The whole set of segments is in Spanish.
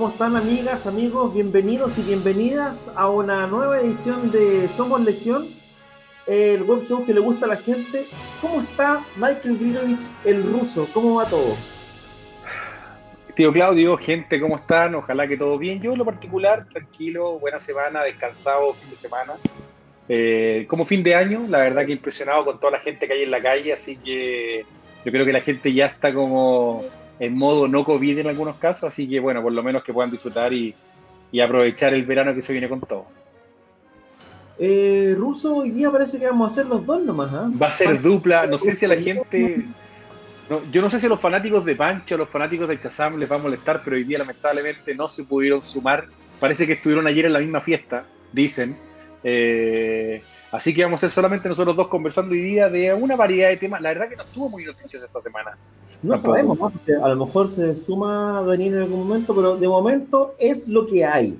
¿Cómo están amigas, amigos? Bienvenidos y bienvenidas a una nueva edición de Somos Legión, el web show que le gusta a la gente. ¿Cómo está Michael Grilovich, el ruso? ¿Cómo va todo? Tío Claudio, gente, ¿cómo están? Ojalá que todo bien. Yo en lo particular, tranquilo, buena semana, descansado, fin de semana. Eh, como fin de año, la verdad que impresionado con toda la gente que hay en la calle, así que yo creo que la gente ya está como en modo no COVID en algunos casos, así que bueno, por lo menos que puedan disfrutar y, aprovechar el verano que se viene con todo. Eh, Ruso, hoy día parece que vamos a hacer los dos nomás. ¿ah? Va a ser dupla, no sé si a la gente... yo no sé si a los fanáticos de Pancho, a los fanáticos de Chazam les va a molestar, pero hoy día lamentablemente no se pudieron sumar. Parece que estuvieron ayer en la misma fiesta, dicen. Eh, así que vamos a ser solamente nosotros dos conversando hoy día de una variedad de temas. La verdad que no estuvo muy noticias esta semana. No sabemos, a lo mejor se suma a venir en algún momento, pero de momento es lo que hay.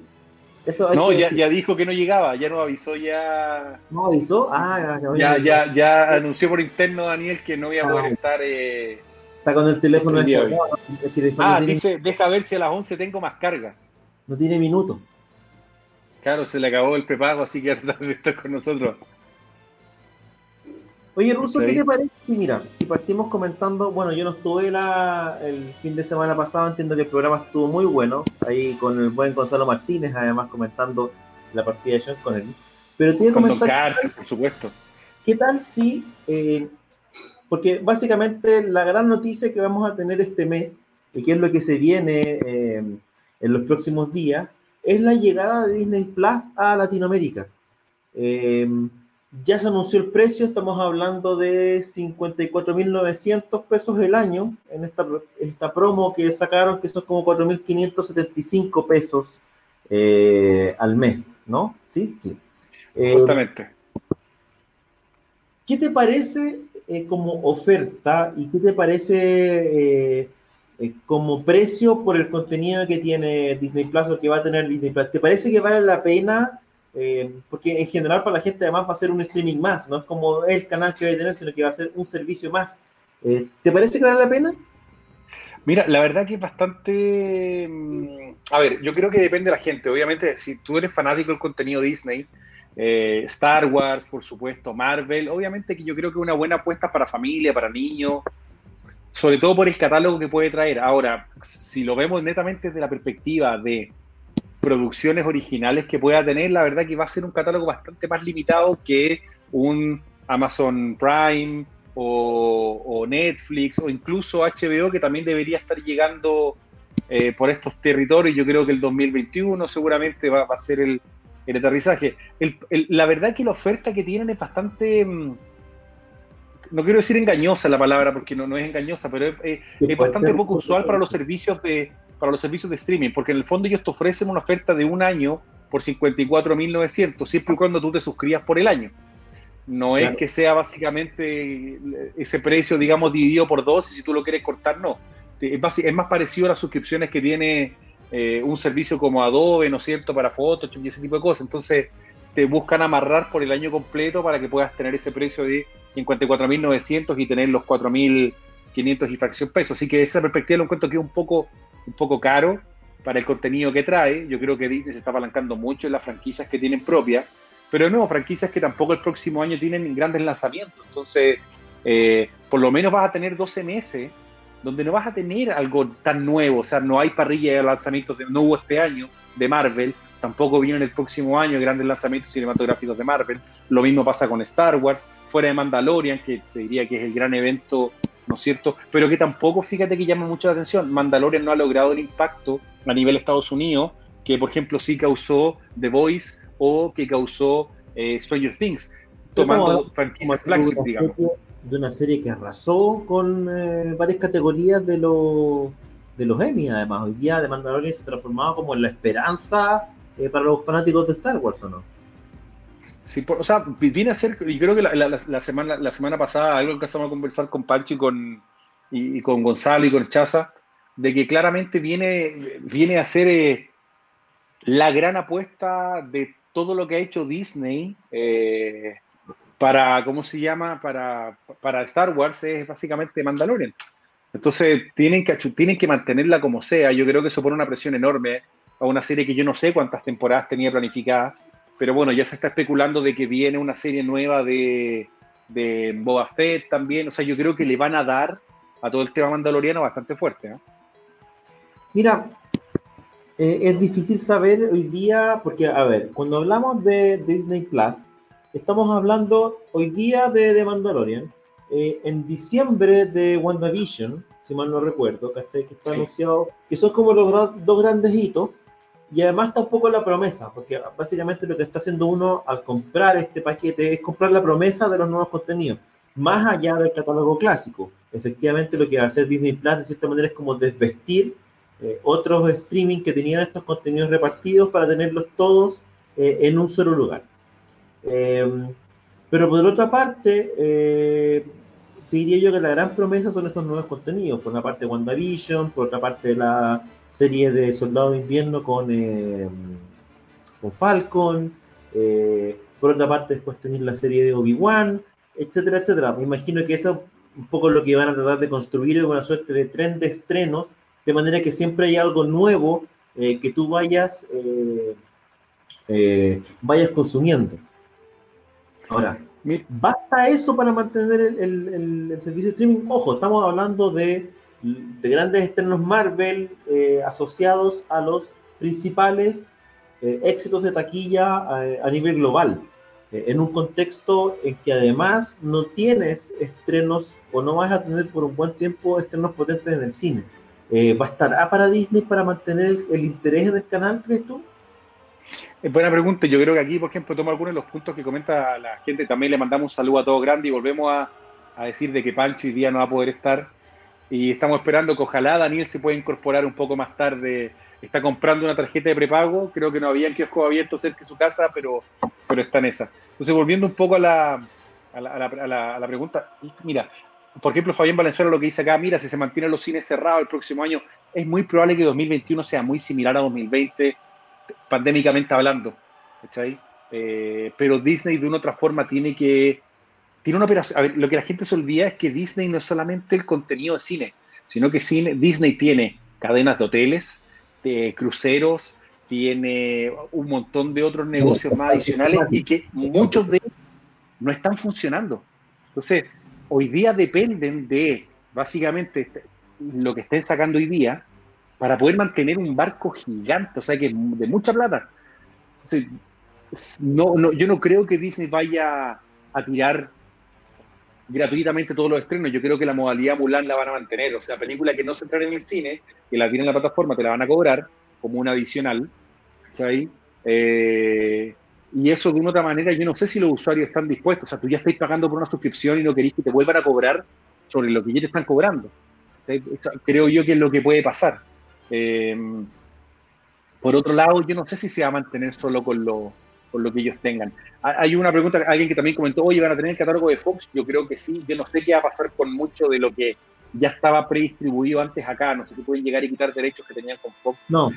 no, ya, ya, dijo que no llegaba, ya no avisó, ya. ¿No avisó? Ah, ya, ya, ya, anunció por interno Daniel que no iba a poder ah. estar. Eh, está con el teléfono. El ah, dice, deja ver si a las 11 tengo más carga. No tiene minuto. Claro, se le acabó el prepago, así que ahora está con nosotros. Oye, Ruso, ¿qué te parece? Mira, si partimos comentando, bueno, yo no estuve la, el fin de semana pasado, entiendo que el programa estuvo muy bueno, ahí con el buen Gonzalo Martínez, además comentando la partida de Sean él. Pero te iba a comentar. por supuesto. ¿Qué tal si, eh, porque básicamente la gran noticia que vamos a tener este mes, y que es lo que se viene eh, en los próximos días, es la llegada de Disney Plus a Latinoamérica. Eh, ya se anunció el precio, estamos hablando de 54.900 pesos el año en esta, esta promo que sacaron, que son como 4.575 pesos eh, al mes, ¿no? Sí, sí. Eh, Justamente. ¿Qué te parece eh, como oferta y qué te parece como precio por el contenido que tiene Disney Plus o que va a tener Disney Plus? ¿Te parece que vale la pena? Eh, porque en general para la gente además va a ser un streaming más, no es como el canal que va a tener, sino que va a ser un servicio más. Eh, ¿Te parece que vale la pena? Mira, la verdad que es bastante... Mm, a ver, yo creo que depende de la gente. Obviamente, si tú eres fanático del contenido Disney, eh, Star Wars, por supuesto, Marvel, obviamente que yo creo que es una buena apuesta para familia, para niños, sobre todo por el catálogo que puede traer. Ahora, si lo vemos netamente desde la perspectiva de producciones originales que pueda tener, la verdad que va a ser un catálogo bastante más limitado que un Amazon Prime o, Netflix o incluso HBO que también debería estar llegando eh, por estos territorios. Yo creo que el 2021 seguramente va, a ser el, aterrizaje. la verdad que la oferta que tienen es bastante... No quiero decir engañosa la palabra porque no, no es engañosa, pero es, es bastante poco usual para los servicios de, para los servicios de streaming, porque en el fondo ellos te ofrecen una oferta de un año por 54.900, siempre y cuando tú te suscribas por el año. No es que sea básicamente ese precio, digamos, dividido por dos y si tú lo quieres cortar, no. Es más parecido a las suscripciones que tiene eh, un servicio como Adobe, ¿no es cierto?, para fotos y ese tipo de cosas. Entonces, te buscan amarrar por el año completo para que puedas tener ese precio de 54.900 y tener los 4.500 y fracción pesos. Así que esa perspectiva lo encuentro que es un poco un poco caro para el contenido que trae. Yo creo que Disney se está apalancando mucho en las franquicias que tienen propias, pero de nuevo, franquicias que tampoco el próximo año tienen grandes lanzamientos. Entonces, eh, por lo menos vas a tener 12 meses donde no vas a tener algo tan nuevo. O sea, no hay parrilla de lanzamientos, de, no este año de Marvel, tampoco viene el próximo año grandes lanzamientos cinematográficos de Marvel. Lo mismo pasa con Star Wars, fuera de Mandalorian, que te diría que es el gran evento ¿no es cierto? Pero que tampoco, fíjate que llama mucho la atención. Mandalorian no ha logrado el impacto a nivel Estados Unidos que, por ejemplo, sí causó The Voice o que causó eh, Stranger Things, tomando franquicias flagship, digamos. de una serie que arrasó con eh, varias categorías de, los de los Emmy, además. Hoy día The Mandalorian se transformaba como en la esperanza eh, para los fanáticos de Star Wars, ¿o no? Sí, o sea, viene a ser, y creo que la, semana, la semana pasada, algo empezamos a conversar con Pancho y con, y, con Gonzalo y con Chaza, de que claramente viene, viene a ser eh, la gran apuesta de todo lo que ha hecho Disney eh, para, ¿cómo se llama? Para, para Star Wars es básicamente Mandalorian. Entonces tienen que, tienen que mantenerla como sea. Yo creo que eso pone una presión enorme a una serie que yo no sé cuántas temporadas tenía planificadas, pero bueno, ya se está especulando de que viene una serie nueva de, de Boba Fett también. O sea, yo creo que le van a dar a todo el tema mandaloriano bastante fuerte. ¿eh? Mira, eh, es difícil saber hoy día, porque, a ver, cuando hablamos de Disney Plus, estamos hablando hoy día de, de Mandalorian, eh, en diciembre de WandaVision, si mal no recuerdo, ¿cachai? Que está anunciado, que son como los dos grandes hitos, y además tampoco la promesa, porque básicamente lo que está haciendo uno al comprar este paquete es comprar la promesa de los nuevos contenidos, más allá del catálogo clásico. Efectivamente, lo que va a hacer Disney Plus de cierta manera es como desvestir eh, otros streaming que tenían estos contenidos repartidos para tenerlos todos eh, en un solo lugar. pero por otra parte, te diría yo que la gran promesa son estos nuevos contenidos. Por una parte WandaVision, por otra parte la serie de Soldado de Invierno con, eh, con Falcon, eh, por otra parte después tener la serie de Obi-Wan, etcétera, etcétera. Me imagino que eso es un poco lo que van a tratar de construir en una suerte de tren de estrenos, de manera que siempre hay algo nuevo eh, que tú vayas, vayas consumiendo. Ahora, ¿Basta eso para mantener el, servicio de streaming? Ojo, estamos hablando de, grandes estrenos Marvel eh, asociados a los principales eh, éxitos de taquilla eh, a, nivel global, en un contexto en que además no tienes estrenos o no vas a tener por un buen tiempo estrenos potentes en el cine. ¿Bastará para Disney para mantener el interés en el canal, crees tú? Es buena pregunta. Yo creo que aquí, por ejemplo, tomo algunos de los puntos que comenta la gente. También le mandamos un saludo a todos grande y volvemos a, decir de que Pancho y día no va a poder estar. Y estamos esperando que ojalá Daniel se pueda incorporar un poco más tarde. Está comprando una tarjeta de prepago. Creo que no había kiosco abierto cerca de su casa, pero, pero está en esa. Entonces, volviendo un poco a la, a la, a la, pregunta. Mira, por ejemplo, Fabián Valenzuela lo que dice acá, mira, si se mantienen los cines cerrados el próximo año, es muy probable que 2021 sea muy similar a 2020 pandémicamente hablando. Eh, pero Disney de una otra forma tiene que... Tiene una operación, a ver, lo que la gente se olvida es que Disney no es solamente el contenido de cine, sino que cine, Disney tiene cadenas de hoteles, de cruceros, tiene un montón de otros negocios más adicionales y que muchos de ellos no están funcionando. Entonces, hoy día dependen de básicamente este, lo que estén sacando hoy día para poder mantener un barco gigante, o sea que de mucha plata. no, no, yo no creo que Disney vaya a tirar gratuitamente todos los estrenos. Yo creo que la modalidad Mulan la van a mantener. O sea, película que no se entran en el cine, que la tienen en la plataforma, te la van a cobrar como una adicional. Eh, y eso de una otra manera, yo no sé si los usuarios están dispuestos. O sea, tú ya estás pagando por una suscripción y no querés que te vuelvan a cobrar sobre lo que ya te están cobrando. Creo yo que es lo que puede pasar. Em, por otro lado, yo no sé si se va a mantener solo con lo, con lo que ellos tengan. Hay una pregunta, alguien que también comentó, oye, ¿van a tener el catálogo de Fox? Yo creo que sí. Yo no sé qué va a pasar con mucho de lo que ya estaba predistribuido antes acá. No sé si pueden llegar y quitar derechos que tenían con Fox. No,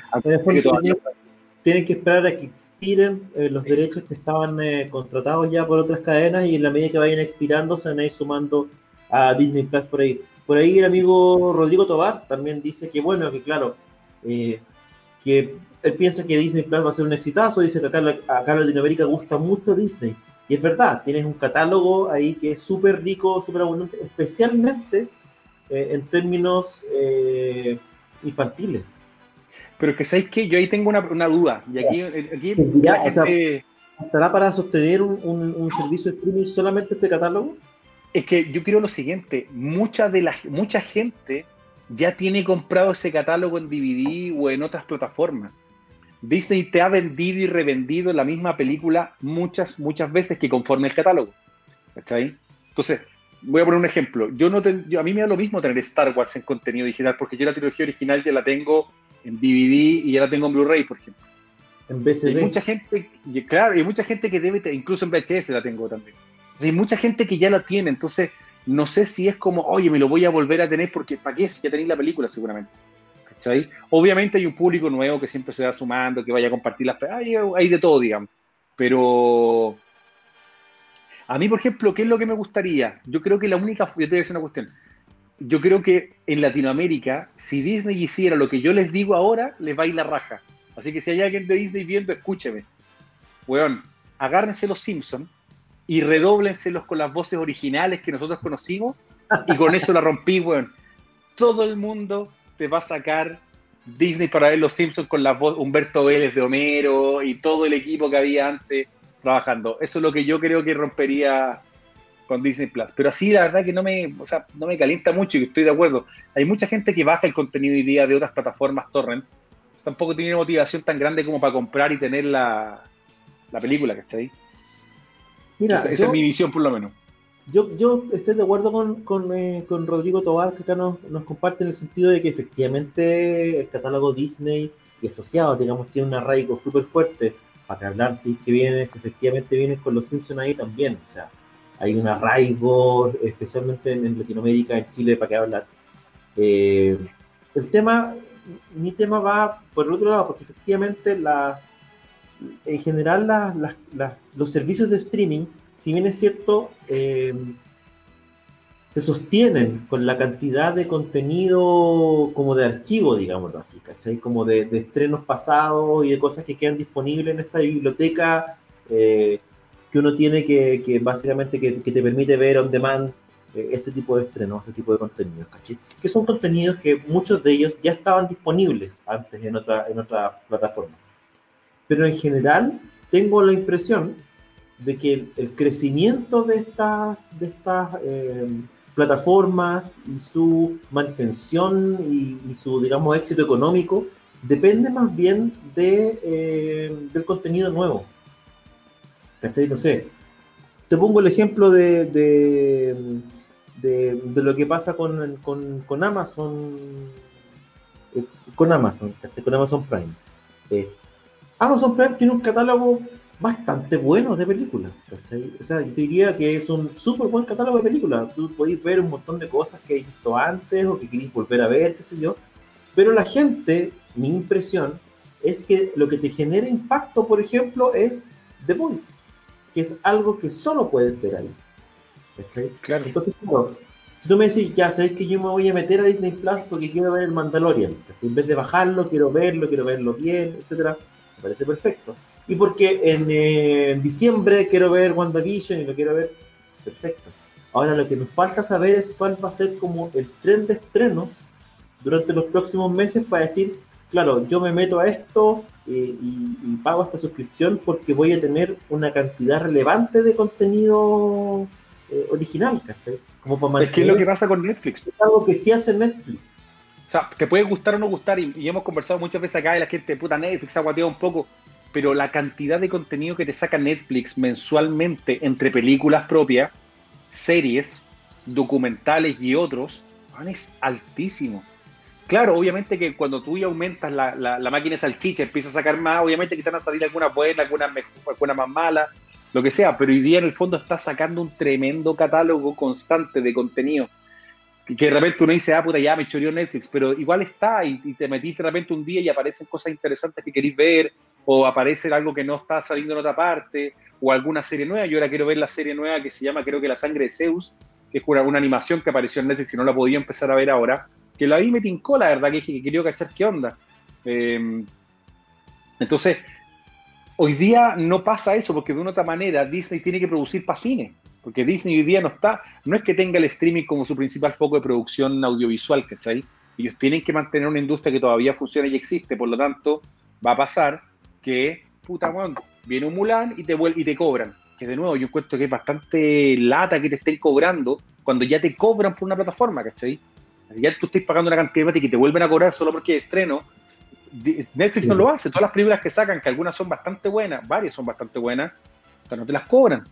tienen, que esperar a que expiren eh, los derechos que estaban eh, contratados ya por otras cadenas y en la medida que vayan expirando se van a ir sumando a Disney Plus por ahí. Por ahí el amigo Rodrigo Tobar también dice que bueno, que claro, eh, que él piensa que Disney Plus va a ser un exitazo, dice que acá, acá en Latinoamérica gusta mucho Disney. Y es verdad, tienes un catálogo ahí que es súper rico, súper abundante, especialmente eh, en términos eh, infantiles. Pero que sabéis que yo ahí tengo una, una duda. Y aquí, aquí ¿Estará para sostener un, un, servicio de streaming solamente ese catálogo? Es que yo creo lo siguiente, mucha de la mucha gente ya tiene comprado ese catálogo en DVD o en otras plataformas. Disney te ha vendido y revendido la misma película muchas, muchas veces que conforme el catálogo. ¿Cachai? Entonces, voy a poner un ejemplo. Yo no a mí me da lo mismo tener Star Wars en contenido digital, porque yo la trilogía original ya la tengo en DVD y ya la tengo en Blu-ray, por ejemplo. En BCD. Hay mucha gente, claro, hay mucha gente que debe, incluso en VHS la tengo también. hay mucha gente que ya la tiene, entonces no sé si es como, oye, me lo voy a volver a tener porque ¿para qué? Si ya tenéis la película seguramente. ¿Cachai? Obviamente hay un público nuevo que siempre se va sumando, que vaya a compartir las... Hay, hay de todo, digamos. Pero a mí, por ejemplo, ¿qué es lo que me gustaría? Yo creo que la única... Yo te voy a decir una cuestión. Yo creo que en Latinoamérica, si Disney hiciera lo que yo les digo ahora, les va a ir la raja. Así que si hay alguien de Disney viendo, escúcheme. Weón, agárrense los Simpsons y redóblenselos con las voces originales que nosotros conocimos y con eso la rompí, weón. Todo el mundo te va a sacar Disney para ver los Simpsons con la voz Humberto Vélez de Homero y todo el equipo que había antes trabajando. Eso es lo que yo creo que rompería con Disney Plus. Pero así la verdad que no me, o sea, no me calienta mucho y estoy de acuerdo. Hay mucha gente que baja el contenido hoy día de otras plataformas torrent tampoco tiene motivación tan grande como para comprar y tener la, la película, ¿cachai? Mira, esa, es mi visión por lo menos. Yo, yo estoy de acuerdo con, con, eh, con Rodrigo Tobar, que acá nos, nos, comparte en el sentido de que efectivamente el catálogo Disney y asociados, digamos, tiene un arraigo súper fuerte para hablar si que viene, si efectivamente vienen con los Simpsons ahí también. O sea, hay un arraigo, especialmente en, Latinoamérica, en Chile, para que hablar. Eh, el tema mi tema va por el otro lado, porque efectivamente las, en general los servicios de streaming, si bien es cierto, eh, se sostienen con la cantidad de contenido como de archivo, digámoslo así, ¿cachai? Como de, estrenos pasados y de cosas que quedan disponibles en esta biblioteca eh, que uno tiene que, que básicamente que, te permite ver on demand eh, este tipo de estrenos, este tipo de contenidos, Que son contenidos que muchos de ellos ya estaban disponibles antes en otra, en otra plataforma. Pero en general tengo la impresión de que el, crecimiento de estas, de estas eh, plataformas y su mantención y, su, digamos, éxito económico depende más bien de, eh, del contenido nuevo. ¿Cachai? No sé. Te pongo el ejemplo de de, lo que pasa con, con, Amazon, eh, con Amazon, Con Amazon Prime. Eh, Amazon Prime tiene un catálogo bastante bueno de películas, O sea, yo diría que es un súper buen catálogo de películas. Tú podéis ver un montón de cosas que has visto antes o que queréis volver a ver, qué sé yo. Pero la gente, mi impresión, es que lo que te genera impacto, por ejemplo, es The Voice, que es algo que solo puedes ver ahí. Claro. Entonces, si tú me decís, ya sabes que yo me voy a meter a Disney Plus porque quiero ver el Mandalorian, en vez de bajarlo, quiero verlo, quiero verlo bien, etcétera, me parece perfecto. Y porque en eh, diciembre quiero ver WandaVision y lo quiero ver, perfecto. Ahora lo que nos falta saber es cuál va a ser como el tren de estrenos durante los próximos meses para decir, claro, yo me meto a esto eh, y, y, pago esta suscripción porque voy a tener una cantidad relevante de contenido eh, original, ¿cachai? Como para es que es lo que pasa con Netflix. Es algo que sí hace Netflix. Sea, te puede gustar o no gustar, y, hemos conversado muchas veces acá y la gente, puta, Netflix ha guateado un poco, pero la cantidad de contenido que te saca Netflix mensualmente entre películas propias, series, documentales y otros, es altísimo. Claro, obviamente que cuando tú ya aumentas la, la, máquina de salchicha, empiezas a sacar más, obviamente que te van a salir algunas buenas, algunas, mejor, algunas más malas, lo que sea, pero hoy día en el fondo está sacando un tremendo catálogo constante de contenido. Que, de repente uno dice, ah, puta, ya me choreó Netflix, pero igual está y, te metiste de repente un día y aparecen cosas interesantes que queréis ver, o aparece algo que no está saliendo en otra parte, o alguna serie nueva. Yo ahora quiero ver la serie nueva que se llama, creo que La Sangre de Zeus, que es una, animación que apareció en Netflix y no la podía empezar a ver ahora, que la vi me tincó, la verdad, que dije que quería cachar qué onda. Eh, entonces, Hoy día no pasa eso porque de una otra manera Disney tiene que producir para cine. Porque Disney hoy día no está, no es que tenga el streaming como su principal foco de producción audiovisual, ¿cachai? Ellos tienen que mantener una industria que todavía funciona y existe, por lo tanto, va a pasar que, puta, bueno, viene un Mulan y te, y te cobran. Que de nuevo, yo encuentro que es bastante lata que te estén cobrando cuando ya te cobran por una plataforma, ¿cachai? Ya tú estás pagando una cantidad de y que te vuelven a cobrar solo porque es estreno, Netflix no lo hace. Todas las películas que sacan, que algunas son bastante buenas, varias son bastante buenas, pero no te las cobran.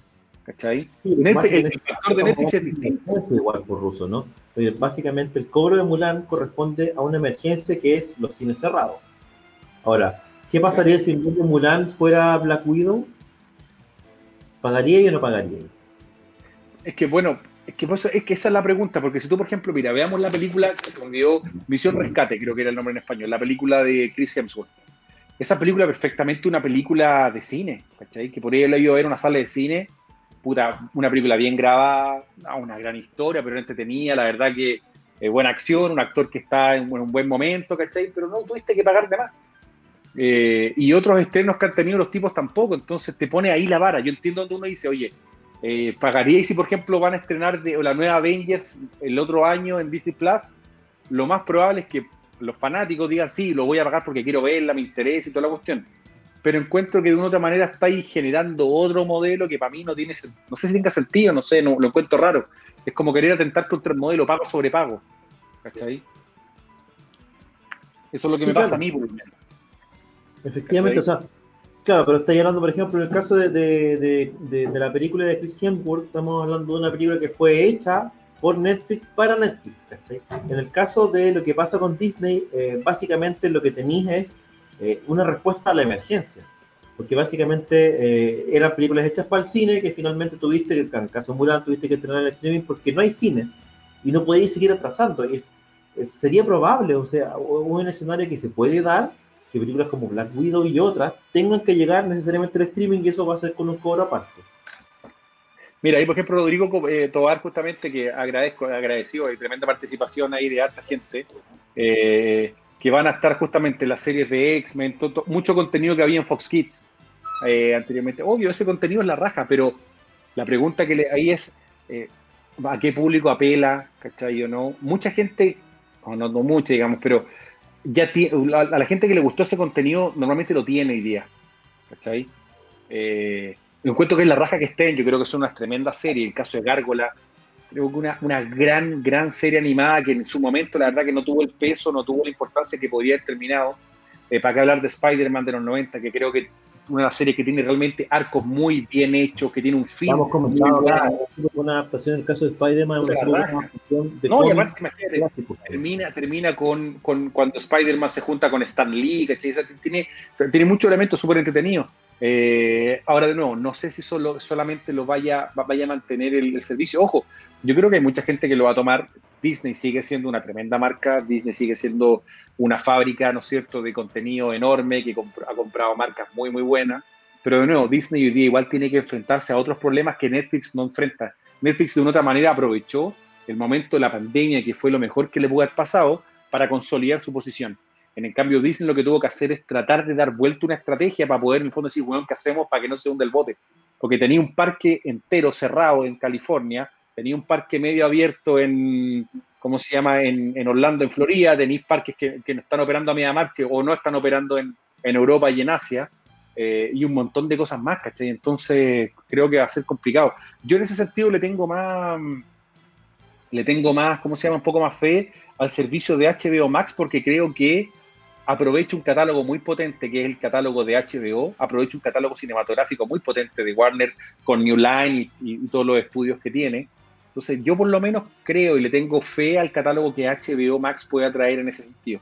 ¿Cachai? Sí, Netflix, el, el factor de Netflix es distinto. Es igual por ruso, ¿no? Pero básicamente el cobro de Mulan corresponde a una emergencia que es los cines cerrados. Ahora, ¿qué pasaría si en vez de Mulan fuera Black Widow? ¿Pagaría o no pagaría? Es que bueno, es que, pues, es que esa es la pregunta, porque si tú, por ejemplo, mira, veamos la película que se volvió Misión Rescate, creo que era el nombre en español, la película de Chris Hemsworth. Esa película perfectamente una película de cine, ¿cachai? Que por ahí la he ido a ver una sala de cine, puta, una película bien grabada, una gran historia, pero entretenida, la verdad que eh, buena acción, un actor que está en, un buen momento, ¿cachai? Pero no tuviste que pagar de más. Eh, y otros estrenos que han tenido los tipos tampoco, entonces te pone ahí la vara. Yo entiendo donde uno dice, oye, eh, ¿pagaríais si, por ejemplo, van a estrenar la nueva Avengers el otro año en Disney Plus? Lo más probable es que los fanáticos digan, sí, lo voy a pagar porque quiero verla, me interesa y toda la cuestión. Pero encuentro que de una u otra manera estáis generando otro modelo que para mí no tiene, no sé si tenga sentido, no sé, no, lo encuentro raro. Es como querer atentar contra el modelo pago sobre pago. ¿Cachai? Eso es lo que Sí, me pasa a mí, por lo menos. Efectivamente, ¿Cachai? o sea, claro, pero estáis hablando, por ejemplo, en el caso de, de- de- de- de la película de Chris Hemsworth, estamos hablando de una película que fue hecha por Netflix para Netflix, ¿cachai? En el caso de lo que pasa con Disney, eh, básicamente lo que tenéis es eh, una respuesta a la emergencia, porque básicamente eh, eran películas hechas para el cine que finalmente tuviste, en el caso Mulan, tuviste que entrenar en streaming porque no hay cines y no podéis seguir atrasando. Es- sería probable, o sea, un escenario que se puede dar que películas como Black Widow y otras tengan que llegar necesariamente al streaming y eso va a ser con un cobro aparte. Mira, ahí por ejemplo Rodrigo eh, Tobar justamente que agradezco, agradecido y tremenda participación ahí de harta gente, eh, que van a estar justamente las series de X-Men, mucho contenido que había en Fox Kids eh, anteriormente. Obvio, ese contenido es la raja, pero la pregunta que le, ahí es, eh, ¿a qué público apela? ¿Cachai o no? Mucha gente, o no, no mucha, digamos, pero ya a la gente que le gustó ese contenido normalmente lo tiene hoy día. ¿Cachai? Eh, encuentro que es la raja que estén, yo creo que son unas tremendas series. El caso de Gárgola, creo que una, una gran, gran serie animada que en su momento la verdad que no tuvo el peso, no tuvo la importancia que podría haber terminado. Eh, para qué hablar de Spider-Man de los 90, que creo que una serie que tiene realmente arcos muy bien hechos, que tiene un fin. Hemos comentado una adaptación en el caso de Spider-Man, una adaptación de No, y aparte, imagínate, termina, termina con, con cuando Spider-Man se junta con Stan Lee, ¿cachai? Tiene, tiene muchos elementos súper entretenidos. Eh, ahora de nuevo, no sé si solo, solamente lo vaya, va- vaya a mantener el, servicio. Ojo, yo creo que hay mucha gente que lo va a tomar. Disney sigue siendo una tremenda marca, Disney sigue siendo una fábrica, ¿no cierto?, de contenido enorme que ha comprado marcas muy, muy buenas. Pero de nuevo, Disney hoy día igual tiene que enfrentarse a otros problemas que Netflix no enfrenta. Netflix de una otra manera aprovechó el momento de la pandemia, que fue lo mejor que le pudo haber pasado, para consolidar su posición. En el cambio, Disney lo que tuvo que hacer es tratar de dar vuelta una estrategia para poder, en el fondo, decir, bueno, ¿qué hacemos para que no se hunda el bote? Porque tenía un parque entero cerrado en California, tenía un parque medio abierto en, ¿cómo se llama?, en, Orlando, en Florida, tenéis parques que, que están operando a media marcha o no están operando en, en Europa y en Asia, eh, y un montón de cosas más, ¿cachai? Entonces, creo que va a ser complicado. Yo en ese sentido le tengo más, le tengo más, ¿cómo se llama?, un poco más fe al servicio de HBO Max porque creo que aprovecha un catálogo muy potente que es el catálogo de HBO, aprovecha un catálogo cinematográfico muy potente de Warner con New Line y, y todos los estudios que tiene. Entonces yo por lo menos creo y le tengo fe al catálogo que HBO Max puede traer en ese sentido.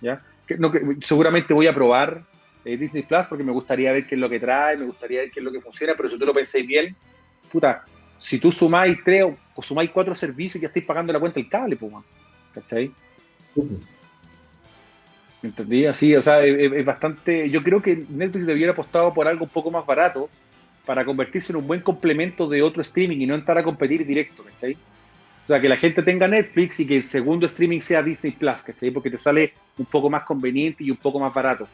¿ya? Que, no, que, seguramente voy a probar eh, Disney Plus porque me gustaría ver qué es lo que trae, me gustaría ver qué es lo que funciona, pero si tú lo pensáis bien, puta, si tú sumáis tres o, o sumáis cuatro servicios ya estáis pagando la cuenta del cable, pues. ¿cachai? ¿Me entendí? Así, o sea, es, es, bastante. Yo creo que Netflix debiera apostado por algo un poco más barato para convertirse en un buen complemento de otro streaming y no entrar a competir directo, ¿cachai? O sea, que la gente tenga Netflix y que el segundo streaming sea Disney Plus, ¿cachai? Porque te sale un poco más conveniente y un poco más barato.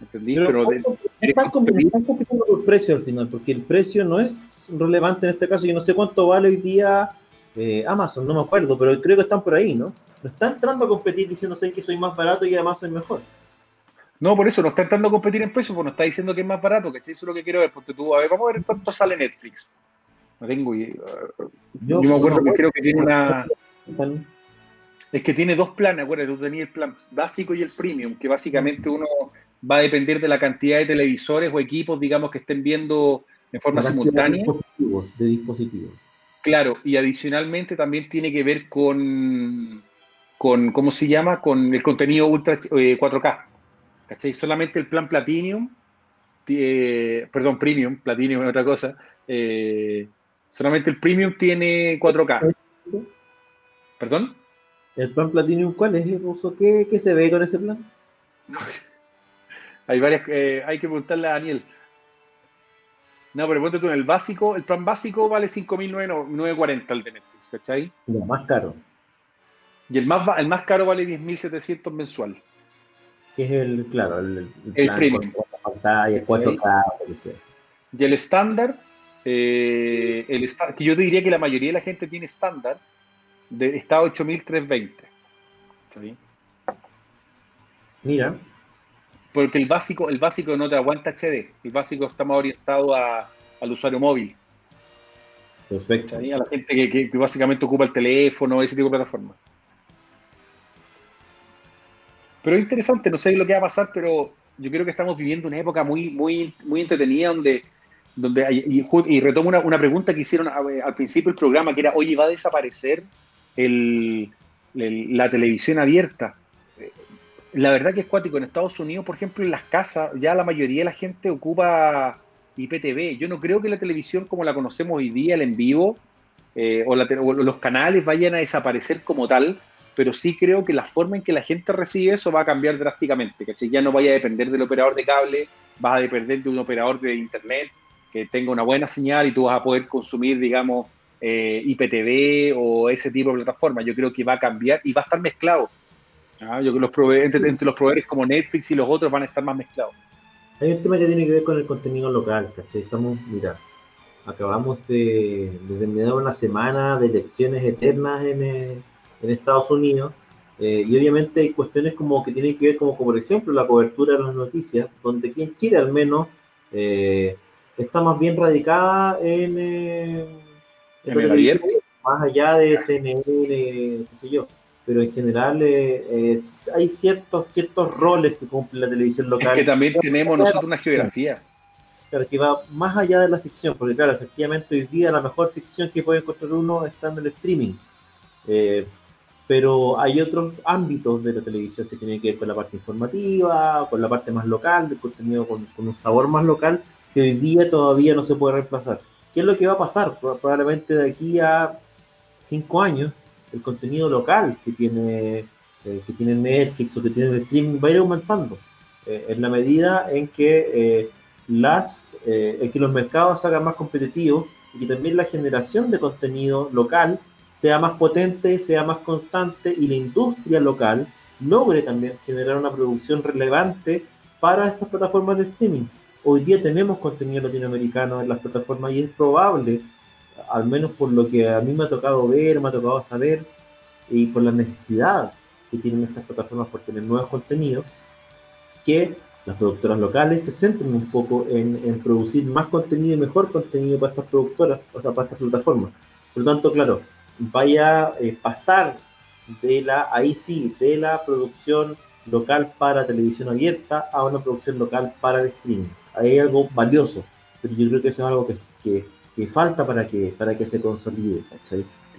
¿Me entendí? Pero, Pero, de- están compitiendo por precio al final, porque el precio no es relevante en este caso. Yo no sé cuánto vale hoy día eh, Amazon, no me acuerdo, pero creo que están por ahí, ¿no? No está entrando a competir diciéndose que soy más barato y además soy mejor. No, por eso no está entrando a competir en precio, pues no está diciendo que es más barato, ¿cachai? Eso es lo que quiero ver. Porque tú, a ver, vamos a ver cuánto sale Netflix. No tengo idea. Yo, me acuerdo que creo que tiene una. Es que tiene dos planes, acuérdate, tú tenías el plan básico y el premium, que básicamente uno va a depender de la cantidad de televisores o equipos, digamos, que estén viendo en forma simultánea. De dispositivos, de dispositivos. Claro, y adicionalmente también tiene que ver con, con ¿cómo se llama? Con el contenido ultra 4K. Eh, ¿Cachai? Solamente el plan Platinum, eh, perdón, Premium, Platinum es otra cosa, eh, solamente el Premium tiene 4K. ¿Perdón? ¿El plan Platinum cuál es, Ruso? ¿Qué, ¿Qué, se ve con ese plan? hay varias, hay que preguntarle a Daniel. No, pero ponte tú, en el básico, el plan básico vale 5.940 el de Netflix, ¿cachai? Lo más caro. Y el más, el más caro vale 10.700 mensual. Que es el, claro, el, el, el premium. pantalla, 4K, Y el estándar, eh, el que yo te diría que la mayoría de la gente tiene estándar, de, está a 8320. ¿Sí? Mira. Porque el básico, el básico no te aguanta HD. El básico está más orientado a, al usuario móvil. Perfecto. ¿sí? A la gente que, que, básicamente ocupa el teléfono, ese tipo de plataformas. Pero es interesante, no sé lo que va a pasar, pero yo creo que estamos viviendo una época muy, muy, muy entretenida donde, donde y, y retomo una, pregunta que hicieron al principio del programa, que era, oye, ¿va a desaparecer la televisión abierta? La verdad que es cuático. En Estados Unidos, por ejemplo, en las casas, ya la mayoría de la gente ocupa IPTV. Yo no creo que la televisión como la conocemos hoy día, el en vivo, eh, o, la, o los canales vayan a desaparecer como tal, pero sí creo que la forma en que la gente recibe eso va a cambiar drásticamente, ¿cachai? Ya no vaya a depender del operador de cable, vas a depender de un operador de internet que tenga una buena señal y tú vas a poder consumir, digamos, eh, IPTV o ese tipo de plataformas. Yo creo que va a cambiar y va a estar mezclado. Yo creo que los entre, los proveedores como Netflix y los otros van a estar más mezclados. Hay un tema que tiene que ver con el contenido local, ¿cachai? Estamos, mira, acabamos de, de, una semana de elecciones eternas en... en Estados Unidos. Eh, y obviamente hay cuestiones como que tienen que ver como, por ejemplo la cobertura de las noticias, donde aquí en Chile al menos eh, está más bien radicada en, eh, en más allá de CNN, qué sé yo. Pero en general hay ciertos, ciertos roles que cumple la televisión local. Es que también tenemos nosotros una geografía. Claro, que va más allá de la ficción, porque claro, efectivamente hoy día la mejor ficción que puede encontrar uno está en el streaming. Eh, pero hay otros ámbitos de la televisión que tienen que ver con la parte informativa, con la parte más local, del contenido con, un sabor más local, que hoy día todavía no se puede reemplazar. ¿Qué es lo que va a pasar? Probablemente de aquí a cinco años, el contenido local que tiene, eh, que tiene Netflix o que tiene el streaming va a ir aumentando, eh, en la medida en que, eh, las, en que los mercados se hagan más competitivos y que también la generación de contenido local sea más potente, sea más constante y la industria local logre también generar una producción relevante para estas plataformas de streaming. Hoy día tenemos contenido latinoamericano en las plataformas y es probable, al menos por lo que a mí me ha tocado ver, me ha tocado saber, y por la necesidad que tienen estas plataformas por tener nuevos contenidos, que las productoras locales se centren un poco en, producir más contenido y mejor contenido para estas productoras, o sea, para estas plataformas. Por lo tanto, claro, vaya a eh, pasar de la, ahí sí, de la producción local para televisión abierta a una producción local para el streaming. Ahí hay algo valioso, pero yo creo que eso es algo que, que, que falta para que, para que se consolide.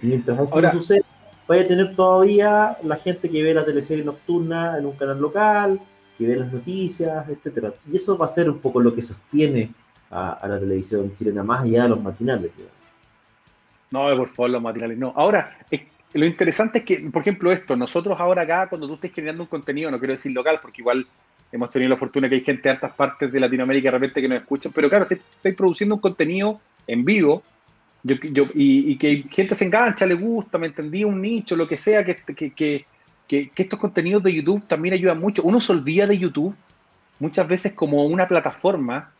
Mientras Ahora, sucede, vaya a tener todavía la gente que ve la teleserie nocturna en un canal local, que ve las noticias, etcétera. Y eso va a ser un poco lo que sostiene a, a la televisión chilena, más allá de los matinales. Digamos. No, por favor, los materiales no. Ahora, lo interesante es que, por ejemplo, esto, nosotros ahora acá, cuando tú estés generando un contenido, no quiero decir local, porque igual hemos tenido la fortuna que hay gente de altas partes de Latinoamérica de repente que nos escuchan, pero claro, estáis produciendo un contenido en vivo yo, yo, y, y, que gente se engancha, le gusta, me entendí, un nicho, lo que sea, que, que, que, que, estos contenidos de YouTube también ayudan mucho. Uno se olvida de YouTube muchas veces como una plataforma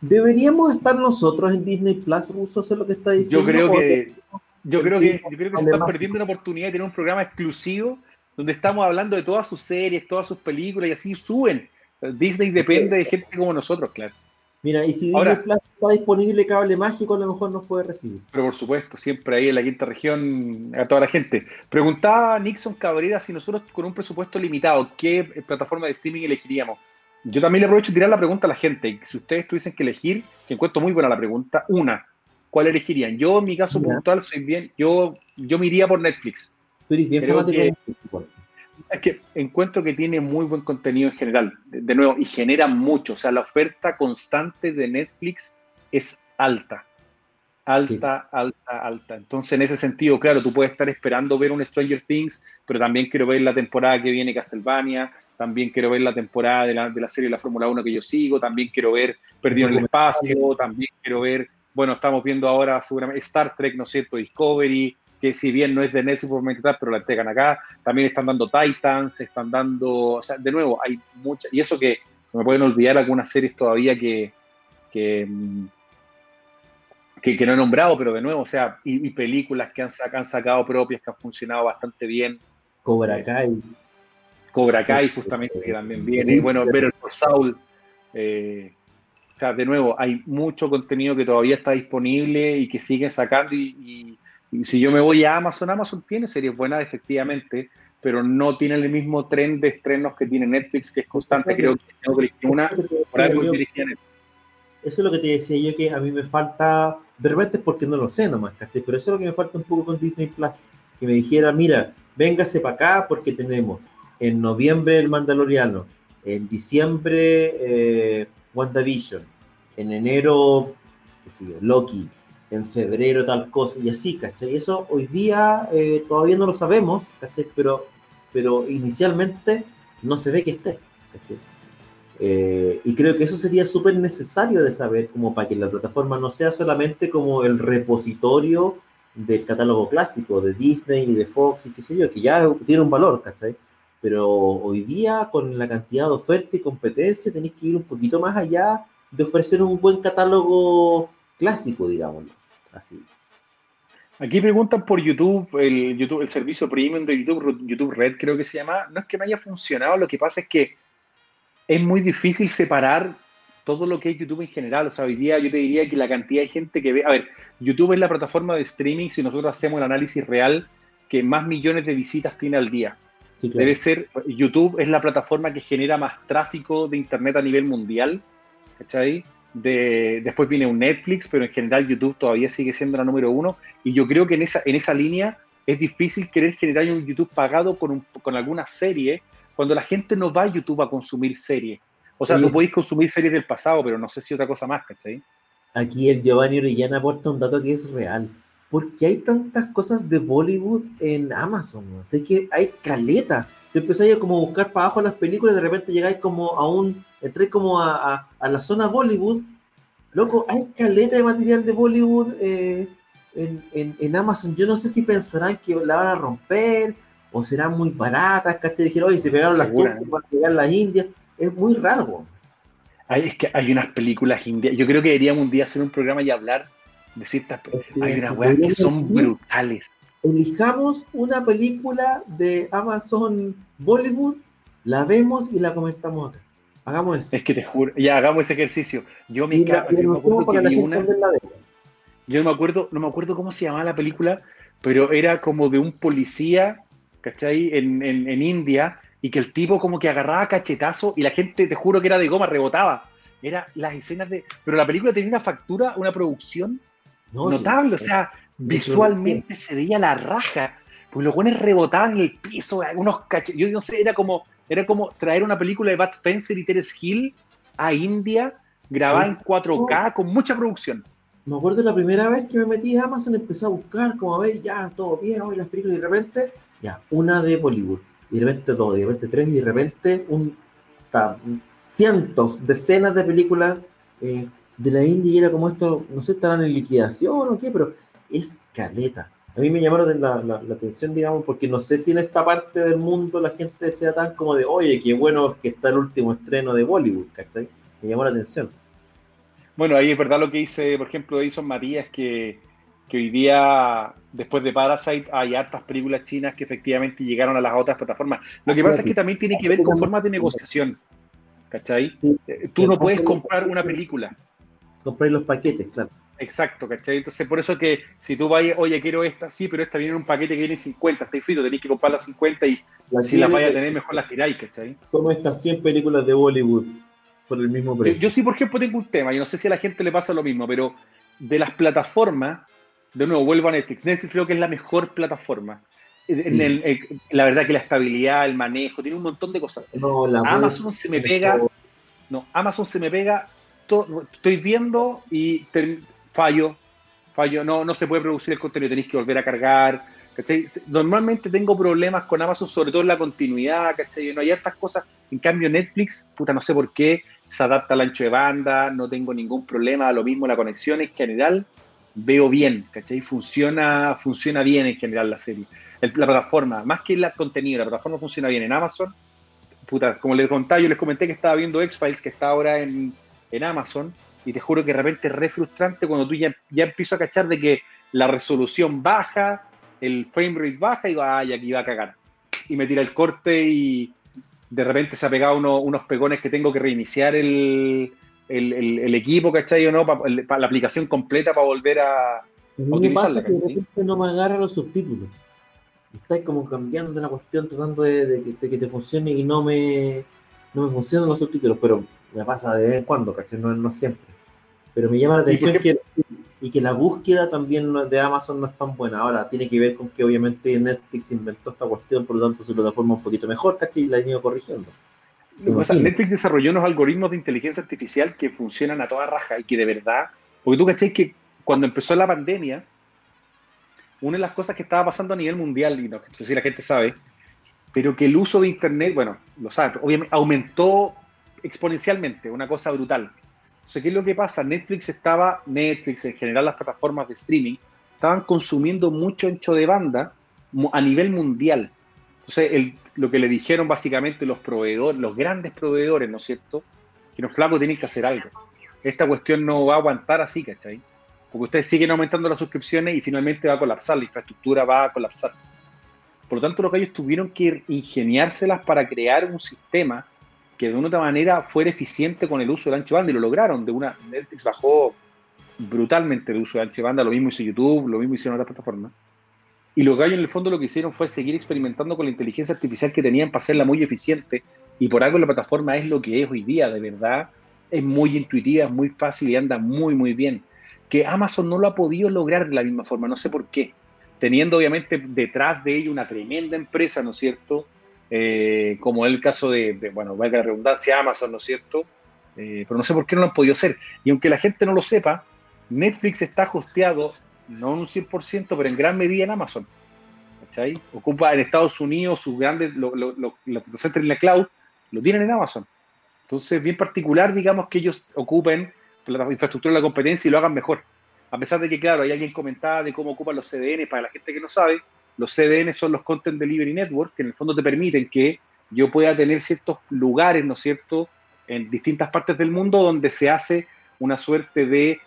¿Deberíamos estar nosotros en Disney Plus, Ruso? ¿Eso es lo que está diciendo? Yo creo que, yo creo que, yo creo que se están perdiendo una oportunidad de tener un programa exclusivo donde estamos hablando de todas sus series, todas sus películas y así suben. Disney depende de gente como nosotros, claro. Mira, y si Disney Plus está disponible cable mágico, a lo mejor nos puede recibir. Pero por supuesto, siempre ahí en la quinta región, a toda la gente. Preguntaba Nixon Cabrera si nosotros con un presupuesto limitado, ¿qué plataforma de streaming elegiríamos? Yo también le aprovecho de tirar la pregunta a la gente. Si ustedes tuviesen que elegir, que encuentro muy buena la pregunta, una, ¿cuál elegirían? Yo, en mi caso puntual, soy bien, yo, yo me iría por Netflix. bien que, es que encuentro que tiene muy buen contenido en general, de, nuevo, y genera mucho. O sea, la oferta constante de Netflix es alta. Alta, alta, alta. Entonces, en ese sentido, claro, tú puedes estar esperando ver un Stranger Things, pero también quiero ver la temporada que viene Castlevania, también quiero ver la temporada de la, de la serie de la Fórmula 1 que yo sigo, también quiero ver Perdido en el Espacio, también quiero ver, bueno, estamos viendo ahora seguramente Star Trek, ¿no es cierto? Discovery, que si bien no es de Netflix por pero la entregan acá, también están dando Titans, están dando, o sea, de nuevo, hay muchas, y eso que se me pueden olvidar algunas series todavía que, que, que, no he nombrado, pero de nuevo, o sea, y, películas que han, han, sacado propias, que han funcionado bastante bien. Cobra eh, Kai. Cobra Kai, justamente, que también viene. Bueno, Better por Saul. Eh, o sea, de nuevo, hay mucho contenido que todavía está disponible y que siguen sacando. Y, si yo me voy a Amazon, Amazon tiene series buenas, efectivamente, pero no tiene el mismo tren de estrenos que tiene Netflix, que es constante. Creo que tengo que una por algo dirigida Netflix. Eso es lo que te decía yo, que a mí me falta, de repente es porque no lo sé nomás, ¿caché? Pero eso es lo que me falta un poco con Disney Plus. Que me dijera, mira, véngase para acá porque tenemos en noviembre El Mandaloriano, en diciembre eh, WandaVision, en enero, qué sé Loki, en febrero tal cosa, y así, ¿cachai? Eso hoy día eh, todavía no lo sabemos, ¿cachai? Pero, pero inicialmente no se ve que esté, ¿cachai? Eh, y creo que eso sería súper necesario de saber, como para que la plataforma no sea solamente como el repositorio del catálogo clásico de Disney y de Fox y qué sé yo, que ya tiene un valor, ¿cachai? Pero hoy día, con la cantidad de oferta y competencia, tenéis que ir un poquito más allá de ofrecer un buen catálogo clásico, digamos. Así. Aquí preguntan por YouTube, el YouTube, el servicio premium de YouTube, YouTube Red creo que se llama. No es que no haya funcionado, lo que pasa es que es muy difícil separar todo lo que es YouTube en general. O sea, hoy día yo te diría que la cantidad de gente que ve. A ver, YouTube es la plataforma de streaming, si nosotros hacemos el análisis real, que más millones de visitas tiene al día. Debe ser, YouTube es la plataforma que genera más tráfico de Internet a nivel mundial, ¿cachai? De, después viene un Netflix, pero en general YouTube todavía sigue siendo la número uno. Y yo creo que en esa, en esa línea es difícil querer generar un YouTube pagado con, con alguna serie cuando la gente no va a YouTube a consumir series. O sea, tú podéis consumir series del pasado, pero no sé si otra cosa más, ¿cachai? Aquí el Giovanni Orellana aporta un dato que es real. ¿por qué hay tantas cosas de Bollywood en Amazon? Sé que hay caleta. Te empezáis a como buscar para abajo las películas de repente llegáis como a un, entréis como a, la zona Bollywood. Loco, hay caleta de material de Bollywood eh, en, Amazon. Yo no sé si pensarán que la van a romper o serán muy baratas, ¿cachai? Dijeron, oye, se pegaron las cosas para llegar las Indias. Es muy raro, Hay, es que hay unas películas indias. Yo creo que deberíamos un día hacer un programa y hablar hay unas weas que son brutales. Elijamos una película de Amazon Bollywood, la vemos y la comentamos acá. Hagamos eso. Es que te juro, ya hagamos ese ejercicio. Yo me, yo me acuerdo que vi una. Yo no me acuerdo, no me acuerdo cómo se llamaba la película, pero era como de un policía, ¿cachai? En, en, en India, y que el tipo como que agarraba cachetazo y la gente, te juro que era de goma, rebotaba. Era las escenas de. Pero la película tenía una factura, una producción notable, o sea, visualmente se veía la raja, pues los buenos rebotaban en el piso, unos yo no sé, era como, era como traer una película de Bud Spencer y Terence Hill a India, grabada en 4K, con mucha producción. Me acuerdo la primera vez que me metí a Amazon, empecé a buscar, como a ver, ya, todo bien, hoy las películas, y de repente, ya, una de Bollywood, y de repente dos, y de repente tres, y de repente un, cientos, decenas de películas eh, de la India era como esto, no sé, estarán en liquidación o qué, pero es caleta. A mí me llamaron la, la, atención, digamos, porque no sé si en esta parte del mundo la gente sea tan como de, oye, qué bueno que está el último estreno de Bollywood, ¿cachai? Me llamó la atención. Bueno, ahí es verdad lo que dice, por ejemplo, Edison Matías, que, que hoy día, después de Parasite, hay hartas películas chinas que efectivamente llegaron a las otras plataformas. Lo que pasa es que también tiene que ver con formas de negociación, ¿cachai? Eh, tú no puedes comprar una película comprar los paquetes, claro. Exacto, ¿cachai? Entonces, por eso que si tú vas, oye, quiero esta, sí, pero esta viene en un paquete que viene 50, está frito, tenés que comprar las 50 y si las vaya a tener, mejor las tiráis, ¿cachai? Como estas 100 películas de Bollywood por el mismo precio. Yo, sí, por ejemplo, tengo un tema, y no sé si a la gente le pasa lo mismo, pero de las plataformas, de nuevo, vuelvo a Netflix. Netflix creo que es la mejor plataforma. la verdad que la estabilidad, el manejo, tiene un montón de cosas. Amazon se me pega, no, Amazon se me pega, estoy viendo y fallo, fallo, no, no se puede producir el contenido, tenéis que volver a cargar, Normalmente tengo problemas con Amazon, sobre todo en la continuidad, ¿cachai? No hay estas cosas. En cambio, Netflix, puta, no sé por qué, se adapta al ancho de banda, no tengo ningún problema, lo mismo la conexión en general, veo bien, ¿cachai? Funciona, funciona bien en general la serie. la plataforma, más que el contenido, la plataforma funciona bien en Amazon. Puta, como les contaba, yo les comenté que estaba viendo X-Files, que está ahora en, en Amazon, y te juro que de repente es re frustrante cuando tú ya, ya empiezas a cachar de que la resolución baja, el frame rate baja y va, ay, aquí va a cagar. Y me tira el corte y de repente se ha pegado unos pegones que tengo que reiniciar el, el, equipo, ¿cachai? O no, para la aplicación completa para volver a, utilizarla. que de repente no me agarra los subtítulos. Estáis como cambiando la cuestión, tratando de, que te funcione y no me, no me funcionan los subtítulos, pero me pasa de vez en cuando, ¿cachai? No, no siempre. Pero me llama la atención que y que la búsqueda también de Amazon no es tan buena. Ahora, tiene que ver con que obviamente Netflix inventó esta cuestión, por lo tanto su plataforma un poquito mejor, ¿cachai? Y la han ido corrigiendo. Netflix desarrolló unos algoritmos de inteligencia artificial que funcionan a toda raja y que de verdad, porque tú cachai que cuando empezó la pandemia, una de las cosas que estaba pasando a nivel mundial, y no sé si la gente sabe, pero que el uso de Internet, bueno, lo sabe, obviamente aumentó exponencialmente, una cosa brutal. Entonces, ¿qué es lo que pasa? Netflix estaba, Netflix, en general las plataformas de streaming, estaban consumiendo mucho ancho de banda a nivel mundial. Entonces, lo que le dijeron básicamente los proveedores, los grandes proveedores, ¿no es cierto? Que los flacos tienen que hacer algo. Esta cuestión no va a aguantar así, ¿cachai? Porque ustedes siguen aumentando las suscripciones y finalmente va a colapsar, la infraestructura va a colapsar. Por lo tanto, lo que ellos tuvieron que ingeniárselas para crear un sistema que de una otra manera fuera eficiente con el uso del ancho banda y lo lograron. De una, Netflix bajó brutalmente el uso del ancho banda, lo mismo hizo YouTube, lo mismo hicieron otras plataformas. Y lo que ellos en el fondo lo que hicieron fue seguir experimentando con la inteligencia artificial que tenían para hacerla muy eficiente y por algo la plataforma es lo que es hoy día, de verdad. Es muy intuitiva, es muy fácil y anda muy, muy bien. Que Amazon no lo ha podido lograr de la misma forma, no sé por qué. Teniendo obviamente detrás de ello una tremenda empresa, ¿no es cierto? Eh, como el caso de, bueno, valga la redundancia, Amazon, ¿no es cierto? Eh, pero no sé por qué no lo han podido hacer. Y aunque la gente no lo sepa, Netflix está hosteado, no un 100%, pero en gran medida en Amazon. ¿Cachai? Ocupa en Estados Unidos sus grandes, los centros en la cloud, lo tienen en Amazon. Entonces, bien particular, digamos, que ellos ocupen la infraestructura de la competencia y lo hagan mejor. A pesar de que, claro, hay alguien comentaba de cómo ocupan los CDN, para la gente que no sabe, los CDN son los Content Delivery Network, que en el fondo te permiten que yo pueda tener ciertos lugares, ¿no es cierto?, en distintas partes del mundo donde se hace una suerte de,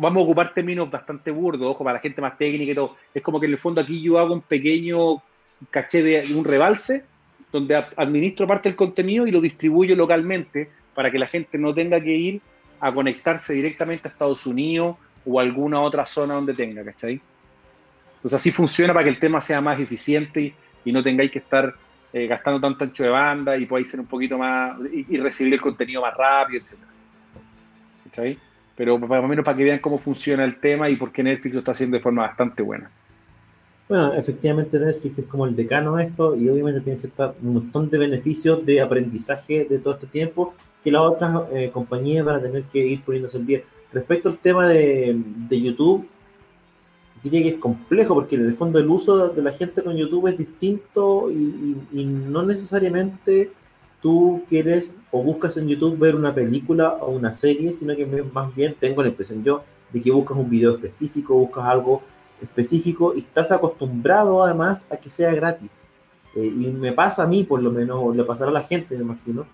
vamos a ocupar términos bastante burdos, ojo, para la gente más técnica y todo, es como que en el fondo aquí yo hago un pequeño caché de un rebalse donde administro parte del contenido y lo distribuyo localmente para que la gente no tenga que ir a conectarse directamente a Estados Unidos o alguna otra zona donde tenga, ¿cachai? Pues así funciona para que el tema sea más eficiente y, no tengáis que estar eh, gastando tanto ancho de banda y podáis ser un poquito más y, recibir el contenido más rápido, etc. ¿Está Pero más o menos para que vean cómo funciona el tema y por qué Netflix lo está haciendo de forma bastante buena. Bueno, efectivamente Netflix es como el decano de esto y obviamente tiene un montón de beneficios de aprendizaje de todo este tiempo que las otras eh, compañías van a tener que ir poniéndose el día. Respecto al tema de, de YouTube, diría que es complejo porque en el fondo el uso de la gente con YouTube es distinto y, no necesariamente tú quieres o buscas en YouTube ver una película o una serie, sino que más bien tengo la impresión yo de que buscas un video específico, buscas algo específico y estás acostumbrado además a que sea gratis. Eh, y me pasa a mí, por lo menos, o le pasará a la gente, me imagino,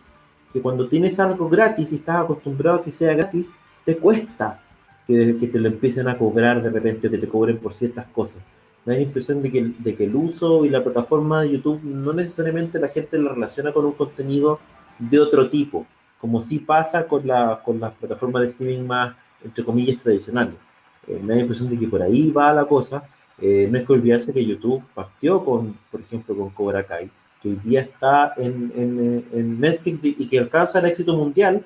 que cuando tienes algo gratis y estás acostumbrado a que sea gratis, te cuesta que, te lo empiecen a cobrar de repente o que te cobren por ciertas cosas. Me da la impresión de que, de que el uso y la plataforma de YouTube no necesariamente la gente lo relaciona con un contenido de otro tipo, como sí pasa con, la, con las plataformas de streaming más, entre comillas, tradicionales. Eh, me da la impresión de que por ahí va la cosa. Eh, no es que olvidarse que YouTube partió con, por ejemplo, con Cobra Kai, que hoy día está en, en, en Netflix y, que alcanza el éxito mundial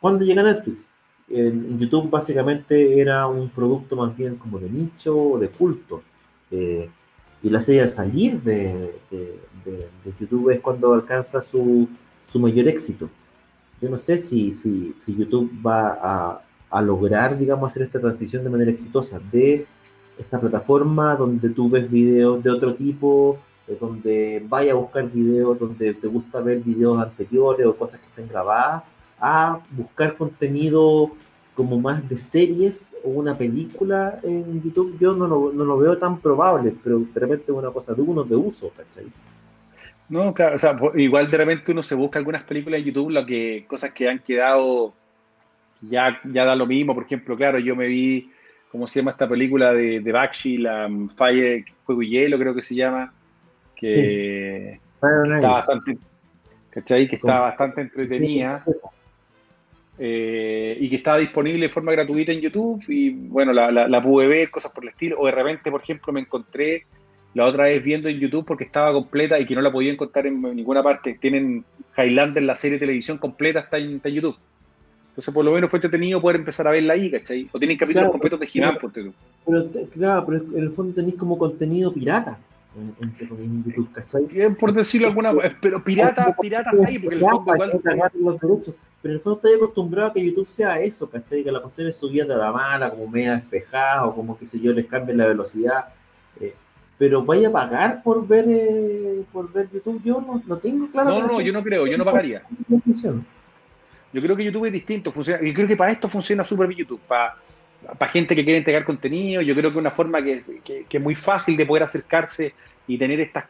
cuando llega Netflix. En YouTube básicamente era un producto más bien como de nicho o de culto. Eh, y la serie al salir de, YouTube es cuando alcanza su, mayor éxito. Yo no sé si, si, YouTube va a, a, lograr, digamos, hacer esta transición de manera exitosa de esta plataforma donde tú ves videos de otro tipo, donde vaya a buscar videos, donde te gusta ver videos anteriores o cosas que estén grabadas, a buscar contenido como más de series o una película en YouTube, yo no lo, no lo veo tan probable, pero de repente es una cosa de uno de uso, ¿cachai? No, claro, o sea, igual de repente uno se busca algunas películas en YouTube, lo que, cosas que han quedado, ya, ya da lo mismo, por ejemplo, claro, yo me vi, ¿cómo se llama esta película de, de Bakshi, la um, Fire, Fuego y Hielo, creo que se llama, que, está bastante, ¿cachai? Que está bastante entretenida. Eh, y que estaba disponible de forma gratuita en YouTube y bueno, la, la, pude ver, cosas por el estilo, o de repente, por ejemplo, me encontré la otra vez viendo en YouTube porque estaba completa y que no la podía encontrar en ninguna parte. Tienen Highlander, la serie de televisión completa, está en, YouTube. Entonces, por lo menos fue entretenido poder empezar a verla ahí, ¿cachai? O tienen capítulos completos de He-Man, por pero, Claro, pero en el fondo tenéis como contenido pirata en, YouTube, ¿cachai? Por decirlo alguna pero pirata, pirata hay, porque el fondo igual... los derechos, pero en el fondo estoy acostumbrado a que YouTube sea eso, ¿cachai? Que la cuestión es subida de la mala, como media despejada, o como que sé yo, les cambien la velocidad. Eh, pero vaya a pagar por ver eh, por ver YouTube, yo no, no tengo claro. No, no, yo no creo, yo no pagaría. Yo creo que YouTube es distinto, funciona, yo creo que para esto funciona súper bien YouTube, para para gente que quiere entregar contenido, yo creo que una forma que, que, que, es muy fácil de poder acercarse y tener estas,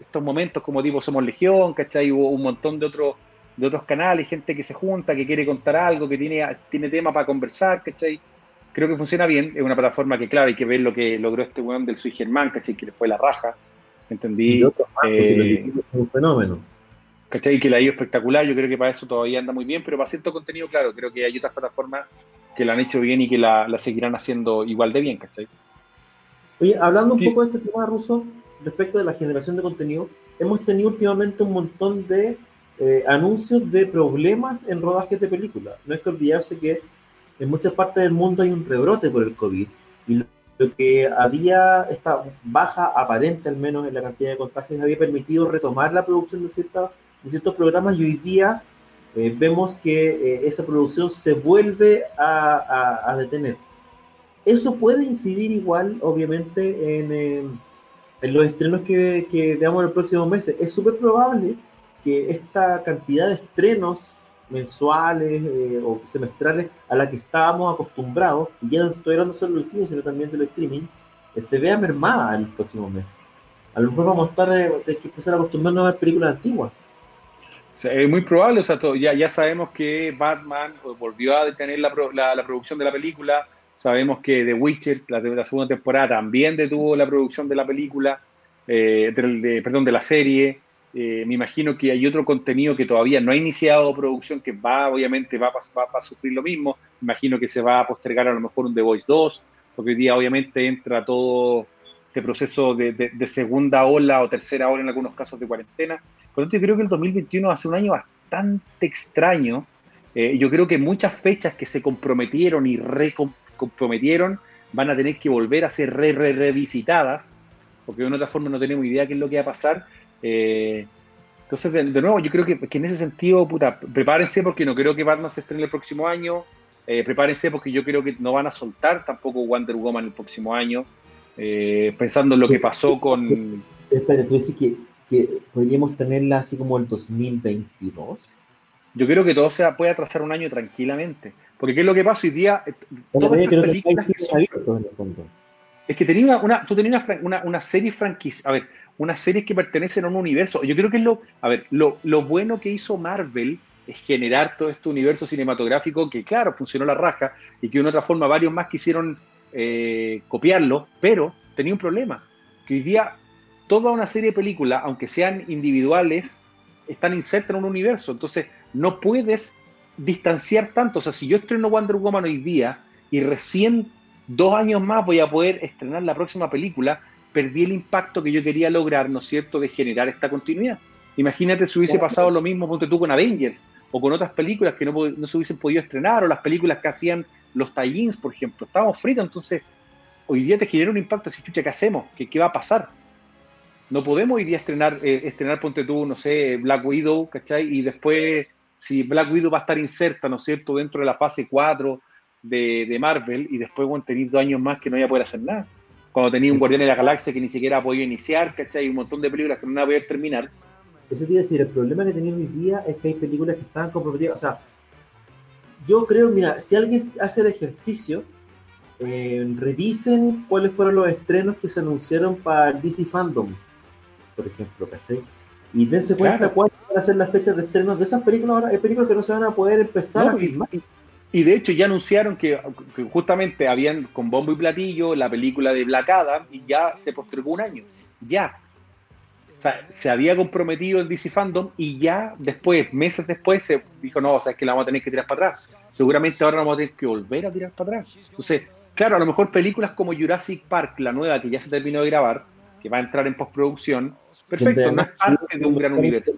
estos momentos como tipo Somos Legión, ¿cachai? Hubo un montón de otros de otros canales, gente que se junta, que quiere contar algo, que tiene, tiene tema para conversar, ¿cachai? Creo que funciona bien, es una plataforma que, claro, hay que ver lo que logró este weón del Sui Germán, ¿cachai? Que le fue la raja, ¿entendí? Pues, eh, un fenómeno. ¿Cachai? Que la ha ido espectacular, yo creo que para eso todavía anda muy bien, pero para cierto contenido, claro, creo que hay otras plataformas que la han hecho bien y que la, la seguirán haciendo igual de bien, ¿cachai? Oye, hablando un poco de este tema, Ruso, respecto de la generación de contenido, hemos tenido últimamente un montón de eh, anuncios de problemas en rodajes de películas. No hay que olvidarse que en muchas partes del mundo hay un rebrote por el COVID y lo, que había, esta baja aparente al menos en la cantidad de contagios, había permitido retomar la producción de, cierta, de ciertos programas y hoy día eh, vemos que eh, esa producción se vuelve a, detener. Eso puede incidir igual, obviamente, en, en los estrenos que, que, veamos en los próximos meses. Es súper probable que esta cantidad de estrenos mensuales eh, o semestrales a la que estábamos acostumbrados, y ya no estoy hablando solo del cine, sino también del streaming, se vea mermada en los próximos meses. A lo mejor vamos a estar, eh, que empezar a acostumbrarnos a ver películas antiguas es muy probable, o sea, ya, ya sabemos que Batman volvió a detener la, la, producción de la película, sabemos que The Witcher, la, la, segunda temporada, también detuvo la producción de la película, eh, de, perdón, de la serie. Eh, me imagino que hay otro contenido que todavía no ha iniciado producción, que va, obviamente, va, va, va, a sufrir lo mismo. Me imagino que se va a postergar a lo mejor un The Voice 2, porque hoy día, obviamente, entra todo este proceso de, de, segunda ola o tercera ola en algunos casos de cuarentena. Por lo tanto, yo creo que el 2021 va a ser un año bastante extraño. Eh, yo creo que muchas fechas que se comprometieron y recomprometieron van a tener que volver a ser re, re revisitadas, porque de una otra forma no tenemos idea qué es lo que va a pasar. Eh, entonces, de, nuevo, yo creo que, que, en ese sentido, puta, prepárense porque no creo que Batman se estrene el próximo año. Eh, prepárense porque yo creo que no van a soltar tampoco Wonder Woman el próximo año. Eh, pensando en lo que pasó con... Espera, tú dices que, que, podríamos tenerla así como el 2022. Yo creo que todo se puede atrasar un año tranquilamente. Porque ¿qué es lo que pasa hoy día? Eh, es que tenía una, tú tenías una, una, serie franquicia, a ver, unas series que pertenecen a un universo. Yo creo que es lo, a ver, lo, lo bueno que hizo Marvel es generar todo este universo cinematográfico que, claro, funcionó la raja y que de una otra forma varios más quisieron eh, copiarlo, pero tenía un problema, que hoy día toda una serie de películas, aunque sean individuales, están insertas en un universo, entonces no puedes distanciar tanto, o sea, si yo estreno Wonder Woman hoy día y recién dos años más voy a poder estrenar la próxima película, perdí el impacto que yo quería lograr, ¿no es cierto?, de generar esta continuidad. Imagínate si hubiese pasado lo mismo, ponte tú con Avengers o con otras películas que no, no se hubiesen podido estrenar o las películas que hacían los tie por ejemplo. Estábamos fritos, entonces hoy día te genera un impacto así, chucha, ¿qué hacemos? ¿Qué, ¿Qué, va a pasar? No podemos hoy día estrenar, eh, estrenar, ponte tú, no sé, Black Widow, ¿cachai? Y después, si Black Widow va a estar inserta, ¿no es cierto?, dentro de la fase 4 de, de Marvel y después, bueno, tener dos años más que no vaya a poder hacer nada. Cuando tenía un Guardián de la Galaxia que ni siquiera ha podido iniciar, ¿cachai? Y un montón de películas que no van a poder terminar. Eso quiere decir, el problema que tenía hoy día es que hay películas que están comprometidas. O sea, yo creo, mira, si alguien hace el ejercicio, eh, revisen cuáles fueron los estrenos que se anunciaron para el DC Fandom, por ejemplo, ¿cachai? Y dense cuenta cuáles van a ser las fechas de estrenos de esas películas ahora. Hay películas que no se van a poder empezar No, a y, filmar. y- y de hecho ya anunciaron que, que justamente habían con bombo y platillo la película de Black Adam y ya se postergó un año. Ya. Sea, se había comprometido el DC Fandom y ya después, meses después, se dijo, no, o sea, es que la vamos a tener que tirar para atrás. Seguramente ahora vamos a tener que volver a tirar para atrás. Entonces, claro, a lo mejor películas como Jurassic Park, la nueva que ya se terminó de grabar, que va a entrar en postproducción, perfecto, no es parte de un gran universo.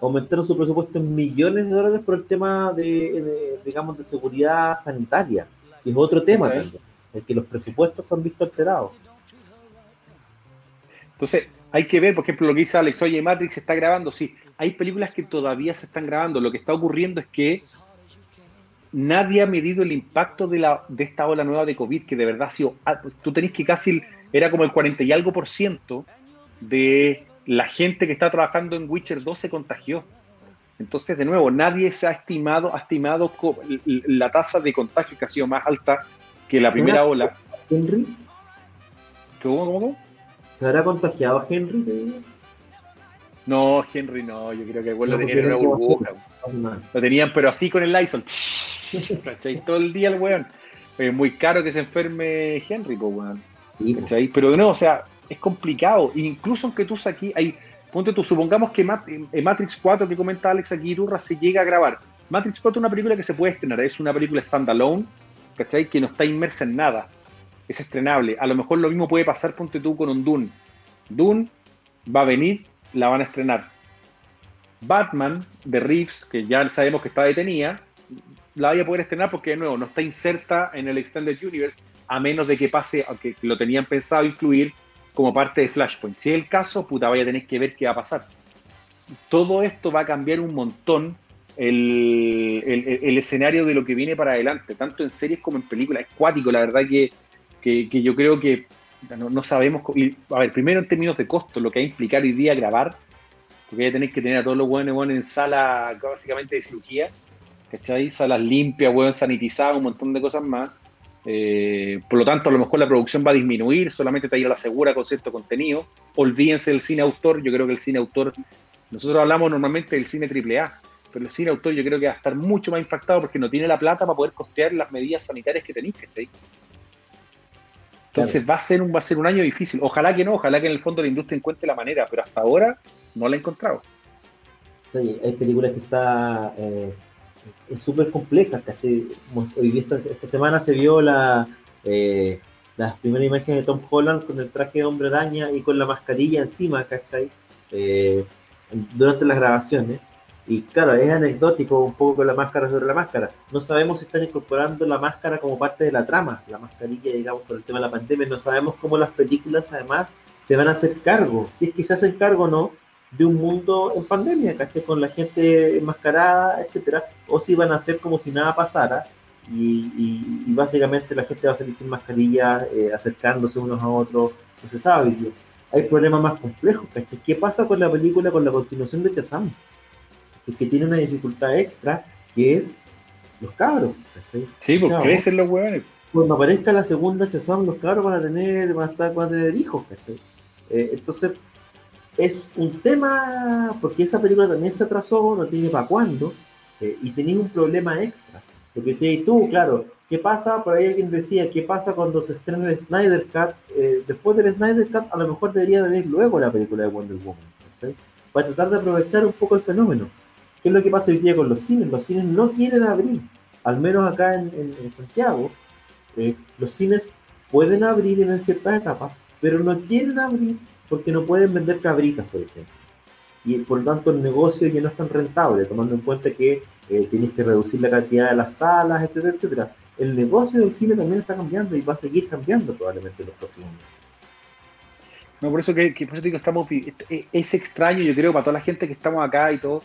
Aumentaron su presupuesto en millones de dólares por el tema de, de, digamos, de seguridad sanitaria, que es otro tema Sí. también, el que los presupuestos se han visto alterados. Entonces, hay que ver, por ejemplo, lo que dice Alex, oye, Matrix se está grabando. Sí, hay películas que todavía se están grabando. Lo que está ocurriendo es que nadie ha medido el impacto de, la, de esta ola nueva de COVID, que de verdad ha sido. ah, pues, Tú tenés que casi. Era como el 40 y algo por ciento de la gente que está trabajando en Witcher 2 se contagió. Entonces, de nuevo, nadie se ha estimado, ha estimado la tasa de contagio que ha sido más alta que la primera ola. ¿Cómo, cómo, cómo? ¿Se habrá contagiado a Henry? No, Henry, no, yo creo que igual lo No, tenían en una no burbuja. No, Lo tenían, pero así con el Lysol. ¿Cachai? Todo el día el weón. Es muy caro que se enferme Henry, pues, weón. sí, pues. ¿Cachai? Pero de nuevo, o sea, es complicado. Incluso aunque tú aquí hay. Ponte tú, supongamos que Mat- Matrix 4, que comenta Alex aquí, Irurra, se llega a grabar. Matrix 4 es una película que se puede estrenar, es una película standalone, ¿cachai? Que no está inmersa en nada. Es estrenable. A lo mejor lo mismo puede pasar, ponte tú, con un Dune. Dune va a venir, la van a estrenar. Batman de Reeves, que ya sabemos que está detenida, la vaya a poder estrenar porque de nuevo no está inserta en el Extended Universe, a menos de que pase, aunque lo tenían pensado incluir como parte de Flashpoint. Si es el caso, puta, vaya a tener que ver qué va a pasar. Todo esto va a cambiar un montón el, el- el escenario de lo que viene para adelante, tanto en series como en películas. Es cuático, la verdad que, que, yo creo que no, sabemos. y, a ver, primero en términos de costo, lo que va a implicar hoy día grabar, porque voy a tener que tener a todos los buenos bueno, en sala básicamente de cirugía, ¿cachai? Salas limpias, hueón sanitizadas, un montón de cosas más. Eh, por lo tanto, a lo mejor la producción va a disminuir, solamente te a la segura con cierto contenido. Olvídense del cine autor, yo creo que el cine autor, nosotros hablamos normalmente del cine AAA, pero el cine autor yo creo que va a estar mucho más impactado porque no tiene la plata para poder costear las medidas sanitarias que tenéis, ¿cachai? Entonces va, a ser un, va a ser un año difícil. Ojalá que no, ojalá que en el fondo la industria encuentre la manera, pero hasta ahora no la ha encontrado. Sí, hay películas que está eh, súper complejas, ¿cachai? Hoy día, esta, esta semana se vio la, eh, las primeras imágenes de Tom Holland con el traje de hombre araña y con la mascarilla encima, ¿cachai? Eh, durante las grabaciones. Y claro, es anecdótico un poco con la máscara sobre la máscara. No sabemos si están incorporando la máscara como parte de la trama, la mascarilla, digamos, por el tema de la pandemia. No sabemos cómo las películas, además, se van a hacer cargo, si es que se hacen cargo o no, de un mundo en pandemia, ¿cachai? Con la gente enmascarada, etcétera, o si van a hacer como si nada pasara y, y- y básicamente la gente va a salir sin mascarilla, eh, acercándose unos a otros, no se sabe. Hay problemas más complejos, ¿cachai? ¿Qué pasa con la película, con la continuación de Shazam? Que tiene una dificultad extra, que es los cabros, ¿cachai? Sí, sea, crecen los hueones. cuando aparezca la segunda Shazam, los cabros van a tener, van a estar, van a tener hijos, ¿cachai? Eh, entonces, es un tema, porque esa película también se atrasó, no tiene para cuándo, eh, y tenía un problema extra. Lo que decías tú, claro, ¿qué pasa? Por ahí alguien decía, ¿qué pasa cuando se estrena el Snyder Cut? Eh, después del Snyder Cut, a lo mejor debería venir luego la película de Wonder Woman, ¿cachai? Para tratar de aprovechar un poco el fenómeno. ¿Qué es lo que pasa hoy día con los cines? Los cines no quieren abrir, al menos acá en, Santiago, eh, los cines pueden abrir en ciertas etapas, pero no quieren abrir porque no pueden vender cabritas, por ejemplo. y por lo tanto el negocio ya no es tan rentable, tomando en cuenta que eh, tienes que reducir la cantidad de las salas, etcétera, etcétera. El negocio del cine también está cambiando y va a seguir cambiando probablemente en los próximos meses. No, por eso que, por eso digo, estamos, es extraño, yo creo, para toda la gente que estamos acá y todo.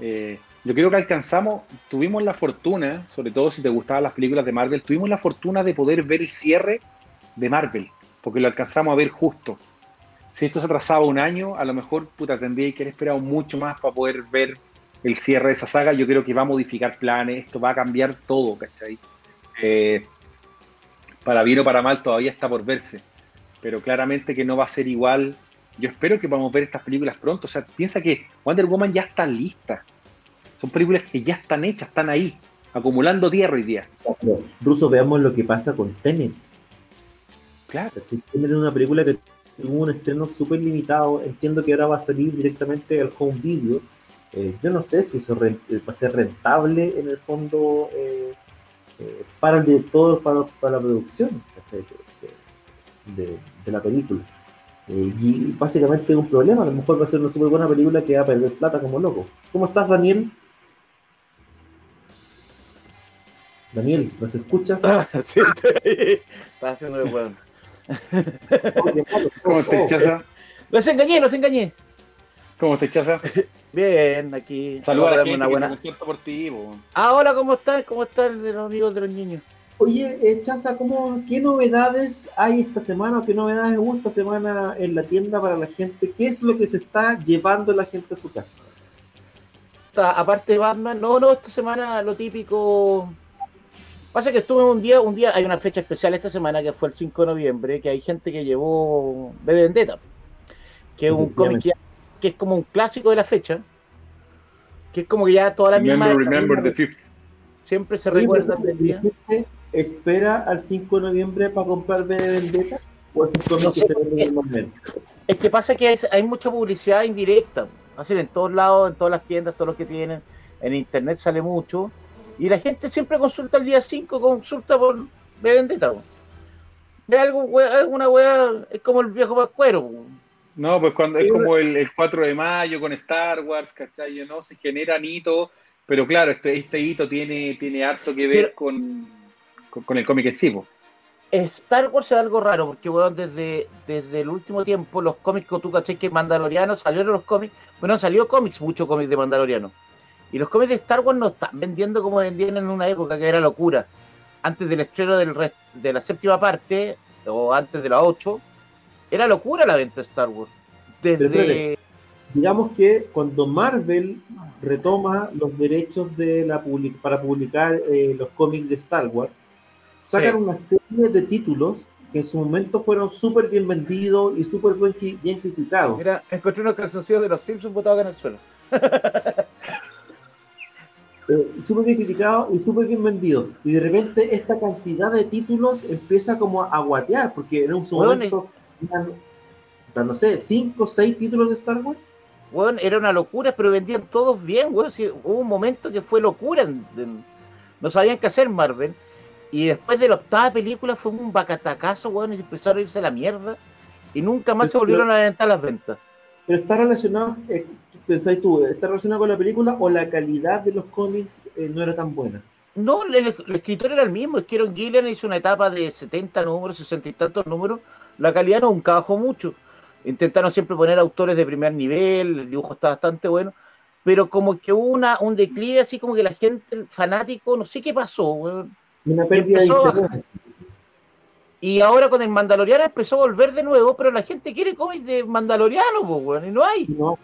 Eh, yo creo que alcanzamos, tuvimos la fortuna, sobre todo si te gustaban las películas de Marvel, tuvimos la fortuna de poder ver el cierre de Marvel, porque lo alcanzamos a ver justo. Si esto se atrasaba un año, a lo mejor puta, tendría que haber esperado mucho más para poder ver el cierre de esa saga. Yo creo que va a modificar planes, esto va a cambiar todo, ¿cachai? Eh, para bien o para mal todavía está por verse, pero claramente que no va a ser igual. Yo espero que podamos ver estas películas pronto. O sea, piensa que Wonder Woman ya está lista. Son películas que ya están hechas, están ahí, acumulando tierra hoy día. Ruso, veamos lo que pasa con Tenet. Claro. Tenet es una película que tuvo un estreno súper limitado. Entiendo que ahora va a salir directamente al home video. Eh, yo no sé si eso eh, va a ser rentable en el fondo eh, para el director, para, para la producción de, la película. Y básicamente es un problema. A lo mejor va a ser una súper buena película que va a perder plata como loco. ¿Cómo estás, Daniel? Daniel, ¿nos escuchas? Ah, sí, estoy ahí. Estás haciendo de bueno. ¿Cómo te Chaza? Los engañé, los engañé. ¿Cómo te Chaza? Bien, aquí. Saludos a la gente una buena... por ti. Ah, hola, ¿cómo estás? ¿Cómo están los amigos de los niños? Oye, eh, Chaza, ¿cómo, ¿qué novedades hay esta semana? ¿Qué novedades hubo esta semana en la tienda para la gente? ¿Qué es lo que se está llevando la gente a su casa? Aparte de Batman, no, no, esta semana lo típico Pasa que estuve un día, un día, hay una fecha especial esta semana que fue el 5 de noviembre, que hay gente que llevó Bebe Vendetta, que es un cómic que, es como un clásico de la fecha, que es como que ya toda la misma... Remember the fifth. Siempre se recuerda del día. ¿Espera al 5 de noviembre para comprar Bebe Vendetta? ¿O es un que se vende en momento? Es que pasa que hay, hay mucha publicidad indirecta, así en todos lados, en todas las tiendas, todos los que tienen, en internet sale mucho, y la gente siempre consulta el día 5, consulta por de vendetta. De algo, es una weá, es como el viejo pascuero. No, pues cuando es como el, 4 de mayo con Star Wars, ¿cachai? No se generan hitos, pero claro, este, este hito tiene, tiene harto que ver con, con, el cómic en sí. Star Wars es algo raro, porque weón, desde, desde el último tiempo, los cómics que tú caché que Mandaloriano salieron los cómics, bueno, salido cómics, muchos cómics de Mandaloriano. Y los cómics de Star Wars no están vendiendo como vendían en una época que era locura. Antes del estreno del de la séptima parte, o antes de la 8, era locura la venta de Star Wars. Desde... digamos que cuando Marvel retoma los derechos de la para publicar eh, los cómics de Star Wars, sacan una serie de títulos que en su momento fueron súper bien vendidos y súper bien, criticados. Mira, encontré una canción de los Simpsons botados en el suelo. eh, súper bien criticado y súper bien vendido. Y de repente esta cantidad de títulos empieza como a guatear, porque en un momento, no sé, cinco o seis títulos de Star Wars. Bueno, era una locura, pero vendían todos bien, bueno, hubo un momento que fue locura. No sabían qué hacer Marvel. Y después de la octava película fue un bacatacazo, bueno, y empezaron a irse a la mierda. Y nunca más se volvieron a adelantar las ventas. Pero está relacionado, eh, pensáis tú, está relacionado con la película o la calidad de los cómics eh, no era tan buena? No, el, escritor era el mismo. Es que Gillian hizo una etapa de 70 números, 60 y tantos números. La calidad nunca bajó mucho. Intentaron siempre poner autores de primer nivel, el dibujo está bastante bueno. Pero como que hubo una, un declive, así como que la gente, el fanático, no sé qué pasó. Una pérdida de interés. Y ahora con el Mandaloriano empezó a volver de nuevo, pero la gente quiere cómics de Mandaloriano, pues, y no hay. No,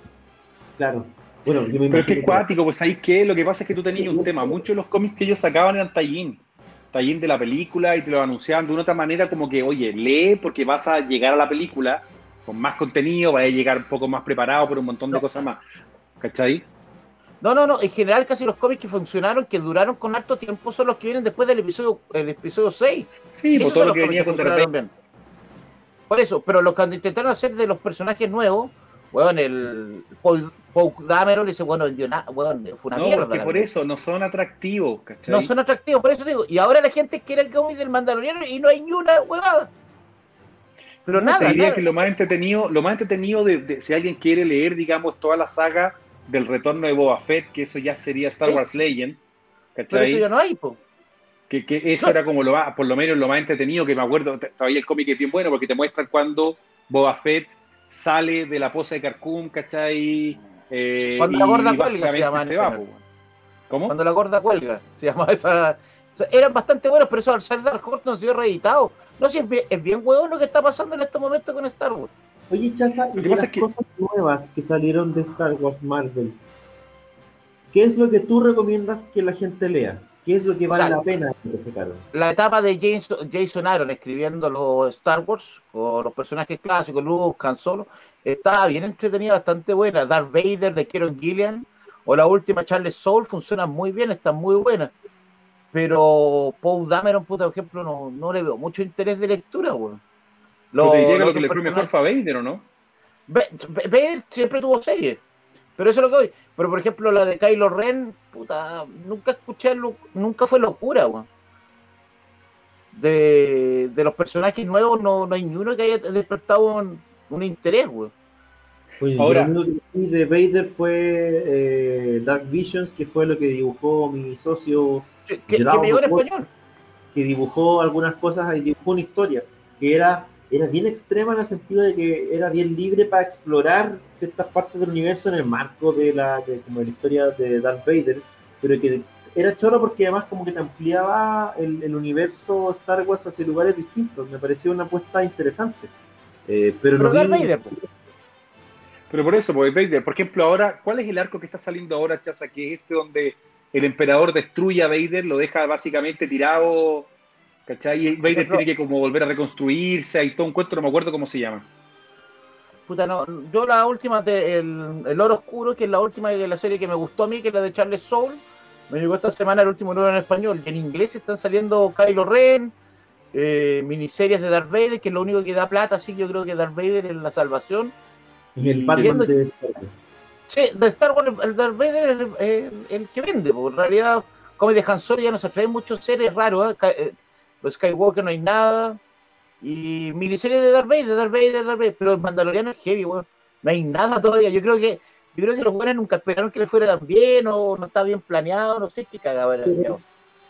claro. Bueno, pero es que es cuático, pues ahí que lo que pasa es que tú tenías un tema. Muchos de los cómics que ellos sacaban eran tallín. Tallín de la película y te lo anunciaban de una otra manera, como que, oye, lee porque vas a llegar a la película con más contenido, vas a llegar un poco más preparado por un montón de cosas más. ¿Cachai? No, no, no. En general, casi los cómics que funcionaron, que duraron con harto tiempo, son los que vienen después del episodio, el episodio 6. Sí, por todo lo que venía con Por eso, pero lo que intentaron hacer de los personajes nuevos, bueno, el Paul, Dameron dice, bueno, bueno, fue una no, mierda. Porque por eso no son atractivos, ¿cachai? No son atractivos, por eso digo. Y ahora la gente quiere el cómic del Mandaloriano y no hay ni una huevada. Pero No, nada, te diría nada. que lo más entretenido, lo más entretenido de, de- si alguien quiere leer, digamos, toda la saga del retorno de Boba Fett, que eso ya sería Star. Wars Legend, pero ¿cachai? eso ya no hay, po. Que, que eso No. era como lo más, por lo menos lo más entretenido, que me acuerdo, todavía el cómic es bien bueno, porque te muestran cuando Boba Fett sale de la poza de Carcum, ¿cachai? Eh, Cuando la gorda cuelga, se llama se va, po, weón. ¿Cómo? Cuando la gorda cuelga, se llama esa. o sea, eran bastante buenos, pero eso al ser Dark Horse no ha sido reeditado. No, si es bien, es bien huevón lo que está pasando en este momento con Star Wars. Oye, Chaza, y de las que- cosas nuevas que salieron de Star Wars Marvel, ¿qué es lo que tú recomiendas que la gente lea? ¿Qué es lo que vale la pena que sacaron? La etapa de Jason, Jason Aaron escribiendo los Star Wars, con los personajes clásicos, Luke, Han Solo, estaba bien entretenida, bastante buena. Darth Vader de Kieron Gillian o la última Charles Soul funcionan muy bien, están muy buenas. Pero Paul Dameron, puta, por ejemplo, no, no le veo mucho interés de lectura, weón. Pero te diría que los lo que le fue mejor fue a Vader, ¿o no? Vader siempre tuvo serie. Pero eso es lo que voy. Pero por ejemplo, la de Kylo Ren, puta, nunca escuché, lo- nunca fue locura, weón. De, de los personajes nuevos, no, no hay ni uno que haya despertado un, un interés, weón. Oye, Ahora- lo que vi de Vader fue eh, Dark Visions, que fue lo que dibujó mi socio, Que, me en español. que dibujó algunas cosas y dibujó una historia que era, era bien extrema en el sentido de que era bien libre para explorar ciertas partes del universo en el marco de la, de, como de la historia de Darth Vader, pero que era choro porque además como que te ampliaba el, el universo Star Wars hacia lugares distintos. Me pareció una apuesta interesante. Eh, pero Pero no Darth vi- Vader, po. Pero por eso, porque Vader, por ejemplo, ahora, ¿cuál es el arco que está saliendo ahora, Chaza? Que es este donde el emperador destruye a Vader, lo deja básicamente tirado, ¿cachai? Y Vader tiene que como volver a reconstruirse, hay todo un cuento, no me acuerdo cómo se llama. Puta, no, yo la última de el, el Oro Oscuro, que es la última de la serie que me gustó a mí, que es la de Charles Soul, me llegó esta semana el último número en español. Y en inglés están saliendo Kylo Ren, eh, miniseries de Darth Vader, que es lo único que da plata, así que yo creo que Darth Vader es la salvación. y el y Batman de Star Wars. Sí, de Star Wars, el Darth Vader es el, el- el que vende, porque en realidad, como de Han Solo ya no se traen muchos seres raros, ¿eh? Los Skywalker no hay nada, y miniserie de Darth Vader, Darth Vader, Darth Vader, pero el Mandaloriano es heavy, weón. no hay nada todavía, yo creo que yo creo que los buenos nunca esperaron que le fuera tan bien, o no está bien planeado, no sé qué cagaba era.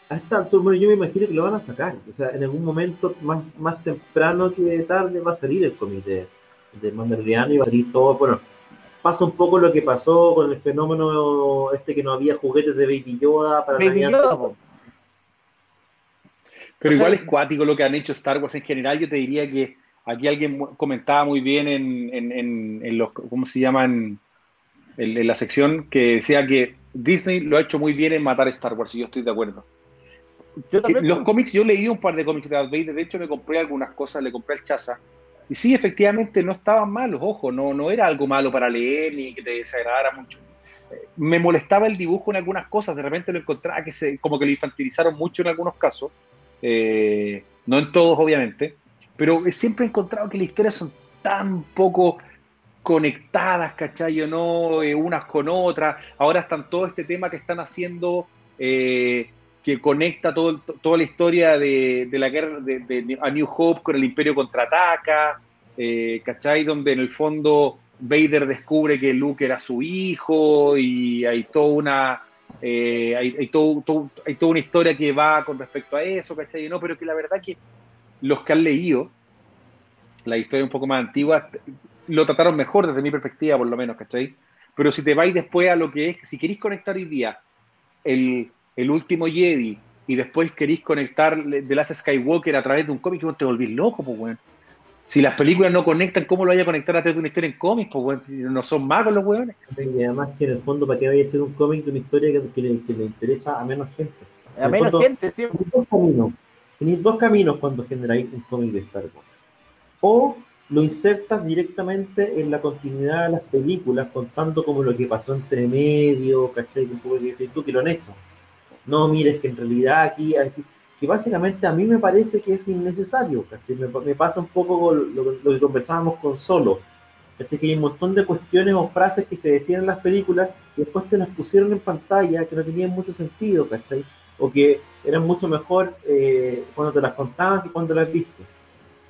A esta altura, bueno, yo me imagino que lo van a sacar. O sea, en algún momento más, más temprano que tarde va a salir el comité de Mandaloriano y va a salir todo. Bueno, pasa un poco lo que pasó con el fenómeno este que no había juguetes de Baby Yoda para Baby Navidad. Yoda, po. Pero O sea, igual es cuático lo que han hecho Star Wars en general. Yo te diría que aquí alguien comentaba muy bien en, en- en- en los, ¿cómo se llaman? En, en la sección que decía que Disney lo ha hecho muy bien en matar Star Wars y yo estoy de acuerdo. Yo también, los cómics, yo leí un par de cómics de Darth Vader, de hecho me compré algunas cosas, le compré al Chaza. Y sí, efectivamente no estaban malos, ojo, no, no era algo malo para leer ni que te desagradara mucho. Eh, Me molestaba el dibujo en algunas cosas, de repente lo encontraba que se, como que lo infantilizaron mucho en algunos casos, eh, no en todos obviamente, pero siempre he encontrado que las historias son tan poco conectadas, ¿cachai? O no, Eh, unas con otras. Ahora están todo este tema que están haciendo, eh, que conecta todo, toda la historia de, la guerra de, New Hope con el Imperio contraataca, eh, ¿cachai? Donde en el fondo Vader descubre que Luke era su hijo y hay toda una. Eh, hay, hay toda una historia que va con respecto a eso, ¿cachai? No, pero que la verdad que los que han leído la historia un poco más antigua lo trataron mejor desde mi perspectiva, por lo menos, ¿cachai? Pero si te vais después a lo que es, si queréis conectar hoy día el, el último Jedi y después queréis conectar The Last Skywalker a través de un cómic, te volvís loco, pues, weón. Si las películas no conectan, ¿cómo lo vaya a conectar a través de una historia en cómics? Pues, no son magos los weones. Y además que en el fondo, ¿para qué vaya a ser un cómic de una historia que, que le, que le interesa a menos gente? a en menos fondo- gente, tío. Tenéis dos caminos. Tenéis dos caminos cuando generáis un cómic de Star Wars. O lo insertas directamente en la continuidad de las películas, contando como lo que pasó entre medio, ¿cachai? Un poco que dices tú que lo han hecho. No, mires que en realidad aquí, aquí- que básicamente a mí me parece que es innecesario, ¿cachai? Me, me pasa un poco lo, lo que conversábamos con Solo, ¿cachai? Que hay un montón de cuestiones o frases que se decían en las películas y después te las pusieron en pantalla que no tenían mucho sentido, ¿cachai? o que eran mucho mejor eh, cuando te las contaban que cuando las viste.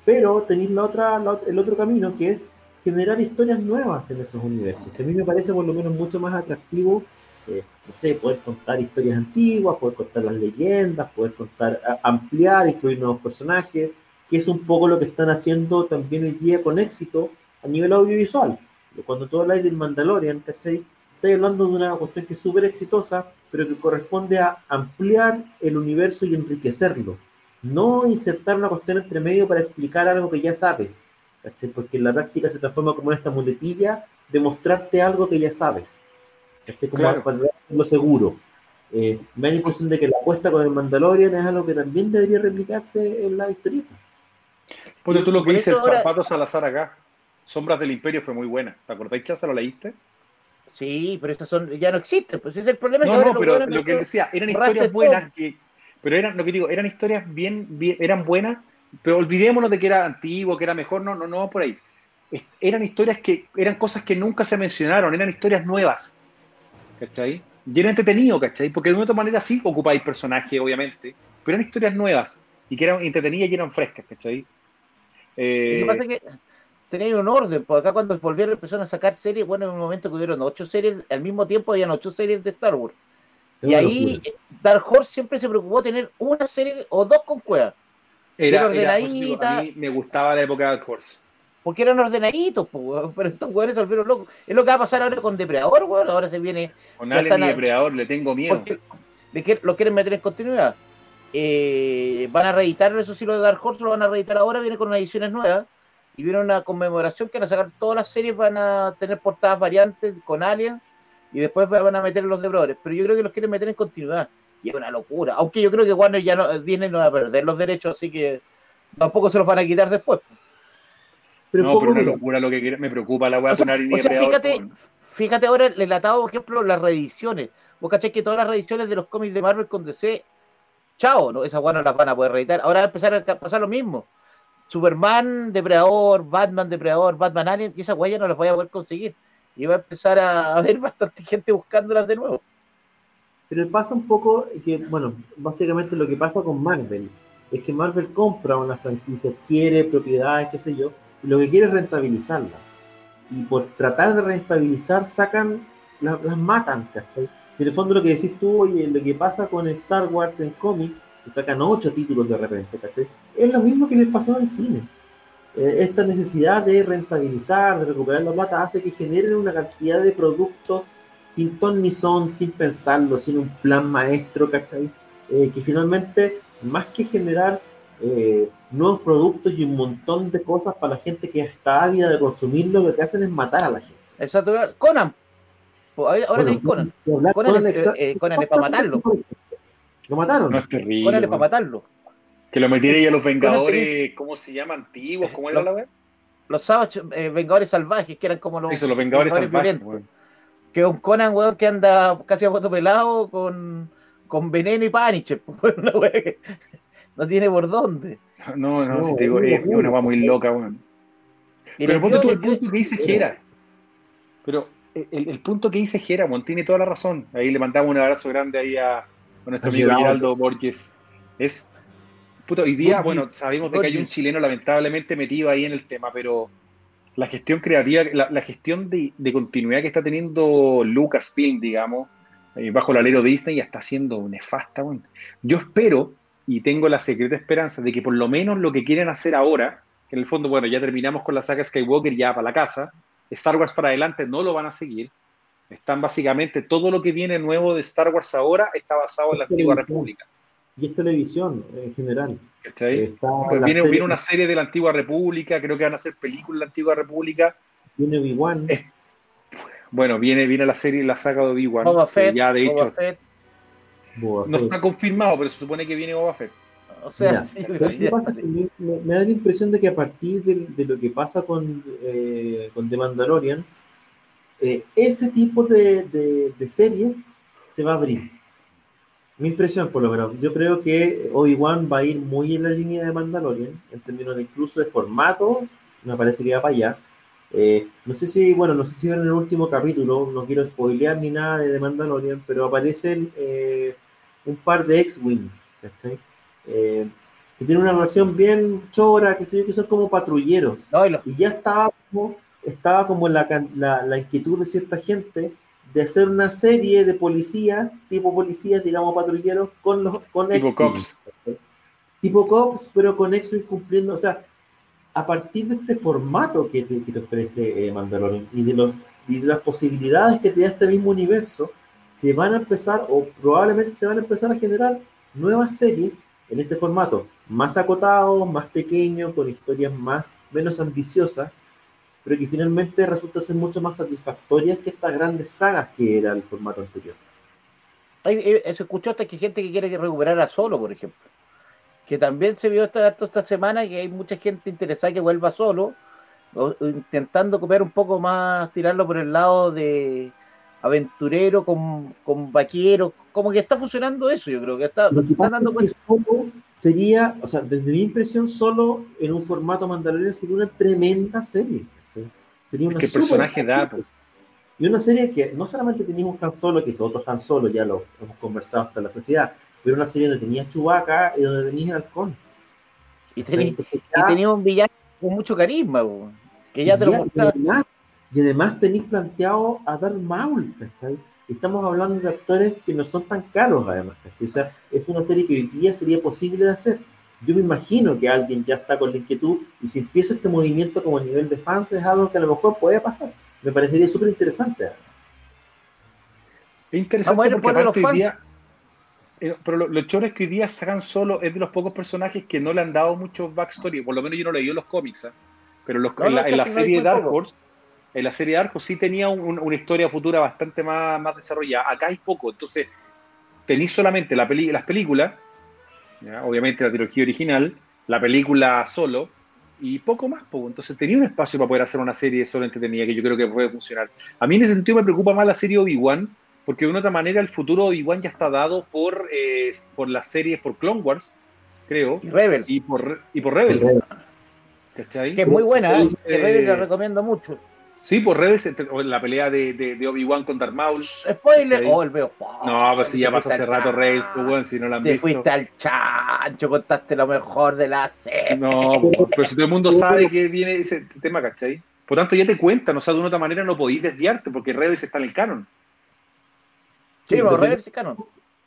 Pero tenéis la otra, el otro camino que es generar historias nuevas en esos universos, que a mí me parece por lo menos mucho más atractivo, eh, no sé, poder contar historias antiguas, poder contar las leyendas, poder contar, ampliar, incluir nuevos personajes, que es un poco lo que están haciendo también hoy día con éxito a nivel audiovisual. Cuando tú hablas del Mandalorian, ¿cachai? Estoy hablando de una cuestión que es súper exitosa, pero que corresponde a ampliar el universo y enriquecerlo. No insertar una cuestión entre medio para explicar algo que ya sabes, ¿cachai? Porque en la práctica se transforma como en esta muletilla de mostrarte algo que ya sabes, ¿cachai? Como claro. para lo seguro. Eh, me da la impresión de que la apuesta con el Mandalorian es algo que también debería replicarse en la historieta. Pues tú lo que dices, Pato Salazar acá, Sombras del Imperio fue muy buena. ¿Te acordáis, Chaza? ¿Lo leíste? Sí, pero estas son, ya no existen, pues ese es el problema. No, no, pero lo que decía, eran historias buenas, que, pero eran, lo que digo, eran historias bien, bien, eran buenas, pero olvidémonos de que era antiguo, que era mejor, no, no, no, por ahí. Eran historias que, eran cosas que nunca se mencionaron, eran historias nuevas, ¿cachai? Y era entretenido, ¿cachai? Porque de una otra manera sí ocupáis personajes, obviamente, pero eran historias nuevas y que eran entretenidas y eran frescas, ¿cachai? Eh, pasa que tenéis un orden, porque acá cuando volvieron empezaron a sacar series, bueno, en un momento que hubieron ocho series, al mismo tiempo habían ocho series de Star Wars. y ahí Dark Horse siempre se preocupó de tener una serie o dos con cuevas. Era, ordenadita. a mí me gustaba la época de Dark Horse. Porque eran ordenaditos, pero estos jugadores se volvieron locos. Es lo que va a pasar ahora con Depredador, weón. Ahora se viene. Con Alien y Depredador, le tengo miedo. Porque lo quieren meter en continuidad. Eh, van a reeditar, eso sí, lo de Dark Horse lo van a reeditar ahora, viene con unas ediciones nuevas y viene una conmemoración que van a sacar todas las series, van a tener portadas variantes con Alien y después van a meter los depredadores. Pero yo creo que los quieren meter en continuidad y es una locura. Aunque yo creo que Warner ya no, Disney no va a perder los derechos, así que tampoco se los van a quitar después. Pero no, pero una locura lo que quiere, me preocupa la weá con Alien y fíjate, fíjate ahora el atado, por ejemplo, las reediciones. Vos caché que todas las reediciones de los cómics de Marvel con DC, chao, ¿no? esas weas no las van a poder reeditar. Ahora va a empezar a pasar lo mismo Superman, Depredador, Batman, Depredador, Batman Alien, y esa ya no las voy a poder conseguir. Y va a empezar a haber bastante gente buscándolas de nuevo. Pero pasa un poco que, bueno, básicamente lo que pasa con Marvel es que Marvel compra una franquicia, quiere propiedades, qué sé yo, lo que quiere es rentabilizarla. Y por tratar de rentabilizar, sacan, las, matan, ¿cachai? Si en el fondo lo que decís tú, oye, lo que pasa con Star Wars en cómics, que sacan ocho títulos de repente, ¿cachai? es lo mismo que les pasó al cine. Eh, esta necesidad de rentabilizar, de recuperar la plata, hace que generen una cantidad de productos sin ton ni son, sin pensarlo, sin un plan maestro, ¿cachai? Eh, que finalmente, más que generar eh, nuevos productos y un montón de cosas para la gente que está ávida de consumirlo, lo que hacen es matar a la gente. Exacto. Conan. Ahora tenéis Conan. Conan, es, Conan es para matarlo. Lo mataron. No es terrible. Conan es para matarlo. Que lo metiera a los Vengadores, ¿cómo se llama? Antiguos, ¿cómo era la vez? Los eh, Vengadores Salvajes, que eran como los. Eso, los Vengadores, Salvajes. Que un Conan, weón, que anda casi a foto pelado con, con veneno y paniche. no tiene por dónde. No, no, si te digo, es una va muy loca, weón. Pero ponte tú el punto que dice Jera. Pero el, el, punto que dice Jera, weón, tiene toda la razón. Ahí le mandamos un abrazo grande ahí a, a nuestro amigo Geraldo Borges. Es Puta, hoy día, bueno, sabemos de que hay un chileno lamentablemente metido ahí en el tema, pero la gestión creativa, la, gestión de, continuidad que está teniendo Lucasfilm, digamos, eh, bajo el alero de Disney, ya está siendo nefasta. Bueno. Yo espero y tengo la secreta esperanza de que por lo menos lo que quieren hacer ahora, que en el fondo, bueno, ya terminamos con la saga Skywalker ya para la casa, Star Wars para adelante no lo van a seguir. Están básicamente, todo lo que viene nuevo de Star Wars ahora está basado en la antigua república y es televisión en general. Pues viene, una serie de la Antigua República, creo que van a ser películas de la Antigua República. Viene Obi-Wan. bueno, viene, viene la serie, la saga de Obi-Wan. Ya, de hecho, no está confirmado, pero se supone que viene Boba Fett. O sea, me, da la impresión de que a partir de, lo que pasa con, eh, con The Mandalorian, eh, ese tipo de, de series se va a abrir. Mi impresión, por lo menos, yo creo que Obi-Wan va a ir muy en la línea de Mandalorian, en términos de incluso de formato, me parece que va para allá. Eh, no sé si, bueno, no sé si ven en el último capítulo, no quiero spoilear ni nada de Mandalorian, pero aparecen eh, un par de X-Wings, eh, que tienen una relación bien chora, que que son como patrulleros. No, y, lo- Y ya estaba como, estaba como la, la, la inquietud de cierta gente de hacer una serie de policías, tipo policías, digamos, patrulleros, con los con Tipo cops. Tipo cops, pero con X-Wing cumpliendo, o sea, a partir de este formato que te, que te ofrece eh, Mandalorian y de, los, y de las posibilidades que te da este mismo universo, se van a empezar, o probablemente se van a empezar a generar nuevas series en este formato, más acotado, más pequeño, con historias más, menos ambiciosas, pero que finalmente resulta ser mucho más satisfactorias que estas grandes sagas que era el formato anterior. Ay, eh, se escuchó hasta que gente que quiere que recuperar a Solo, por ejemplo. Que también se vio esta, esta semana que hay mucha gente interesada que vuelva Solo, intentando copiar un poco más, tirarlo por el lado de aventurero con, con vaquero. Como que está funcionando eso, yo creo que está, Lo que pasa dando es que cuenta. solo sería, o sea, desde mi impresión, solo en un formato Mandalorian sería una tremenda serie. Sería Es una súper- personaje da. Y una serie que no solamente tenías un Han Solo, que es otro Han Solo, ya lo hemos conversado hasta la saciedad, pero una serie donde tenías Chewbacca y donde tenías el halcón. Y ¿cachai? tenía, Entonces y ya- tenía un villano con mucho carisma, que ya te lo mostraba. Y además tenéis planteado a Darth Maul, ¿cachai? Estamos hablando de actores que no son tan caros, además, ¿cachai? O sea, es una serie que hoy día sería posible de hacer. Yo me imagino que alguien ya está con la inquietud y si empieza este movimiento como a nivel de fans es algo que a lo mejor puede pasar. Me parecería súper interesante. Es interesante porque aparte los hoy día. eh, pero lo, lo choro es que hoy día sacan solo, es de los pocos personajes que no le han dado mucho backstory, por lo menos yo no leí los cómics, ¿ah? pero los- No, en, la, en la serie Dark poco. Horse, en la serie Dark Horse sí tenía un- un- una historia futura bastante más, más desarrollada. Acá hay poco, entonces tenéis solamente la peli- las películas, ¿ya? obviamente la trilogía original, la película solo, y poco más, poco. entonces tenía un espacio para poder hacer una serie solo entretenida que yo creo que puede funcionar. A mí en ese sentido me preocupa más la serie Obi-Wan, porque de una otra manera el futuro de Obi-Wan ya está dado por, eh, por las series, por Clone Wars, creo, Y Rebels, y por, y por Rebels. Rebels. ¿Cachai? que es muy buena, ¿eh? Entonces, Rebels la recomiendo mucho. Sí, por o la pelea de, de, de Obi-Wan con Darth Maul. Spoiler, Sí. oh, el veo. No, pues si ya pasó hace rato Rebels, chan- pues, weón, si no la han Te visto. fuiste al chancho, contaste lo mejor de la serie. No, pues, pero si todo el mundo sabe que viene ese tema, ¿cachai? Por tanto, ya te cuentan, o sea, de una otra manera no podéis desviarte, porque Rebels está en el canon. Sí, Sí, pero porque- Rebels es canon.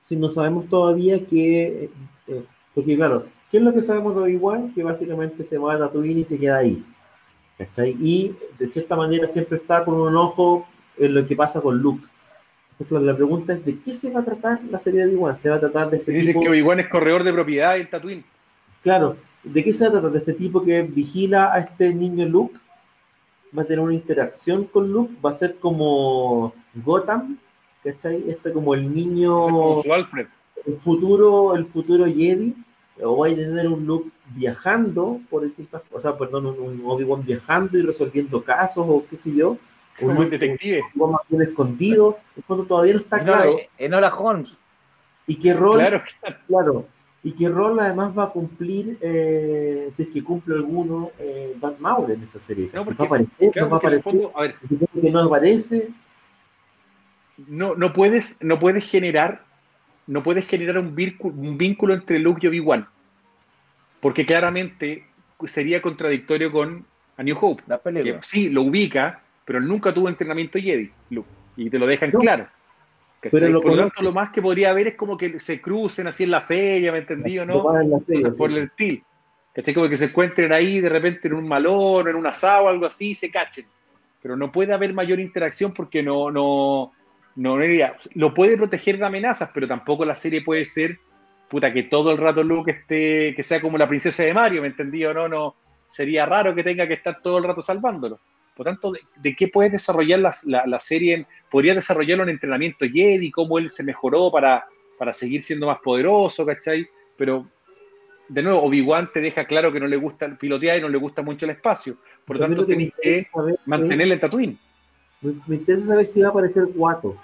si no sabemos todavía que, eh, eh, porque claro, ¿qué es lo que sabemos de Obi-Wan? Que básicamente se va a Tatooine y se queda ahí, ¿cachai? Y de cierta manera siempre está con un ojo en lo que pasa con Luke. Entonces, la pregunta es, ¿de qué se va a tratar la serie de Obi-Wan? ¿Se va a tratar de este dicen tipo? que Obi-Wan es corredor de propiedad en Tatooine. Claro, ¿de qué se va a tratar? ¿De este tipo que vigila a este niño Luke? ¿Va a tener una interacción con Luke? ¿Va a ser como Gotham? ¿Cachai? Este como el niño Como su Alfred. el futuro, el futuro Jedi, o va a tener un Luke viajando por distintas cosas, perdón, un, un Obi-Wan viajando y resolviendo casos, o qué sé yo, un detective. un más bien escondido, en fondo todavía no está Enola, claro, Enola Holmes. y qué rol, Claro, claro, y qué rol además va a cumplir, eh, si es que cumple alguno, eh, Darth Maul en esa serie, No, ¿va a porque- aparecer? claro, ¿No va a porque aparecer? fondo, a ver, que no aparece, no, no puedes, no puedes generar, no puedes generar un vínculo, un vínculo entre Luke y Obi-Wan. Porque claramente sería contradictorio con A New Hope. Que sí, lo ubica, pero nunca tuvo entrenamiento Jedi, Luke. Y te lo dejan No. claro. Pero lo Por lo conoce. tanto, lo más que podría haber es como que se crucen así en la feria, ¿me entendí o no? Cosas por sí. el estilo. ¿Cachai? Como que se encuentren ahí de repente en un malón, en un asado, algo así, y se cachen. Pero no puede haber mayor interacción porque no, no, no, no diría, lo puede proteger de amenazas, pero tampoco la serie puede ser, puta, que todo el rato Luke esté, que sea como la princesa de Mario, ¿me entendí o no? No, sería raro que tenga que estar todo el rato salvándolo. Por tanto, ¿de, de qué puedes desarrollar la, la, la serie? En, podría desarrollarlo en entrenamiento Jedi, cómo él se mejoró para, para seguir siendo más poderoso, ¿cachai? Pero de nuevo, Obi-Wan te deja claro que no le gusta pilotear y no le gusta mucho el espacio. Por lo tanto, lo que que mantenerla en Tatooine. Me, me interesa saber si va a aparecer Guato.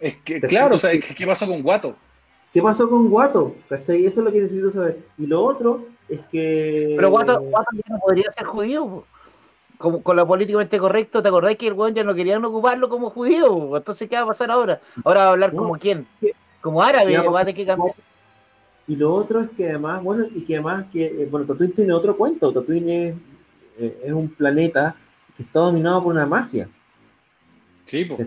Es que, claro, o sea, ¿qué pasó con Guato? ¿Qué pasó con Guato? ¿Cachai? Eso es lo que necesito saber. Y lo otro es que. Pero Guato, Guato ya no podría ser judío. Como, con lo políticamente correcto, ¿te acordás que el weón ya no querían ocuparlo como judío? Entonces, ¿qué va a pasar ahora? Ahora va a hablar No, como quién? Como árabe, va a tener que cambiar. Y lo otro es que además, bueno, y que además que, eh, bueno, Tatooine tiene otro cuento. Tatooine es, eh, es un planeta que está dominado por una mafia. Sí, pues.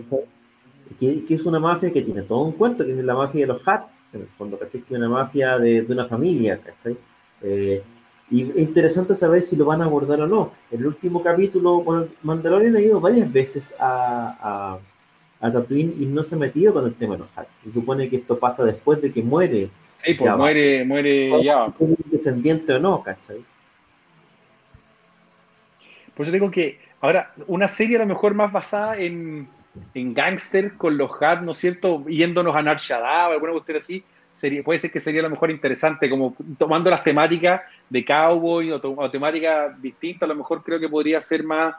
Que, que, es una mafia que tiene todo un cuento, que es la mafia de los Hats, en el fondo, ¿cachai? Que es una mafia de, de una familia, ¿cachai? Eh, y es interesante saber si lo van a abordar o no. En el último capítulo, bueno, Mandalorian ha ido varias veces a, a, a Tatooine y no se ha metido con el tema de los Hats. Se supone que esto pasa después de que muere. Sí, pues muere, muere ya. Descendiente o no, ¿cachai? Por eso digo que ahora, una serie a lo mejor más basada en, en gángster con los Hats, ¿no es cierto? Yéndonos a Nar Shaddaa, alguna cuestión así, sería, puede ser que sería a lo mejor interesante, como tomando las temáticas de cowboy o, o temáticas distintas, a lo mejor creo que podría ser más,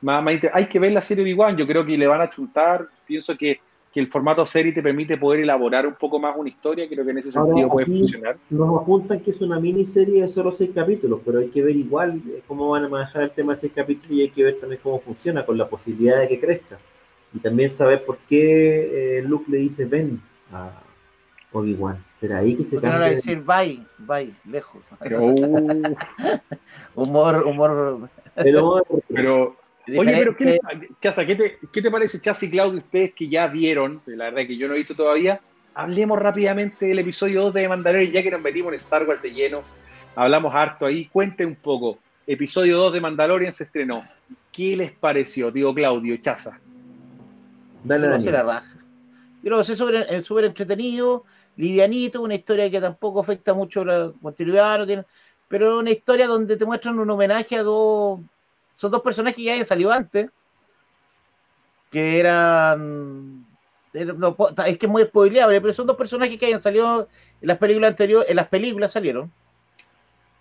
más, más Hay que ver la serie Obi-Wan, yo creo que le van a chuntar, pienso que, que, el formato serie te permite poder elaborar un poco más una historia, creo que en ese sentido Ahora, puede funcionar. Nos apuntan que es una miniserie de solo seis capítulos, pero hay que ver igual cómo van a manejar el tema de seis capítulos y hay que ver también cómo funciona con la posibilidad de que crezca. Y también saber por qué eh, Luke le dice ven a, Obi-Wan. ¿Será ahí que se cambia? No decir bye, bye, lejos. Pero, uh... humor, humor. Pero, pero oye, pero ¿qué, Chaza, ¿qué te, ¿qué te parece, Chasa y Claudio, ustedes que ya vieron? La verdad que yo no he visto todavía. Hablemos rápidamente del episodio 2 de Mandalorian, ya que nos metimos en Star Wars de lleno. Hablamos harto ahí. Cuente un poco. Episodio 2 de Mandalorian se estrenó. ¿Qué les pareció, tío Claudio Chaza? Dale, dale. Yo lo sé súper entretenido livianito, una historia que tampoco afecta mucho la continuidad, no tiene, pero una historia donde te muestran un homenaje a dos, son dos personajes que ya habían salido antes, que eran, no, es que es muy spoileable, pero son dos personajes que habían salido en las películas anteriores, en las películas salieron,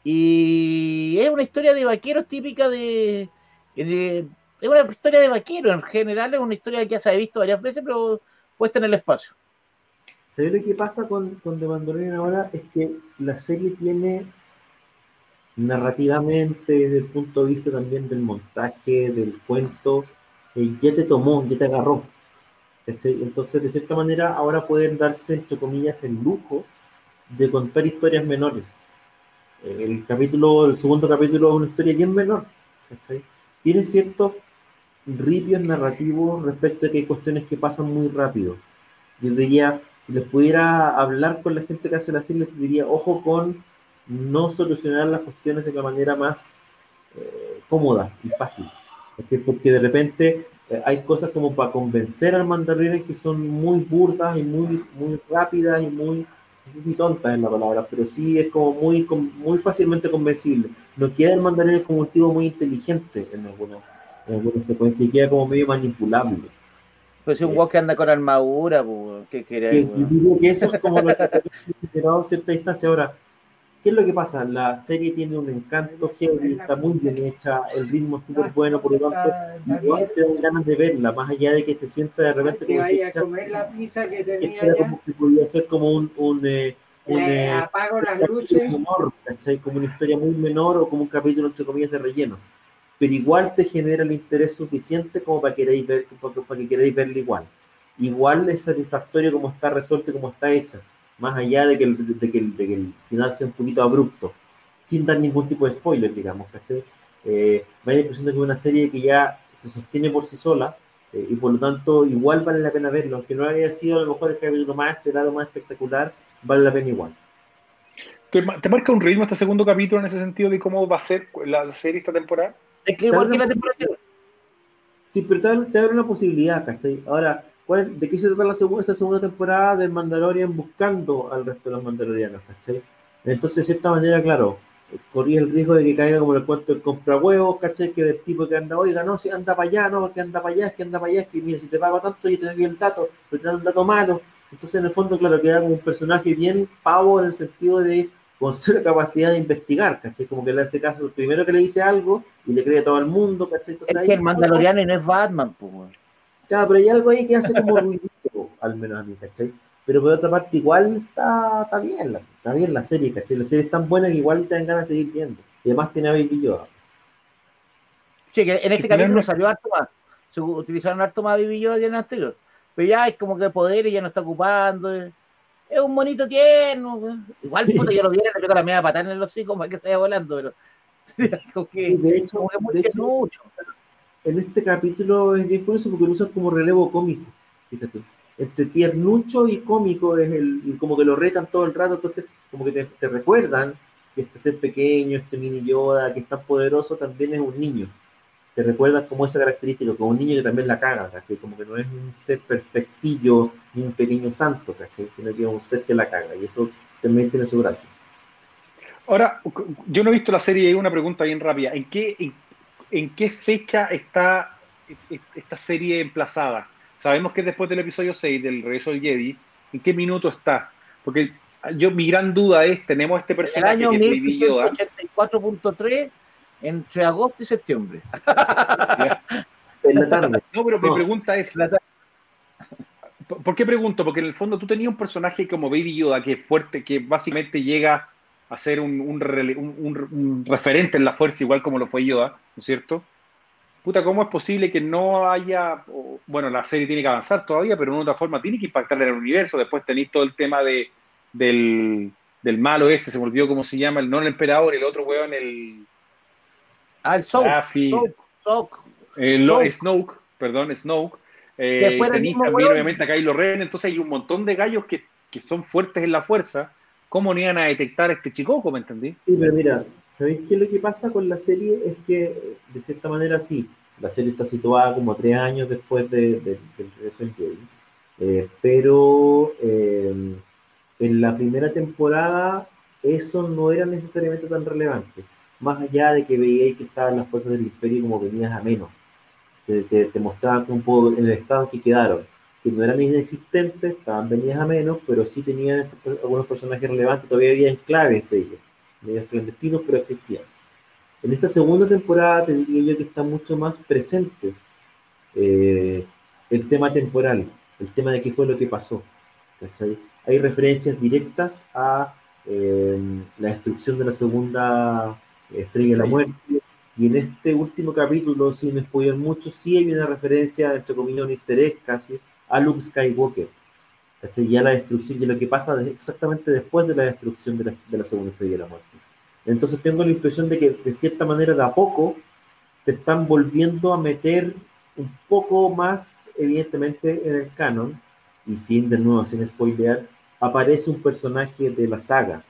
y es una historia de vaqueros típica de, de es una historia de vaqueros en general, es una historia que ya se ha visto varias veces, pero puesta en el espacio. ¿Sabes lo que pasa con, con The Mandalorian ahora? Es que la serie tiene narrativamente, desde el punto de vista también del montaje, del cuento, eh, ya te tomó, ya te agarró. Entonces, de cierta manera, ahora pueden darse, entre comillas, el lujo de contar historias menores. El capítulo, el segundo capítulo es una historia bien menor. Tiene ciertos ripios narrativos respecto a que hay cuestiones que pasan muy rápido. Yo diría, si les pudiera hablar con la gente que hace la serie, les diría, ojo con no solucionar las cuestiones de la manera más eh, cómoda y fácil. Porque de repente eh, hay cosas como para convencer al mandarín que son muy burdas y muy, muy rápidas y muy, no sé si tontas en la palabra, pero sí es como muy, muy fácilmente convencible. No queda el mandarín como un tipo muy inteligente en algunas en alguna secuencias y queda como medio manipulable. Pues un guau que anda con armadura, pues, ¿qué querés? Que, digo que eso es como lo que cierta distancia. Ahora, ¿qué es lo que pasa? La serie tiene un encanto heavy, está muy bien hecha, el ritmo es súper bueno, por lo tanto, igual te dan ganas de verla, más allá de que te sienta de repente como si a comer la pizza que tenía era como que podía ser como un, un, eh, un eh, apago las luces. Menor, Como una historia muy menor o como un capítulo entre comillas de relleno pero igual te genera el interés suficiente como para, queréis ver, para que queréis verla igual. Igual es satisfactorio como está resuelto y como está hecha, más allá de que, el, de, que el, de que el final sea un poquito abrupto, sin dar ningún tipo de spoiler, digamos, ¿cachai? Eh, me da la impresión de que es una serie que ya se sostiene por sí sola eh, y por lo tanto igual vale la pena verlo, aunque no haya sido a lo mejor el capítulo más estelar o más espectacular, vale la pena igual. ¿Te, ¿Te, marca un ritmo este segundo capítulo en ese sentido de cómo va a ser la serie esta temporada? Es que igual que la temporada. Sí, pero te, abre una posibilidad, ¿cachai? Ahora, ¿cuál, ¿de qué se trata la segunda, esta segunda temporada del Mandalorian buscando al resto de los Mandalorianos, ¿cachai? Entonces, de cierta manera, claro, corría el riesgo de que caiga como el cuento del compra huevos, ¿cachai? Que del tipo que anda, oiga, no, si anda para allá, no, que anda para allá, es que anda para allá, es que mira, si te pago tanto, yo te doy el dato, pero te dan un dato malo. Entonces, en el fondo, claro, queda como un personaje bien pavo en el sentido de con cero capacidad de investigar, ¿cachai? Como que le hace caso primero que le dice algo y le cree a todo el mundo, ¿cachai? Entonces, es que el Mandaloriano no es Batman, pues. Claro, pero hay algo ahí que hace como ruidito, al menos a mí, ¿cachai? Pero por otra parte, igual está, está bien, la, está bien la serie, ¿cachai? La serie es tan buena que igual te dan ganas de seguir viendo. Y además tiene a Baby Yoda. Sí, que en este capítulo salió harto más. Se utilizaron harto más Baby Yoda que en el anterior. Pero ya es como que poder y ya no está ocupando. Es es un monito tierno. Igual, puta, yo lo viera, le pego la media patada en el hocico para que se vaya volando, pero. como que, de hecho, como que muy de hecho, tiernucho. En este capítulo es bien curioso porque lo usan como relevo cómico, fíjate. Entre tiernucho y cómico es el, como que lo retan todo el rato, entonces como que te, recuerdan que este ser pequeño, este mini Yoda, que es tan poderoso, también es un niño. Te recuerdas como esa característica, como un niño que también la caga, ¿cachai? Como que no es un ser perfectillo ni un pequeño santo, ¿cachai? Sino que es un ser que la caga, y eso también tiene su gracia. Ahora, yo no he visto la serie y una pregunta bien rápida. ¿En qué, en qué fecha está esta serie emplazada? Sabemos que es después del episodio 6 del regreso del Jedi. ¿En qué minuto está? Porque yo mi gran duda es, tenemos este El personaje año que es Baby Yoda. 1984.3 entre agosto y septiembre. En la tarde. No, pero mi pregunta es, La- ¿por por qué pregunto? Porque en el fondo tú tenías un personaje como Baby Yoda que es fuerte, que básicamente llega a ser un, un referente en la fuerza, igual como lo fue Yoda, ¿no es cierto? Puta, ¿cómo es posible que no haya, bueno, la serie tiene que avanzar todavía, pero de otra forma tiene que impactar en el universo, después tenéis todo el tema de, del, del malo este, se me olvidó cómo se llama, el, no el emperador, el otro weón, el Ah, el el Lo- Snoke. Perdón, Snoke. Eh, tenéis también weón. obviamente a Kylo Ren, entonces hay un montón de gallos que, que son fuertes en la fuerza. ¿Cómo no iban a detectar a este chicoco, me entendí? Sí, pero mira, ¿sabéis qué lo que pasa con la serie? Es que, de cierta manera, sí, la serie está situada como tres años después de, de- del regreso del Jedi. Eh, pero eh, en la primera temporada eso no era necesariamente tan relevante. Más allá de que veíais que estaban las fuerzas del imperio como venías a menos. Te, te, te mostraban un poco en el estado en que quedaron. Que no eran inexistentes, estaban venidas a menos, pero sí tenían estos- algunos personajes relevantes, todavía había enclaves de ellos medios clandestinos, pero existían. En esta segunda temporada te diría yo que está mucho más presente eh, el tema temporal, el tema de qué fue lo que pasó. ¿cachai? Hay referencias directas a eh, la destrucción de la segunda estrella de la muerte. Y en este último capítulo, sin spoiler mucho, sí hay una referencia, entre comillas, un easter egg casi, a Luke Skywalker. ¿cachai? Y a la destrucción, y lo que pasa exactamente después de la destrucción de la, segunda estrella de la muerte. Entonces tengo la impresión de que de cierta manera de a poco te están volviendo a meter un poco más, evidentemente, en el canon, y sin, de nuevo, sin spoilear, aparece un personaje de la saga,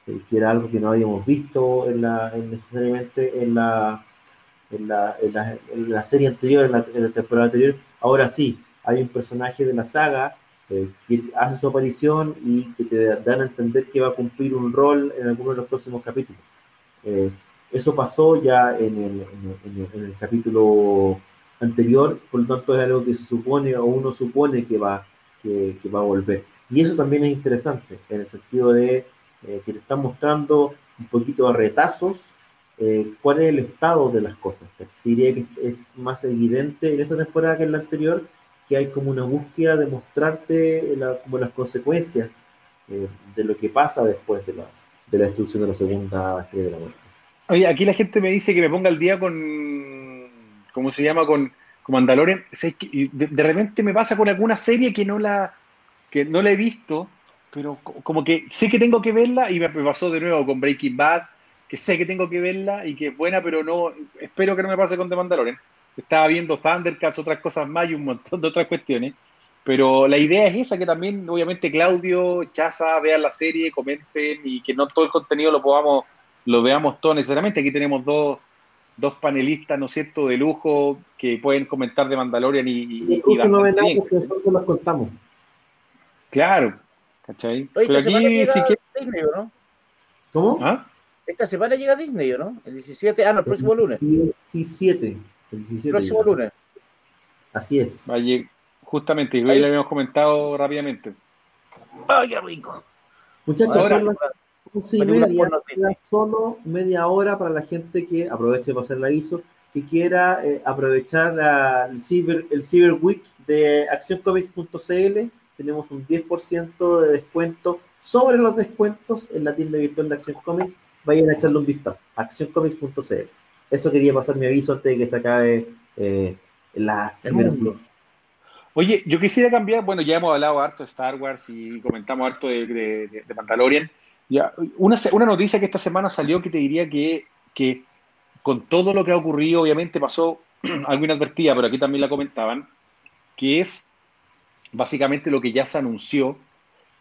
¿sí? que era algo que no habíamos visto en la, en necesariamente en la, en, la, en, la, serie anterior, en la temporada anterior. Ahora sí, hay un personaje de la saga eh, que hace su aparición y que te dan a entender que va a cumplir un rol en alguno de los próximos capítulos. Eh, eso pasó ya en el, en, el, en el, capítulo anterior, por lo tanto es algo que se supone o uno supone que va, que, que va a volver. Y eso también es interesante, en el sentido de eh, que te están mostrando un poquito a retazos eh, cuál es el estado de las cosas. Te diría que es más evidente en esta temporada que en la anterior, que hay como una búsqueda de mostrarte la, como las consecuencias eh, de lo que pasa después de la, de la destrucción de la segunda estrella de la muerte. Oye, aquí la gente me dice que me ponga al día con, ¿cómo se llama? Con, con Mandalorian. De, de, repente me pasa con alguna serie que no la, que no la he visto, pero como que sé que tengo que verla y me pasó de nuevo con Breaking Bad, que sé que tengo que verla y que es buena, pero no, espero que no me pase con The Mandalorian. Estaba viendo Thundercats, otras cosas más y un montón de otras cuestiones. Pero la idea es esa, que también, obviamente, Claudio, Chaza, vean la serie, comenten y que no todo el contenido lo podamos, lo veamos todo necesariamente. Aquí tenemos dos, dos panelistas, ¿no es cierto?, de lujo que pueden comentar de Mandalorian y, y, y no ven nada porque nosotros las contamos. Claro, ¿cachai? Oye, Pero aquí sí que... Disney, ¿no? ¿Cómo? ¿Ah? Esta semana llega Disney, ¿no? El 17, ah, no, el próximo lunes. 17. El 17 El próximo lunes. Así es. Vaya, justamente, y hoy le habíamos comentado rápidamente. ¡Ay, qué rico! Muchachos, Ahora, son las once y película media. solo media hora para la gente que aproveche para hacer el aviso, que quiera eh, aprovechar la- el, Cyber, el Cyber Week de accioncomics.cl. Tenemos un 10% de descuento sobre los descuentos en la tienda virtual de Acción Comics. Vayan a echarle un vistazo. accioncomics.cl. Eso quería pasar mi aviso antes de que se acabe eh, la. Oye, yo quisiera cambiar, bueno, ya hemos hablado harto de Star Wars y comentamos harto de, de, de Mandalorian. Ya, una, una, noticia que esta semana salió que te diría que, que con todo lo que ha ocurrido, obviamente pasó algo inadvertida, pero aquí también la comentaban, que es básicamente lo que ya se anunció,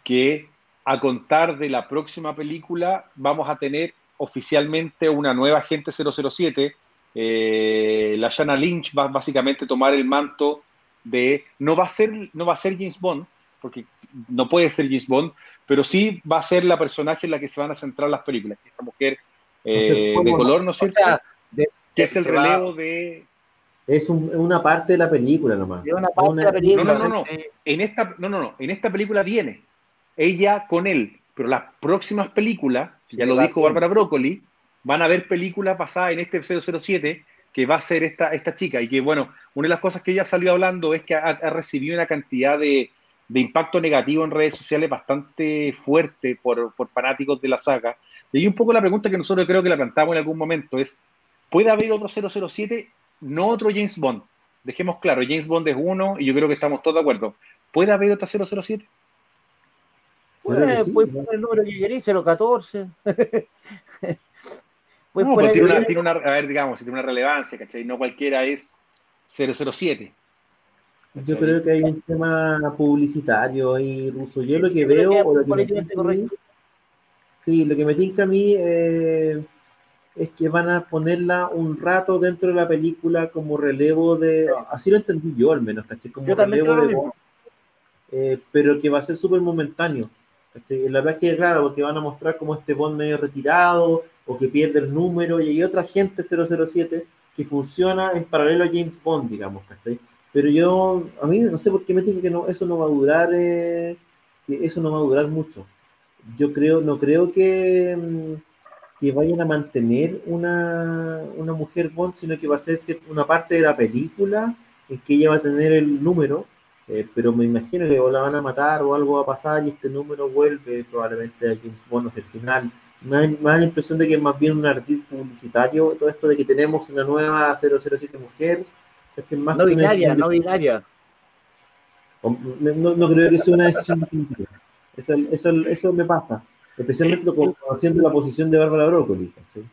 que a contar de la próxima película vamos a tener oficialmente una nueva agente 007. Eh, la Shanna Lynch va básicamente a tomar el manto de, no va a ser, no va a ser James Bond, porque no puede ser James Bond, pero sí va a ser la personaje en la que se van a centrar las películas, que esta mujer eh, de color, ¿no es cierto? que es el relevo de... Es un, una parte de la película nomás. Una parte una... de la película. No, no, no, En esta, no, no, no. En esta película viene ella con él, pero las próximas películas, ya lo dijo Bárbara Broccoli, van a haber películas basadas en este 007 que va a ser esta, esta chica. Y que, bueno, una de las cosas que ella salió hablando es que ha, ha recibido una cantidad de, de, impacto negativo en redes sociales bastante fuerte por, por, fanáticos de la saga. Y un poco la pregunta que nosotros creo que la plantamos en algún momento es, ¿puede haber otro 007, no otro James Bond? Dejemos claro, James Bond es uno y yo creo que estamos todos de acuerdo. ¿Puede haber otro 007? Puede, sí, puede poner el número que queréis, 014. pues no, pues tiene, una, tiene, una, a ver, digamos, tiene una relevancia, ¿cachai? No cualquiera es 007. ¿cachai? Yo creo que hay un tema publicitario ahí, Ruso. Yo lo que Yo veo, que o lo que me tinca a mí, sí, lo que me tinca a mí eh, es que van a ponerla un rato dentro de la película como relevo de, así lo entendí yo al menos, ¿cachai? Como yo relevo de, eh, pero que va a ser súper momentáneo. La verdad es que, claro, porque van a mostrar como este Bond medio retirado o que pierde el número y hay otra gente 007 que funciona en paralelo a James Bond, digamos, ¿cachai? Pero yo, a mí no sé por qué me dije que no, eso no va a durar, eh, que eso no va a durar mucho. Yo creo, no creo que, mm, que vayan a mantener una, una mujer Bond, sino que va a ser una parte de la película en que ella va a tener el número eh, pero me imagino que o la van a matar o algo va a pasar y este número vuelve probablemente a James Bond hacia el final. Me da, me da, la impresión de que es más bien un ardid publicitario todo esto de que tenemos una nueva 007 mujer. Más no binaria, no binaria. No, no, creo que sea una decisión definitiva. Eso, eso, eso me pasa. Especialmente conociendo la posición de Bárbara Broccoli. ¿sí?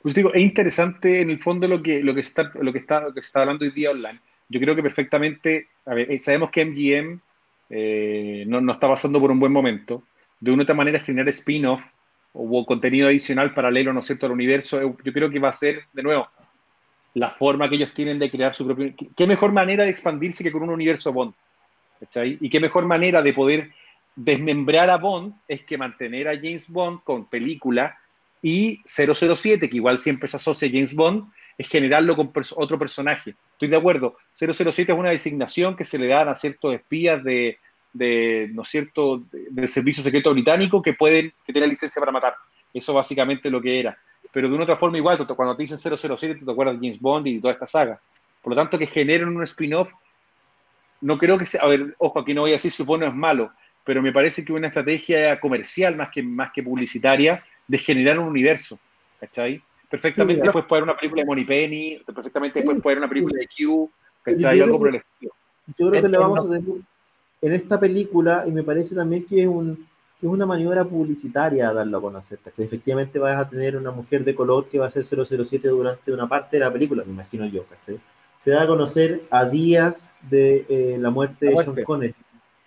Pues digo, es interesante en el fondo lo que, lo que, está, lo que, está, lo que se está hablando hoy día online yo creo que perfectamente, a ver, eh, sabemos que MGM eh, no, no, está pasando por un buen momento. De una u otra manera, generar spin-off o contenido adicional paralelo, ¿no es cierto?, al universo, eh, yo creo que va a ser, de nuevo, la forma que ellos tienen de crear su propio... ¿Qué mejor manera de expandirse que con un universo Bond? ¿Cachai? Y qué mejor manera de poder desmembrar a Bond es que mantener a James Bond con película y 007, que igual siempre se asocia a James Bond, es generarlo con otro personaje. Estoy de acuerdo. 007 es una designación que se le da a ciertos espías de, de ¿no cierto?, del Servicio Secreto Británico que pueden, que tienen licencia para matar. Eso básicamente es lo que era. Pero de una otra forma igual, cuando te dicen 007 te acuerdas de James Bond y toda esta saga. Por lo tanto, que generen un spin-off, no creo que sea, a ver, ojo, aquí no voy a decir si supone es malo, pero me parece que una estrategia comercial más que, más que publicitaria de generar un universo, ¿cachai? Perfectamente sí, después puede haber una película de Money Penny, perfectamente sí, después puede haber una película de Q, ¿cachai? Algo por el estilo. Yo creo que le vamos a tener en esta película, y me parece también que es, un, que es una maniobra publicitaria darlo a conocer, ¿cachai? Efectivamente vas a tener una mujer de color que va a ser 007 durante una parte de la película, me imagino yo, ¿cachai? Se da a conocer a días de eh, la muerte la muerte. de Sean Connery,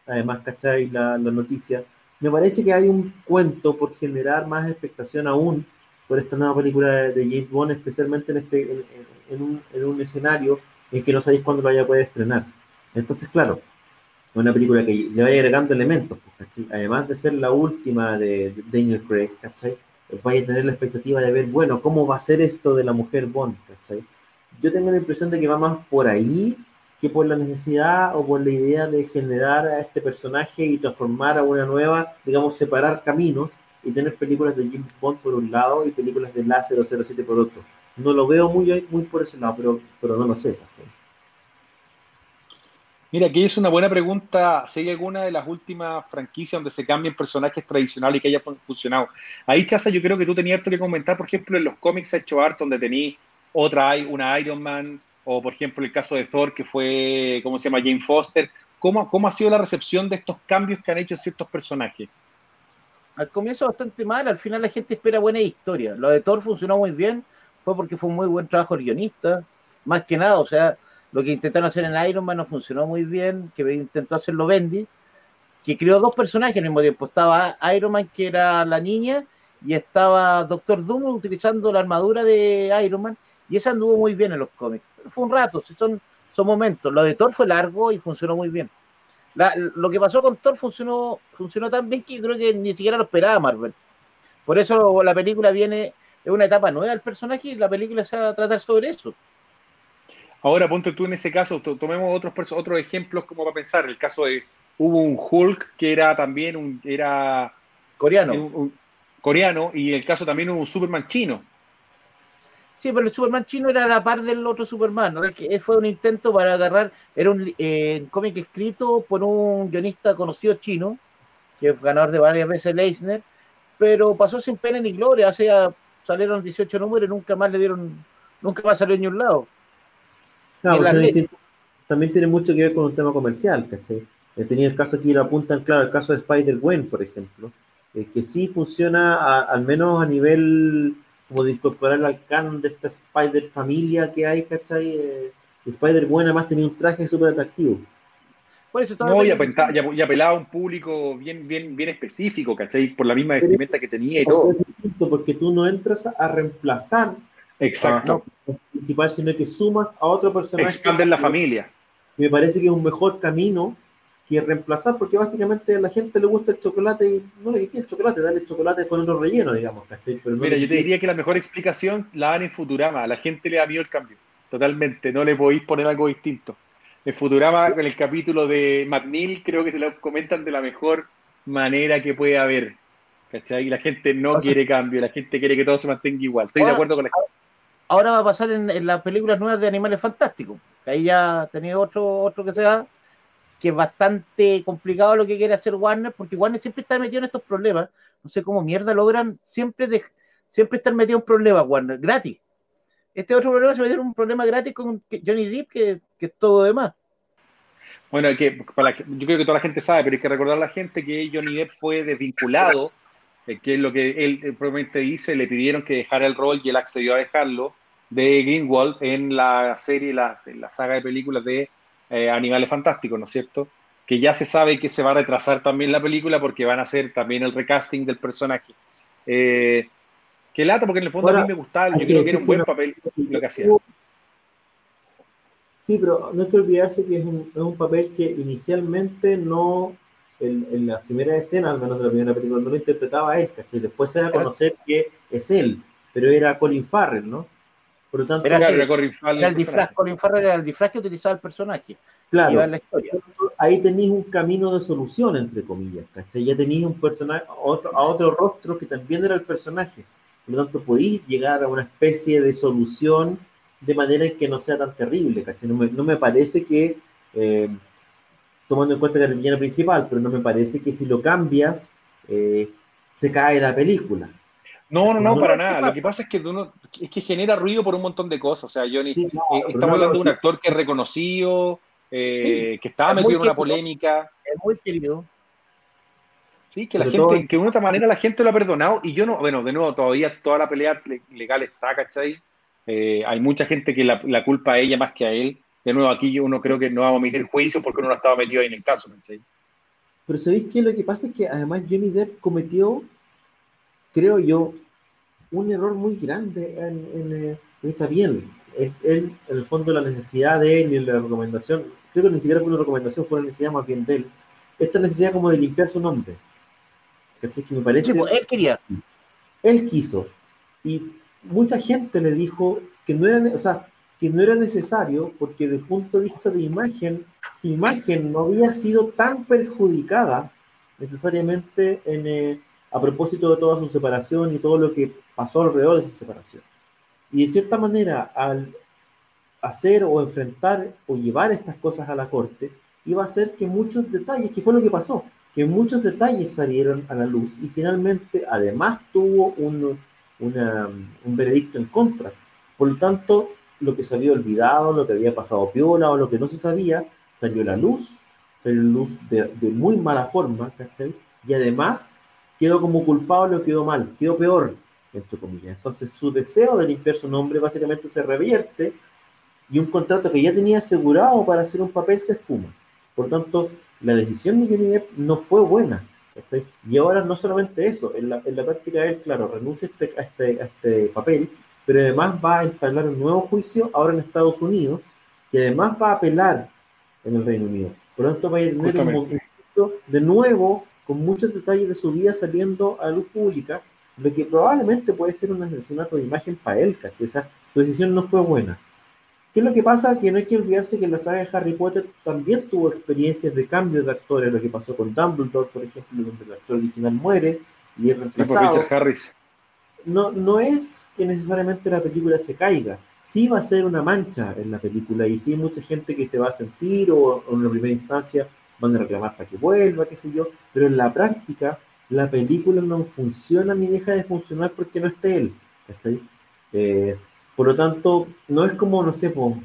además, ¿cachai? La, la noticia. Me parece que hay un cuento por generar más expectación aún por esta nueva película de James Bond, especialmente en, este, en, en, un, en un, escenario en que no sabéis cuándo lo vaya a poder estrenar. Entonces, claro, una película que le vaya agregando elementos, pues, ¿cachai? además de ser la última de, de Daniel Craig, ¿cachai? vaya a tener la expectativa de ver, bueno, cómo va a ser esto de la mujer Bond, ¿cachai? Yo tengo la impresión de que va más por ahí que por la necesidad o por la idea de generar a este personaje y transformar a una nueva, digamos, separar caminos y tener películas de James Bond por un lado y películas de la 007 por otro. No lo veo muy, muy por ese lado, pero, pero no lo sé. Mira, aquí es una buena pregunta. Si hay alguna de las últimas franquicias donde se cambien personajes tradicionales y que haya funcionado. Ahí, Chaza, yo creo que tú tenías que comentar, por ejemplo, en los cómics ha hecho art donde tení otra, una Iron Man, o por ejemplo el caso de Thor, que fue, ¿cómo se llama? Jane Foster. ¿Cómo, ¿Cómo ha sido la recepción de estos cambios que han hecho ciertos personajes? Al comienzo bastante mal, al final la gente espera buena historia. Lo de Thor funcionó muy bien, fue porque fue un muy buen trabajo el guionista, más que nada, o sea, lo que intentaron hacer en Iron Man no funcionó muy bien, que intentó hacerlo Bendy, que creó dos personajes al mismo tiempo. Estaba Iron Man, que era la niña, y estaba Doctor Doom utilizando la armadura de Iron Man, y esa anduvo muy bien en los cómics. Fue un rato, son, son momentos. Lo de Thor fue largo y funcionó muy bien. Lo que pasó con Thor funcionó, funcionó tan bien que yo creo que ni siquiera lo esperaba Marvel. Por eso la película viene, es una etapa nueva del personaje y la película se va a tratar sobre eso. Ahora ponte tú en ese caso, tomemos otros, otros ejemplos como para pensar. El caso de, hubo un Hulk que era también un, era coreano. coreano y el caso también hubo un Superman chino. Sí, pero el Superman chino era la par del otro Superman. ¿no? Fue un intento para agarrar, era un eh, cómic escrito por un guionista conocido chino, que es ganador de varias veces Leisner, pero pasó sin pena ni gloria. O sea, salieron 18 números y nunca más le dieron, nunca más salió ni un lado. Pues, también tiene mucho que ver con un tema comercial, ¿cachai? He tenido el caso aquí, lo apuntan, claro, el caso de Spider-Gwen, por ejemplo, eh, que sí funciona al menos a nivel como de incorporar al canon de esta Spider-familia que hay, ¿cachai? Eh, Spider-Gwen además tenía un traje súper atractivo. Por eso no, y, apelaba a un público bien, bien, bien específico, ¿cachai? Por la misma vestimenta que tenía y todo. Porque tú no entras a reemplazar Exacto. principal, sino que sumas a otro personaje. Expandes la familia. Me parece que es un mejor camino que reemplazar, porque básicamente a la gente le gusta el chocolate y no le quiere el chocolate, dale chocolate con otro relleno, digamos. Mira, yo te diría que la mejor explicación la dan en Futurama. A la gente le da miedo el cambio. Totalmente. No le podéis poner algo distinto. En Futurama, en el capítulo de McNeil, creo que se lo comentan de la mejor manera que puede haber. ¿Cachai? Y la gente no quiere cambio, la gente quiere que todo se mantenga igual. Estoy de acuerdo con la gente ahora va a pasar en, las películas nuevas de Animales Fantásticos. ahí ya tenido otro, otro que sea, que es bastante complicado lo que quiere hacer Warner, porque Warner siempre está metido en estos problemas. No sé cómo mierda logran siempre, siempre estar metido en problemas, Warner, gratis. Este otro problema se metió en un problema gratis con Johnny Depp, que, es todo demás. Bueno, que, para yo creo que toda la gente sabe, pero hay que recordar a la gente que Johnny Depp fue desvinculado, eh, que es lo que él probablemente dice, le pidieron que dejara el rol y él accedió a dejarlo de Greenwald en la serie, la, la saga de películas de eh, Animales Fantásticos, ¿no es cierto? Que ya se sabe que se va a retrasar también la película porque van a hacer también el recasting del personaje. Eh, qué lata, porque en el fondo a mí me gustaba, yo creo que era un buen papel lo que hacía. Sí, pero no hay que olvidarse que es un, es un papel que inicialmente no, en, en la primera escena, al menos de la primera película, no lo interpretaba a él, que después se da a conocer que es él, pero era Colin Farrell, ¿no? Por lo tanto, era, el, disfraz, Colin Farrell era el disfraz que utilizaba el personaje. Claro. Ahí tenéis un camino de solución, entre comillas, ¿cachai? Ya tenéis un personaje, a otro, a otro rostro que también era el personaje. Por lo tanto, podéis llegar a una especie de solución de manera en que no sea tan terrible, ¿cachai? No me, parece que, eh, tomando en cuenta que es el villano principal, pero no me parece que si lo cambias, eh, se cae la película. No, no, no, para nada. Lo que pasa es que, uno, es que genera ruido por un montón de cosas. O sea, Johnny, eh, estamos hablando de un actor que es reconocido, eh, que estaba metido en una polémica. Es muy querido. Sí, que la gente, que de una otra manera la gente lo ha perdonado. Y yo no, bueno, de nuevo, todavía toda la pelea legal está, ¿cachai? Eh, hay mucha gente que la, culpa a ella más que a él. De nuevo, aquí yo uno creo que no vamos a emitir juicio porque uno no estaba metido ahí en el caso, ¿cachai? Pero ¿sabéis qué? Lo que pasa es que además Johnny Depp cometió creo yo, un error muy grande en, eh, está bien. Es él, en el fondo, la necesidad de él y la recomendación, creo que ni siquiera fue una recomendación, fue una necesidad más bien de él. Esta necesidad como de limpiar su nombre. Que me parece. Pues, él quería. Él quiso. Y mucha gente le dijo que no era, o sea, que no era necesario porque desde el punto de vista de imagen, su imagen no había sido tan perjudicada necesariamente en, eh, a propósito de toda su separación y todo lo que pasó alrededor de su separación. Y de cierta manera, al hacer o enfrentar o llevar estas cosas a la corte, iba a hacer que muchos detalles, que fue lo que pasó, que muchos detalles salieron a la luz y finalmente además tuvo un, un veredicto en contra. Por lo tanto, lo que se había olvidado, lo que había pasado piola o lo que no se sabía, salió a la luz, salió a la luz de, de muy mala forma, ¿cachai? Y además quedó como culpable o quedó mal, quedó peor, entre comillas. Entonces su deseo de limpiar su nombre básicamente se revierte y un contrato que ya tenía asegurado para hacer un papel se esfuma. Por tanto, la decisión de Johnny Depp no fue buena. ¿cachai? Y ahora no solamente eso, en la, en la práctica él, claro, renuncia a este, a, este, a este papel, pero además va a instalar un nuevo juicio ahora en Estados Unidos, que además va a apelar en el Reino Unido. Por lo tanto, va a tener un Justamente. juicio de nuevo con muchos detalles de su vida saliendo a la luz pública, lo que probablemente puede ser un asesinato de imagen para él, ¿cachai? O sea, su decisión no fue buena. ¿Qué es lo que pasa? Que no hay que olvidarse que la saga de Harry Potter también tuvo experiencias de cambios de actores, lo que pasó con Dumbledore, por ejemplo, donde el actor original muere y es Sí, por reemplazado. Richard Harris. no, no es que necesariamente la película se caiga, sí va a ser una mancha en la película y sí hay mucha gente que se va a sentir o, o en la primera instancia van a reclamar para que vuelva, qué sé yo, pero en la práctica la película no funciona ni deja de funcionar porque no esté él, ¿cachai? Eh, por lo tanto, no es como, no sé, po,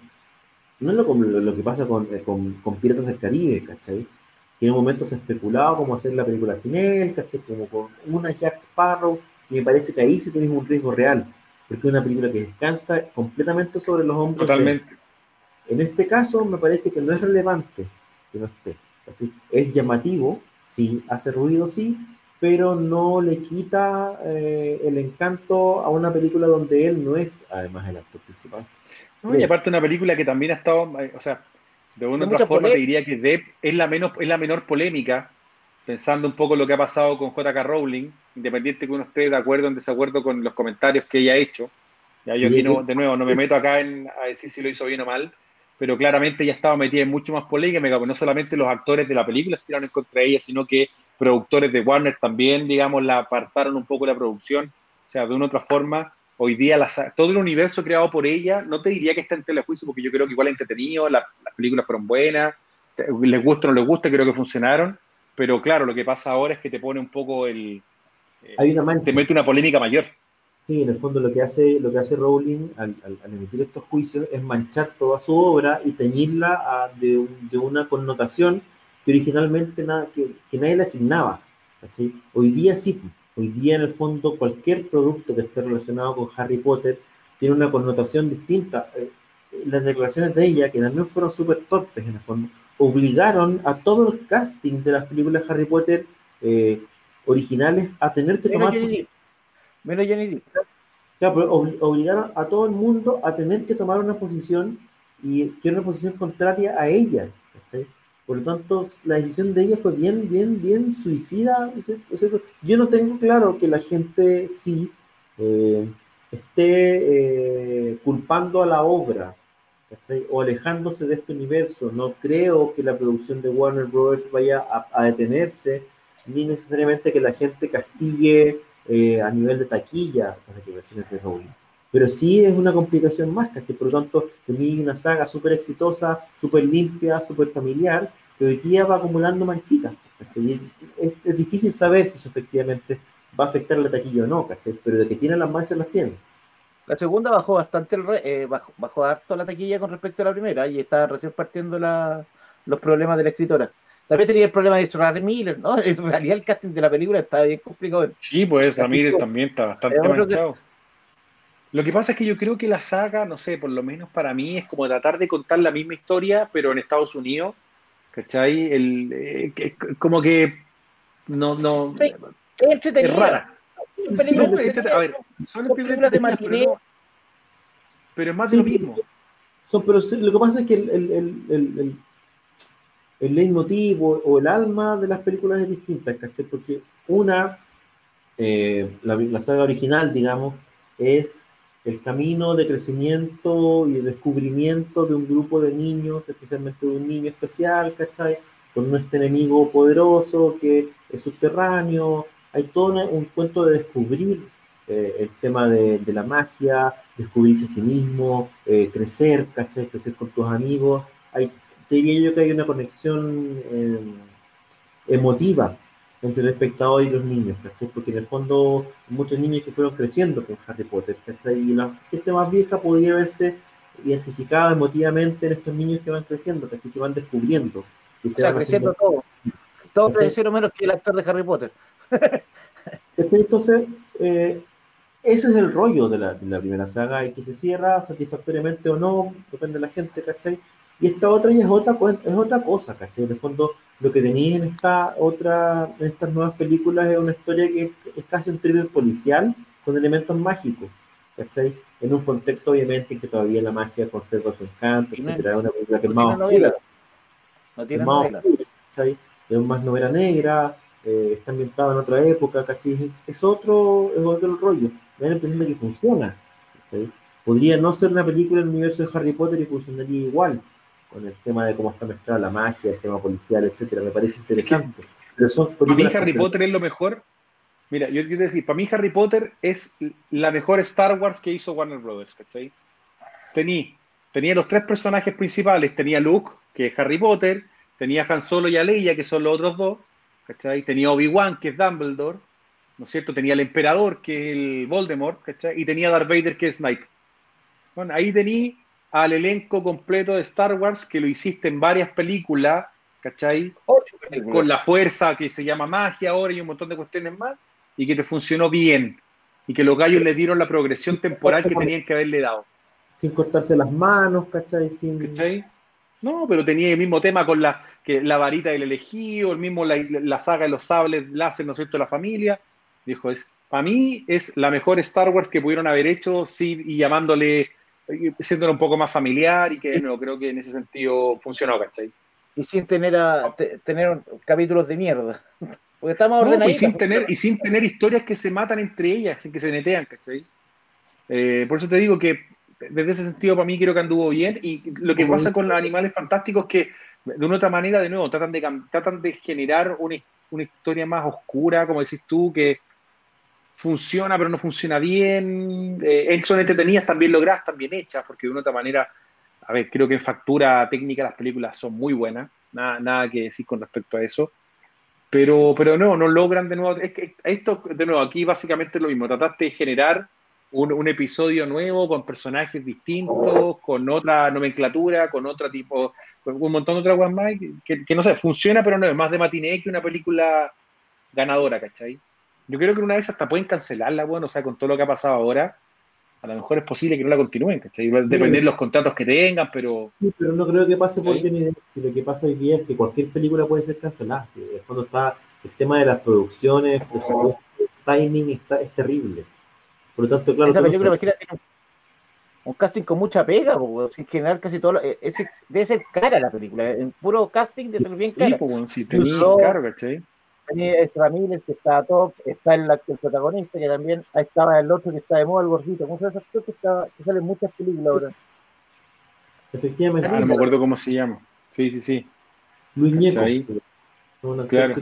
no es lo, lo, lo que pasa con, eh, con, con Piratas del Caribe, ¿cachai? Que en un momento se especulaba cómo hacer la película sin él, ¿cachai? Como con una Jack Sparrow, y me parece que ahí sí tienes un riesgo real, porque es una película que descansa completamente sobre los hombros. de. Totalmente. En este caso, me parece que no es relevante que no esté. Es llamativo, sí, hace ruido, sí, pero no le quita eh, el encanto a una película donde él no es, además, el actor principal. No, y aparte una película que también ha estado, eh, o sea, de una u otra forma te diría que Depp es la, menos, es la menor polémica, pensando un poco lo que ha pasado con J.K. Rowling, independiente que uno esté de acuerdo o en desacuerdo con los comentarios que ella ha hecho. Ya yo aquí no, de nuevo no me meto acá en, a decir si lo hizo bien o mal, pero claramente ella estaba metida en mucho más polémica, porque no solamente los actores de la película se tiraron en contra de ella, sino que productores de Warner también, digamos, la apartaron un poco de la producción. O sea, de una u otra forma, hoy día la todo el universo creado por ella, no te diría que está en telejuicio, porque yo creo que igual es entretenido, la- las películas fueron buenas, les gusta o no les gusta, creo que funcionaron, pero claro, lo que pasa ahora es que te pone un poco el... eh, Hay una te mete una polémica mayor. Sí, en el fondo lo que hace, lo que hace Rowling al, al- al emitir estos juicios es manchar toda su obra y teñirla a- de, un- de una connotación que originalmente nada, que, que nadie le asignaba. ¿cachai? Hoy día sí, hoy día en el fondo cualquier producto que esté relacionado con Harry Potter tiene una connotación distinta. Eh, Las declaraciones de ella, que también fueron súper torpes en el fondo, obligaron a todo el casting de las películas Harry Potter eh, originales a tener que tomar. Depp. Menos Johnny Depp. Claro, pero obli- obligaron a todo el mundo a tener que tomar una posición y que era una posición contraria a ella. Por lo tanto, la decisión de ella fue bien, bien, bien suicida. Yo no tengo claro que la gente sí eh, esté eh, culpando a la obra o alejándose de este universo. No creo que la producción de Warner Bros. vaya a detenerse, ni necesariamente que la gente castigue eh, a nivel de taquilla las declaraciones de Rowling. Pero sí es una complicación más, ¿cachai? Por lo tanto, tenía una saga súper exitosa, súper limpia, súper familiar, que hoy día va acumulando manchitas. Es, es difícil saber si eso efectivamente va a afectar la taquilla o no, ¿cachai? Pero de que tiene las manchas, las tiene. La segunda bajó bastante, el re- eh, bajó, bajó harto la taquilla con respecto a la primera y está recién partiendo la- los problemas de la escritora. También tenía el problema de Ezra Miller, ¿no? En realidad el casting de la película está bien complicado. Sí, pues Ramírez también está bastante que- manchado. Lo que pasa es que yo creo que la saga, no sé, por lo menos para mí, es como tratar de contar la misma historia, pero en Estados Unidos, ¿cachai? El, eh, como que no, no, Sí, Es rara. Sí, No, a ver, son son películas de entretenidas, pero, matiné. no- pero es más Sí, de lo mismo. Son, pero lo que pasa es que el, el, el, el, leitmotiv o, o el alma de las películas es distinta, ¿cachai? Porque una, eh, la, la saga original, digamos, es el camino de crecimiento y de descubrimiento de un grupo de niños, especialmente de un niño especial, ¿cachai? Con este enemigo poderoso que es subterráneo. Hay todo una- un cuento de descubrir eh, el tema de, de la magia, descubrirse a sí mismo, eh, crecer, ¿cachai? Crecer con tus amigos. Hay, diría yo que hay una conexión eh, emotiva entre el espectador y los niños, ¿cachai? Porque en el fondo muchos niños que fueron creciendo con Harry Potter, ¿cachai? Y la gente más vieja podía verse identificado emotivamente en estos niños que van creciendo, ¿cachai? que van descubriendo. Que se O sea, van creciendo haciendo- todo. Todos crecieron menos que el actor de Harry Potter. ¿Cachai? Entonces, eh, ese es el rollo de la, de la primera saga y que se cierra satisfactoriamente o no, depende de la gente, ¿cachai? Y esta otra ya es otra, es otra cosa, ¿cachai? En el fondo, lo que tenéis en esta otra, en estas nuevas películas es una historia que es casi un thriller policial con elementos mágicos, ¿cachai? En un contexto, obviamente, en que todavía la magia conserva su encanto, etcétera. Es una película que es No más tiene oscura, novela. No tiene es más novela. oscura, ¿cachai? Es más novela negra, eh, está ambientado en otra época, ¿cachai? Es, es otro, es otro rollo. Me da la impresión de que funciona, ¿cachai? Podría no ser una película en el universo de Harry Potter y funcionaría igual, con el tema de cómo está mezclada la magia, el tema policial, etcétera. Me parece interesante. Pero son Para mí Harry. Potter es lo mejor. Mira, yo quiero decir, para mí Harry Potter es la mejor Star Wars que hizo Warner Brothers, ¿cachai? Tenía, tenía los tres personajes principales, tenía Luke, que es Harry Potter, tenía Han Solo y Leia, que son los otros dos, ¿cachai? Tenía Obi-Wan, que es Dumbledore, ¿no es cierto? Tenía el Emperador, que es el Voldemort, ¿cachai? Y tenía Darth Vader, que es Snipe. Bueno, ahí tenía al elenco completo de Star Wars, que lo hiciste en varias películas, ¿cachai? Ocho películas. con la fuerza que se llama magia ahora y un montón de cuestiones más, y que te funcionó bien. Y que los gallos le dieron la progresión temporal que tenían que haberle dado. Sin cortarse las manos, ¿cachai? Sin... ¿Cachai? No, pero tenía el mismo tema con la, que la varita del elegido, el mismo la, la saga de los sables láser, ¿no es cierto?, de la familia. Dijo, es, para mí es la mejor Star Wars que pudieron haber hecho, sí, y llamándole, y siéndole un poco más familiar, y que no creo que en ese sentido funcionó, ¿cachai? Y sin tener, a, te- tener capítulos de mierda. Porque estamos No, pues, y, ordenaditos. sin tener, y sin tener historias que se matan entre ellas, sin que se netean, ¿cachai? Eh, por eso te digo que desde ese sentido para mí creo que anduvo bien y lo que pasa con los animales fantásticos es que de una u otra manera, de nuevo, tratan de, tratan de generar una, una historia más oscura, como decís tú, que funciona pero no funciona bien. Eh, son entretenidas, también logradas, bien hechas, porque de una u otra manera, a ver, creo que en factura técnica las películas son muy buenas, nada, nada que decir con respecto a eso. Pero, pero no, no logran de nuevo. Es que esto, de nuevo, aquí básicamente es lo mismo. Trataste de generar un, un episodio nuevo con personajes distintos, con otra nomenclatura, con otro tipo, con un montón de otras cosas más, que, que no sé, funciona, pero no es más de matiné que una película ganadora, ¿cachai? Yo creo que una vez hasta pueden cancelarla, bueno, o sea, con todo lo que ha pasado ahora, a lo mejor es posible que no la continúen, ¿cachai? Depender de los contratos que tengan, pero Sí, pero no creo que pase por Sí. Depp. Si lo que pasa hoy día es que cualquier película puede ser cancelada. Si en el fondo está el tema de las producciones, presupuesto, timing está, es terrible. Por lo tanto, claro, no película, sabes- imagínate, tiene un, un casting con mucha pega, po, en general casi todo, lo- eh, es, debe ser cara la película, en puro casting debe ser bien sí, cara. pues, bueno, si tenía, No. claro, ¿cachai? Ezra Miller, que está top, está el, el protagonista, que también, estaba el otro que está de moda, el gordito, ¿cómo se llama ese actor que, está, que sale en muchas películas ahora? efectivamente, Ah, no me acuerdo cómo se llama. Sí, sí, sí. Luis actor Claro.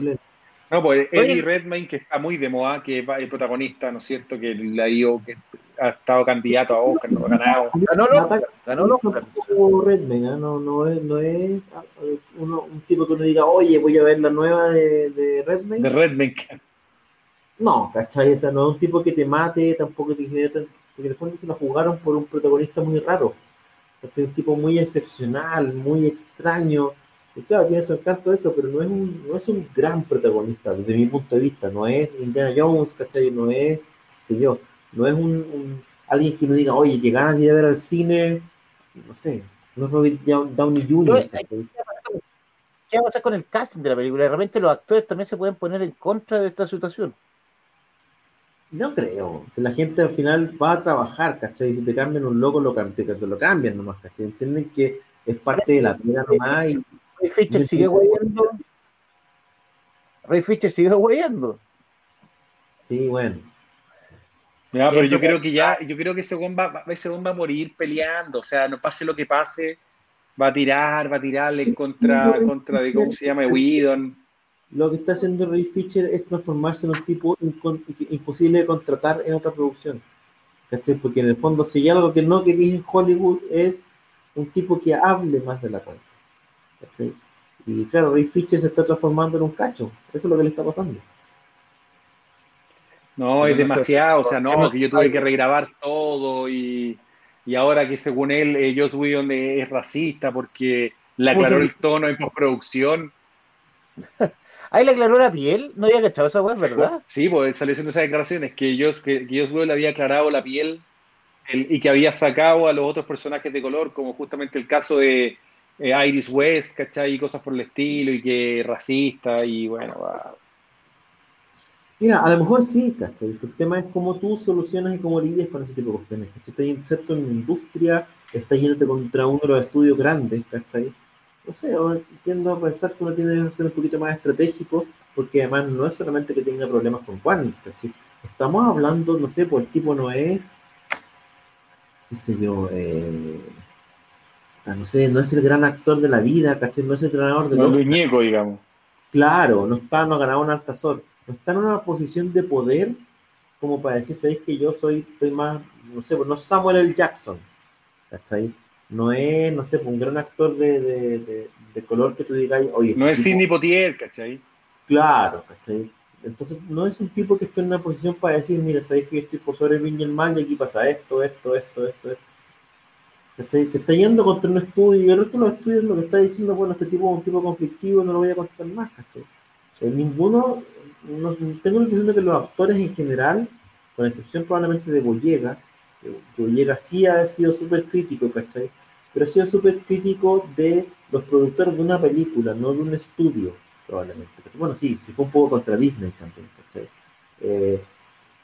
No, pues Oye. Eddie Redmayne, que está muy de moda, que es el protagonista, ¿no es cierto? Que la dio, que ha estado candidato a Oscar, no ha ganado. Ganó el Oscar, ganó el Oscar. Tampoco Redmayne, ¿ah? no, no es, no es eh, uno, un tipo que uno diga, oye, voy a ver la nueva de, de Redmayne. De Redmayne. No, ¿cachai? O sea, no es un tipo que te mate, tampoco te genere tan- Porque en el fondo se la jugaron por un protagonista muy raro. ¿cachai? Un tipo muy excepcional, muy extraño. Y claro, tiene su encanto eso, pero no es un, no es un gran protagonista desde mi punto de vista. No es Indiana Jones, ¿cachai? No es, qué sé yo, no es un, un- alguien que uno diga, oye, que ganas de ir a ver al cine, no sé, no es Robert Dow- Downey Jr. ¿Qué va a pasar con el casting de la película? De repente los actores también se pueden poner en contra de esta situación. No creo. Si la gente al final va a trabajar, ¿cachai? Si te cambian un loco, lo, te, te lo cambian nomás, ¿cachai? Entienden que es parte de la pena nomás y Ray Fisher sigue hueveando. Ray Fisher sigue hueveando. sí, bueno. Ya, pero yo creo que ya, yo creo que ese va- ese hombre va a morir peleando. O sea, no pase lo que pase, va a tirar, va a tirarle en contra, contra de cómo se llama Whedon. Lo que está haciendo Ray Fisher es transformarse en un tipo imposible de contratar en otra producción. ¿Cachai? Porque en el fondo, si hay algo que no queréis en Hollywood, es un tipo que hable más de la cuenta. ¿Cachai? Y claro, Ray Fisher se está transformando en un cacho. Eso es lo que le está pasando. No, es demasiado. O sea, no, que yo tuve que regrabar todo y, y ahora que según él eh, Joss Whedon es racista porque le aclaró el tono en postproducción. Ahí le aclaró la piel, no había cachado esa weá, ¿verdad? Sí, pues él salió haciendo esas declaraciones, que Joss, que, que Joss Whedon le había aclarado la piel el- y que había sacado a los otros personajes de color, como justamente el caso de eh, Iris West, ¿cachai? Y cosas por el estilo, y que racista, y bueno. Mira, a lo mejor sí, ¿cachai? El tema es cómo tú solucionas y cómo lidias con ese tipo de cuestiones, ¿cachai? Estás inserto en una industria, estás yéndote contra uno de los estudios grandes, ¿cachai? No sé, ahora tiendo a pensar que uno tiene que ser un poquito más estratégico, porque además no es solamente que tenga problemas con Warner, ¿cachai? Estamos hablando, no sé, pues el tipo no es, qué sé yo, eh, ah, no sé, no es el gran actor de la vida, ¿cachai? No es el ganador de No, los muñeco, digamos. Claro, no está, no ha ganado un Altazor, no está en una posición de poder como para decir, sabéis que yo soy, estoy más, no sé, no es Samuel L. Jackson, ¿cachai? No es, no sé, un gran actor de, de, de- de color que tú digas, oye, No es este tipo- Sidney Potier, ¿cachai? Claro, ¿cachai? Entonces no es un tipo que esté en una posición para decir, mira, sabéis que yo estoy por sobre el mal y aquí pasa esto, esto, esto, esto, esto. ¿Cachai? Se está yendo contra un estudio y el resto de los estudios lo que está diciendo, bueno, este tipo es un tipo conflictivo, no lo voy a contratar más, ¿cachai? O sea, ninguno, no- tengo la impresión de que los actores en general, con excepción probablemente de Boyega, que Boyega sí ha sido súper crítico, ¿cachai? Pero ha sido súper crítico de los productores de una película, no de un estudio, probablemente. ¿cachai? Bueno, sí, sí fue un poco contra Disney también, ¿cachai? Eh,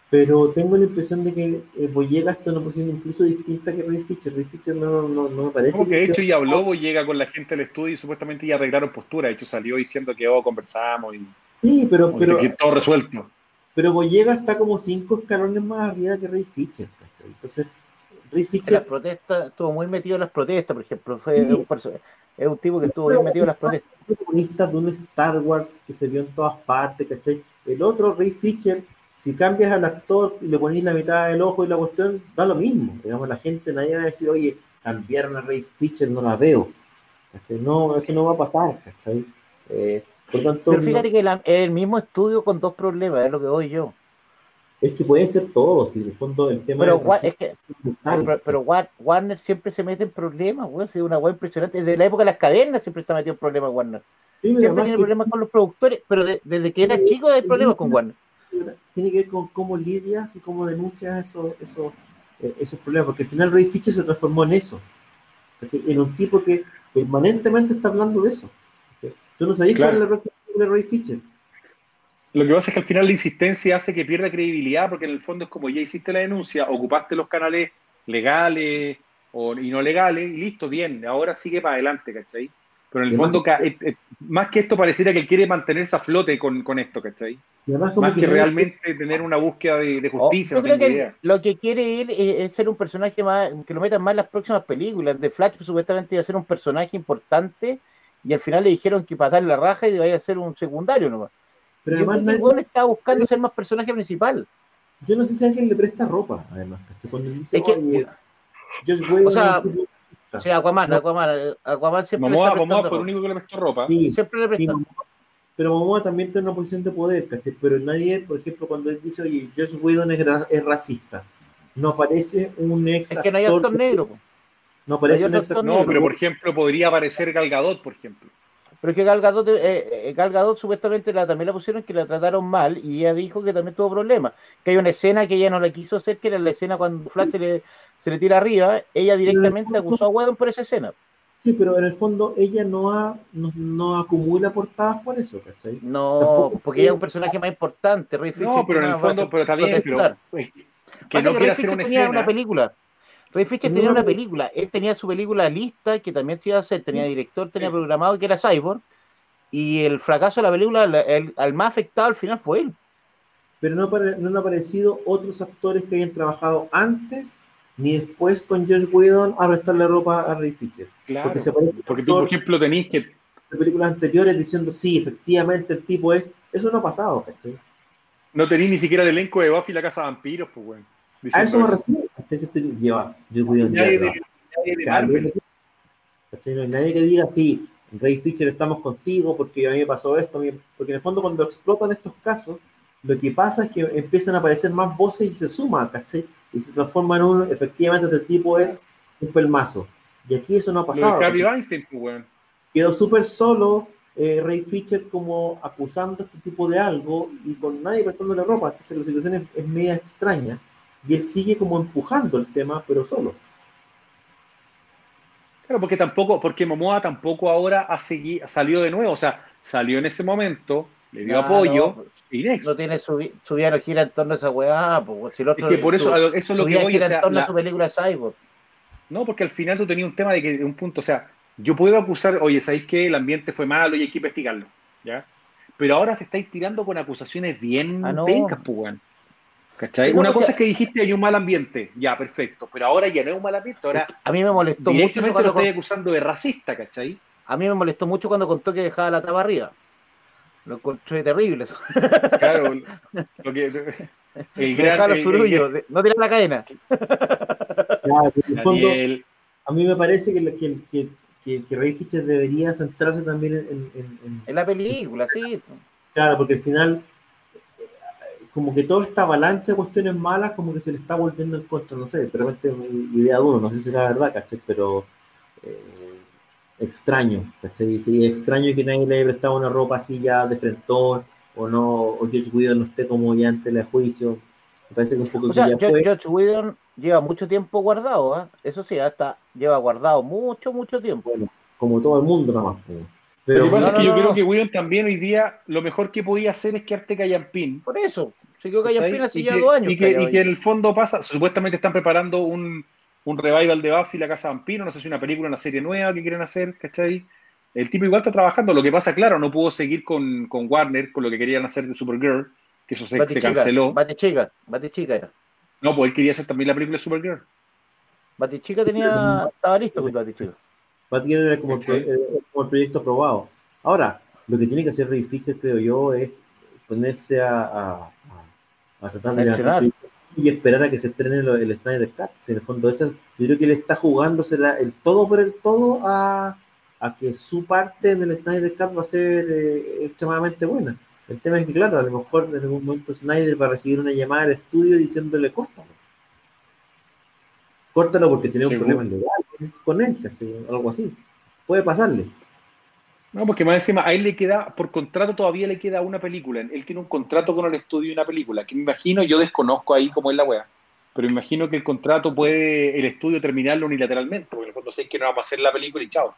pero tengo la impresión de que eh, Boyega está en una posición incluso distinta que Ray Fisher. Ray Fisher no, no, no me parece Como que de sea- hecho ya habló, llega con la gente al estudio y supuestamente ya arreglaron postura. De hecho salió diciendo que oh, conversamos y Sí, pero, pero, que todo resuelto. pero Boyega está como cinco escalones más arriba que Ray Fisher, ¿cachai? Entonces, Ray En las Fisher, protestas, estuvo muy metido en las protestas, por ejemplo. Fue Sí. un es un tipo que estuvo bien metido en las protestas. protagonista de un Star Wars que se vio en todas partes, ¿cachai? El otro, Ray Fisher, si cambias al actor y le pones la mitad del ojo y la cuestión, da lo mismo. Digamos, la gente, nadie va a decir, oye, cambiaron a Ray Fisher, no la veo. ¿Cachai? No, eso no va a pasar, ¿cachai? Eh, por tanto, Pero fíjate que la- el mismo estudio con dos problemas, es lo que voy yo. es que puede ser todo, si en el fondo el tema Pero, es que, pero, pero Wa- Warner siempre se mete en problemas, güey. Es una weá impresionante. Desde la época de las cavernas siempre está metido en problemas Warner. Sí, Siempre tiene que problemas con los productores, pero de- desde que era chico hay problemas con Warner. Tiene que ver con cómo lidias y cómo denuncias esos, esos, eh, esos problemas, porque al final Ray Fisher se transformó en eso, en un tipo que permanentemente está hablando de eso. Tú no sabías Claro. cuál es la película de Ray Fisher. Lo que pasa es que al final la insistencia hace que pierda credibilidad, porque en el fondo es como ya hiciste la denuncia, ocupaste los canales legales o, y no legales, y listo, bien, ahora sigue para adelante, ¿cachai? Pero en el fondo, eh, eh, más que esto, pareciera que él quiere mantenerse a flote con, con esto, ¿cachai? Y además como Más que realmente tener una búsqueda de, de Oh, justicia, yo no creo tengo que idea. lo que quiere él es, es ser un personaje más, que lo metan más en las próximas películas. De Flash supuestamente iba a ser un personaje importante y al final le dijeron que para darle la raja y vaya a ser un secundario nomás. Pero Yo además creo que el weón está buscando ser más personaje principal. yo no sé si alguien le presta ropa, además. Cuando él dice, Es que- oye, Josh Whedon O sea, Aquaman, No. Aquaman, Aquaman siempre le Momoa, está Momoa prestando fue el ropa. único que le prestó ropa. sí, Siempre le sí, presta. Momoa- pero Momoa también está en una posición de poder, ¿cachai? Pero nadie, por ejemplo, cuando él dice, oye, Josh Whedon es, es racista, no aparece un ex Es que no hay actor negro. No aparece no un ex actor No, pero por ejemplo, podría aparecer Gal Gadot, por ejemplo. Pero es que Gal Gadot, eh, eh, Gal Gadot supuestamente la, también la pusieron que la trataron mal y ella dijo que también tuvo problemas. Que hay una escena que ella no la quiso hacer, que era la escena cuando Flash se le, se le tira arriba. Ella directamente acusó a Whedon por esa escena. Sí, pero en el fondo ella no, ha, no, no acumula portadas por eso, ¿cachai? No, Tampoco porque ella es un personaje más importante. Ray No, Fisher pero en el fondo, pero está bien, pero pues, que Pasa no quiere hacer una tenía escena. una película. Ray Fisher No, tenía una no. película. Él tenía su película lista, que también se iba a hacer. Tenía director, tenía programado, que era Cyborg. Y el fracaso de la película, la- el, al más afectado al final fue él. Pero no, apare- no han aparecido otros actores que hayan trabajado antes ni después con Josh Whedon a prestarle ropa a Ray Fisher. Claro. Porque se parece Porque tú, por ejemplo, tenés que. de películas anteriores diciendo, sí, efectivamente el tipo es... Eso no ha pasado, ¿cachai? No tenés ni siquiera el elenco de Buffy la Casa de Vampiros, pues, weón. A eso me refiero. Lleva, Josh Whedon lleva-. ¿cachai? No hay nadie que diga, sí, Ray Fisher estamos contigo porque a mí me pasó esto, porque en el fondo cuando explotan estos casos, lo que pasa es que empiezan a aparecer más voces y se suman, ¿cachai? Y se transforma en un, efectivamente, este tipo es un pelmazo. Y aquí eso no ha pasado. Weinstein, pues. Quedó súper solo eh, Ray Fisher como acusando este tipo de algo y con nadie prestándole ropa. Entonces la situación es, es media extraña. Y él sigue como empujando el tema, pero solo. Claro, porque tampoco, porque Momoa tampoco ahora ha segui- salió de nuevo, o sea, salió en ese momento, le dio Ah, apoyo no, y next. No tiene su, vi- su vida no gira en torno a esa weá, pues si el Es otro, que por eso, su- eso es lo que voy, o gira sea, en torno la- a su película Cyborg. no, porque al final tú tenías un tema de que un punto, o sea, yo puedo acusar, oye, ¿sabéis que el ambiente fue malo y hay que investigarlo? ¿Ya? Pero ahora te estáis tirando con acusaciones bien Ah, no. pencas, pues. ¿Cachai? No, Una cosa es que dijiste hay un mal ambiente, ya, perfecto, pero ahora ya no es un mal ambiente, ahora A mí me molestó mucho directamente lo cuando, estáis acusando de racista, ¿cachai? a mí me molestó mucho cuando contó que dejaba la tapa arriba. Lo encontré terrible. eso. Claro, lo que, el Que gran, el- no tirar la cadena. Ya, en el fondo, a mí me parece que, que, que, que, que Ray debería centrarse también en, en- en- En la película, sí. Claro, porque al final, como que toda esta avalancha de cuestiones malas, como que se le está volviendo en contra, no sé, de repente idea de uno, no sé si será verdad, ¿cachai? Pero eh, extraño, ¿cachai? Sí, extraño que nadie le haya prestado una ropa así ya de frentón, o no, o que George Whedon no esté como ya ante el juicio. Me parece que un poco O que sea, ya fue. George Whedon lleva mucho tiempo guardado, ¿ah? eso sí, hasta lleva guardado mucho, mucho tiempo. como todo el mundo nomás. pues. Lo Pero que pasa no, es que no, yo no, creo que William también hoy día lo mejor que podía hacer es quedarte callampín. Por eso, se quedó pena hace ya dos años. Y que, y que en el fondo pasa, supuestamente están preparando un, un revival de Buffy, la Casa Vampiro, no sé si una película, una serie nueva que quieren hacer, ¿cachai? El tipo igual está trabajando, lo que pasa, claro, no pudo seguir con, con Warner, con lo que querían hacer de Supergirl, que eso se, se Batichica, canceló. Batichica, Batichica era. No, pues él quería hacer también la película de Supergirl. Batichica Sí, tenía, estaba listo con Batichica. Batgirl era como, el era como el proyecto aprobado. Ahora, lo que tiene que hacer Ray Fisher, creo yo, es ponerse a, a, a- a tratar de y esperar a que se estrene lo- el Snyder Cut. Si en el fondo, ese, yo creo que él está jugándosela el todo por el todo a, a que su parte en el Snyder Cut va a ser eh, extremadamente buena. El tema es que, claro, a lo mejor en algún momento Snyder va a recibir una llamada al estudio diciéndole córtalo. Córtalo porque tiene un problema legal con él. Algo así. Puede pasarle. No, porque más encima, a él le queda, por contrato todavía le queda una película. Él tiene un contrato con el estudio y una película, que me imagino, yo desconozco ahí cómo es la wea, pero me imagino que el contrato puede el estudio terminarlo unilateralmente, porque en el fondo sé que no vamos a hacer la película y chao.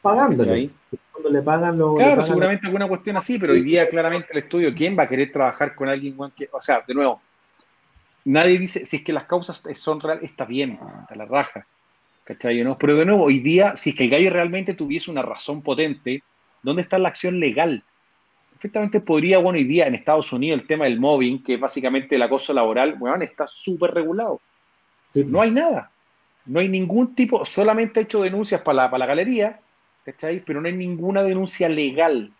Pagándole. ¿cachai? Cuando le pagan los. Claro, pagan seguramente alguna cuestión así, pero hoy día claramente el estudio, ¿quién va a querer trabajar con alguien que, o sea, de nuevo, nadie dice, si es que las causas son reales, está bien, a la raja, ¿cachai? ¿no? Pero de nuevo, hoy día, si es que el gallo realmente tuviese una razón potente, ¿dónde está la acción legal? Perfectamente podría, bueno, hoy día en Estados Unidos el tema del mobbing, que es básicamente el acoso laboral, weón, está súper regulado. Sí, No hay nada. No hay ningún tipo, solamente ha hecho denuncias para la, para la galería, ¿cachai? Pero no hay ninguna denuncia legal,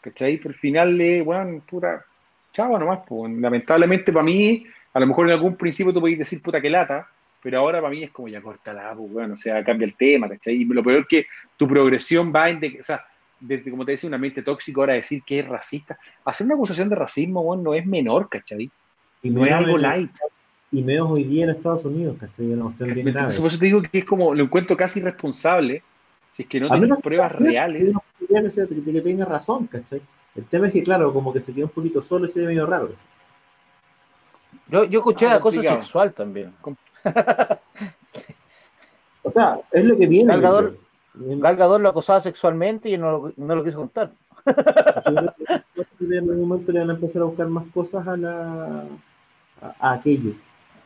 ¿cachai? Pero al final, eh, bueno, pura chava nomás, pues. Lamentablemente para mí, a lo mejor en algún principio tú podías decir puta que lata, pero ahora para mí es como ya cortala, pues, bueno, o sea, cambia el tema, ¿cachai? Y lo peor que tu progresión va en, de, o sea, desde, como te decía, un ambiente tóxico, ahora decir que es racista. Hacer una acusación de racismo, bueno, no es menor, ¿cachai? y No es algo en- light. Y menos hoy día en Estados Unidos, ¿cachai? Bien. Por eso te digo que es como, lo encuentro casi irresponsable si es que no menos- pruebas reales. Que, que, que tenga razón, ¿cachai? El tema es que, claro, como que se quedó un poquito solo y se ve medio raro. ¿cachai? Yo, yo escuché Ah, acoso sexual también. O sea, es lo que viene. Creo. Gal Gadot lo acosaba sexualmente y no lo, no lo quiso contar. Yo creo que en algún momento le van a empezar a buscar más cosas a, la, a, a aquello.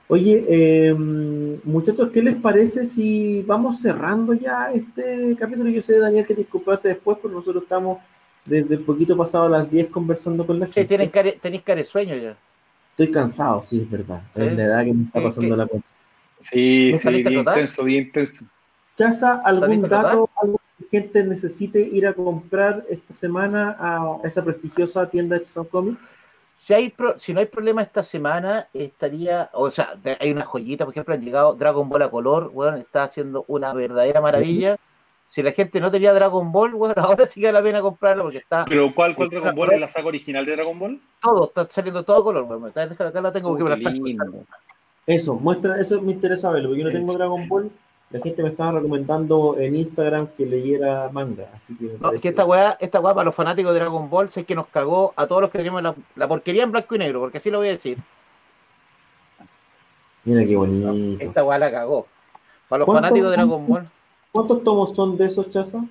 Oye, eh, muchachos, ¿qué les parece si vamos cerrando ya este capítulo? Yo sé, Daniel, que te incorporaste después, pero nosotros estamos desde un poquito pasado a las 10 conversando con la Sí, gente. tienen care, tenéis care sueño ya. Estoy cansado, sí, es verdad. Es Sí. la edad que me está Sí, pasando sí. la cuenta. Sí, ¿No sí, bien intenso, bien intenso. Chaza, ¿algún ¿Saliste a dato, algo que gente necesite ir a comprar esta semana a esa prestigiosa tienda de Chazam Comics? Si, hay pro- si no hay problema esta semana, estaría, o sea, hay una joyita, por ejemplo, han llegado Dragon Ball a color, bueno, está haciendo una verdadera maravilla. Si la gente no tenía Dragon Ball, bueno, ahora sí que vale la pena comprarlo porque está Pero ¿cuál, cuál Dragon Ball es la saga original de Dragon Ball? todo, está saliendo todo a color, bueno, acá, la tengo Oh, que me la. Eso, muestra, eso me interesa verlo, porque yo no tengo Dragon Ball la gente me estaba recomendando en Instagram que leyera manga. Así que, me No, es parece- que esta weá, esta weá para los fanáticos de Dragon Ball es que nos cagó a todos los que teníamos la, la porquería en blanco y negro, porque así lo voy a decir. Mira qué bonito. Esta weá la cagó. Para los ¿Cuánto- fanáticos de Dragon Ball. ¿Cuántos tomos son de esos, Chaza?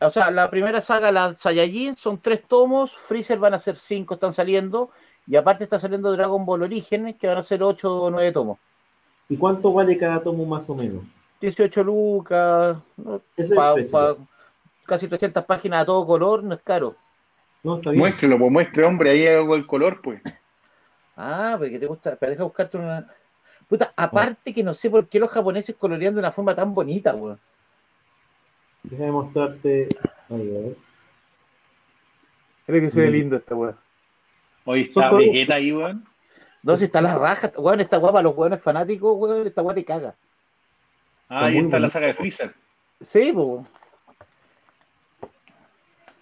O sea, la primera saga, la Saiyajin, son tres tomos, Freezer van a ser cinco, están saliendo, y aparte está saliendo Dragon Ball Orígenes, que van a ser ocho o nueve tomos. ¿Y cuánto vale cada tomo más o menos? 18 lucas, ¿no? Ese es el Pa- precio. pa- casi 300 páginas a todo color, no es caro. No, está bien. Muéstrelo, pues muestre, hombre, ahí hago el color, pues. Ah, porque te gusta, pero deja buscarte una... Puta, aparte que no sé por qué los japoneses colorean de una forma tan bonita, weón. Déjame mostrarte. Ahí, a ver. Creo que se ve Mm. lindo esta weón. Hoy está Vegeta ahí, weón. No, si está la raja, weón, esta guapa, los weones fanáticos, weón, esta weón te caga. Ah, ahí está la saga de Freezer. Sí, pues.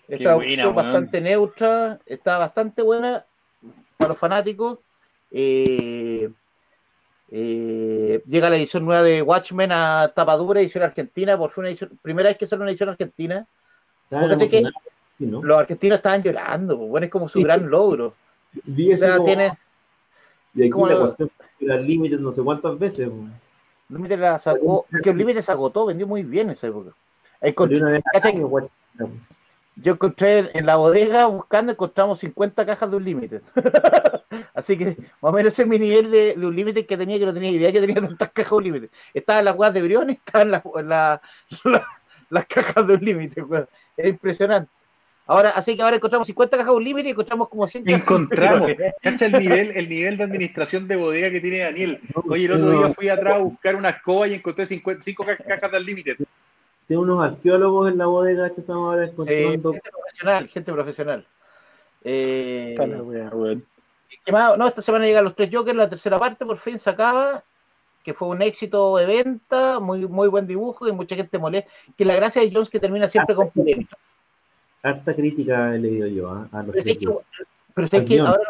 Esta buena, opción bastante neutra, está bastante buena para los fanáticos. Eh, eh, llega la edición nueva de Watchmen a tapadura, edición argentina, por fin una edición, primera vez que sale una edición argentina. Los argentinos estaban llorando, pues, bueno, es como su Sí. gran logro. O sea, como- tiene, Y aquí como la lo- cuestión era al límite no sé cuántas veces. Límite la sacó, que Límite se agotó, vendió muy bien en esa época. Yo encontré en- la bodega buscando, encontramos 50 cajas de un límite. Así que más o menos ese es mi nivel de, de un límite que tenía, que no tenía idea que tenía tantas cajas de un límite. Estaban las weas de Briones, estaban las, la- la- las cajas de un límite. Era impresionante. Ahora, así que ahora encontramos 50 cajas de un límite y encontramos como 100 cajas Encontramos. Cacha el nivel, el nivel de administración de bodega que tiene Daniel. Oye, el otro día fui atrás a buscar una escoba y encontré 50 cinco ca- cajas del límite. Tiene unos arqueólogos en la bodega, Chazam, ahora Sí, encontrando. gente profesional, gente profesional. Eh, Está la wea, weón. ¿Qué más? No, esta semana llegan los tres Jokers, la tercera parte por fin se acaba, que fue un éxito de venta, muy, muy buen dibujo y mucha gente molesta. Que la gracia de Jones que termina siempre con polémica. Harta crítica he leído yo ¿ah? a los Pero que, pero es que ahora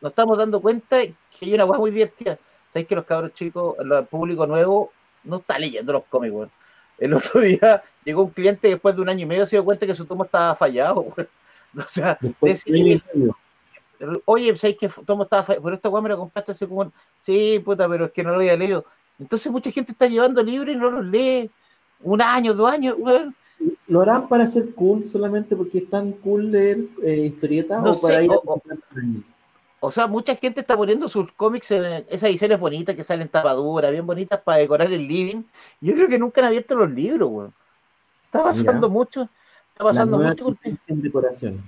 nos- estamos dando cuenta que hay una cosa muy divertida. Sabéis que los cabros chicos, el público nuevo, no está leyendo los cómics, weón. El otro día llegó un cliente después de un año y medio se dio cuenta que su tomo estaba fallado, weón. O sea. Oye, ¿sabes que Tomo estaba fallado? Pero esta weá me la compraste hace como. Sí, puta, pero es que no lo había leído. Entonces mucha gente está llevando libros y no los lee. Un año, dos años, weón. ¿Lo harán para ser cool solamente porque es tan cool leer eh, historietas No o para ir a o- o- O sea, mucha gente está poniendo sus cómics en esas ediciones bonitas que salen tapaduras, bien bonitas para decorar el living. Yo creo que nunca han abierto los libros, weón. Está pasando Mira. mucho. Está pasando mucho. en decoración?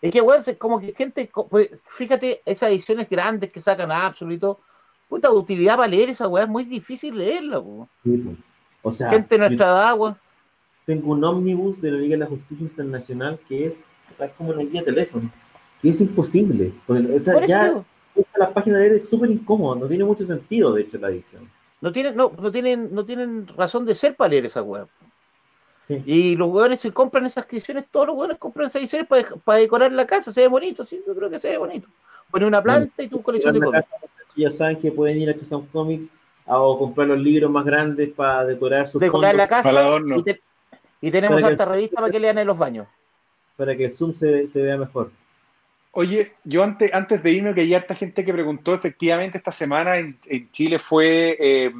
Es que, se- como que gente, pues, fíjate, esas ediciones grandes que sacan a Absoluto, puta utilidad para leer esa weá es muy difícil leerla, weón. Sí. O sea, Gente de yo nuestra edad, weón. Tengo un ómnibus de la Liga de la Justicia Internacional que es, es como una guía de teléfono, que es imposible. Porque, o sea, Por ya la página de leer es súper incómodo, no tiene mucho sentido, de hecho, la edición. no tienen, no, no tienen, no tienen razón de ser para leer esa. Sí. Y los weones se compran esas ediciones, todos los weones compran esas ediciones para, para decorar la casa, se ve bonito, sí, yo creo que se ve bonito. Poner una planta y tu colección de cómics. casa, ya saben que pueden ir a Chazam Comics a, o comprar los libros más grandes para decorar sus Decorar fondos, la casa Para el adorno. y, te- y tenemos que- harta revista para que lean en los baños. para que el Zoom se, se vea mejor. Oye, yo antes, antes de irme, que hay harta gente que preguntó, efectivamente esta semana en, en Chile fue, eh,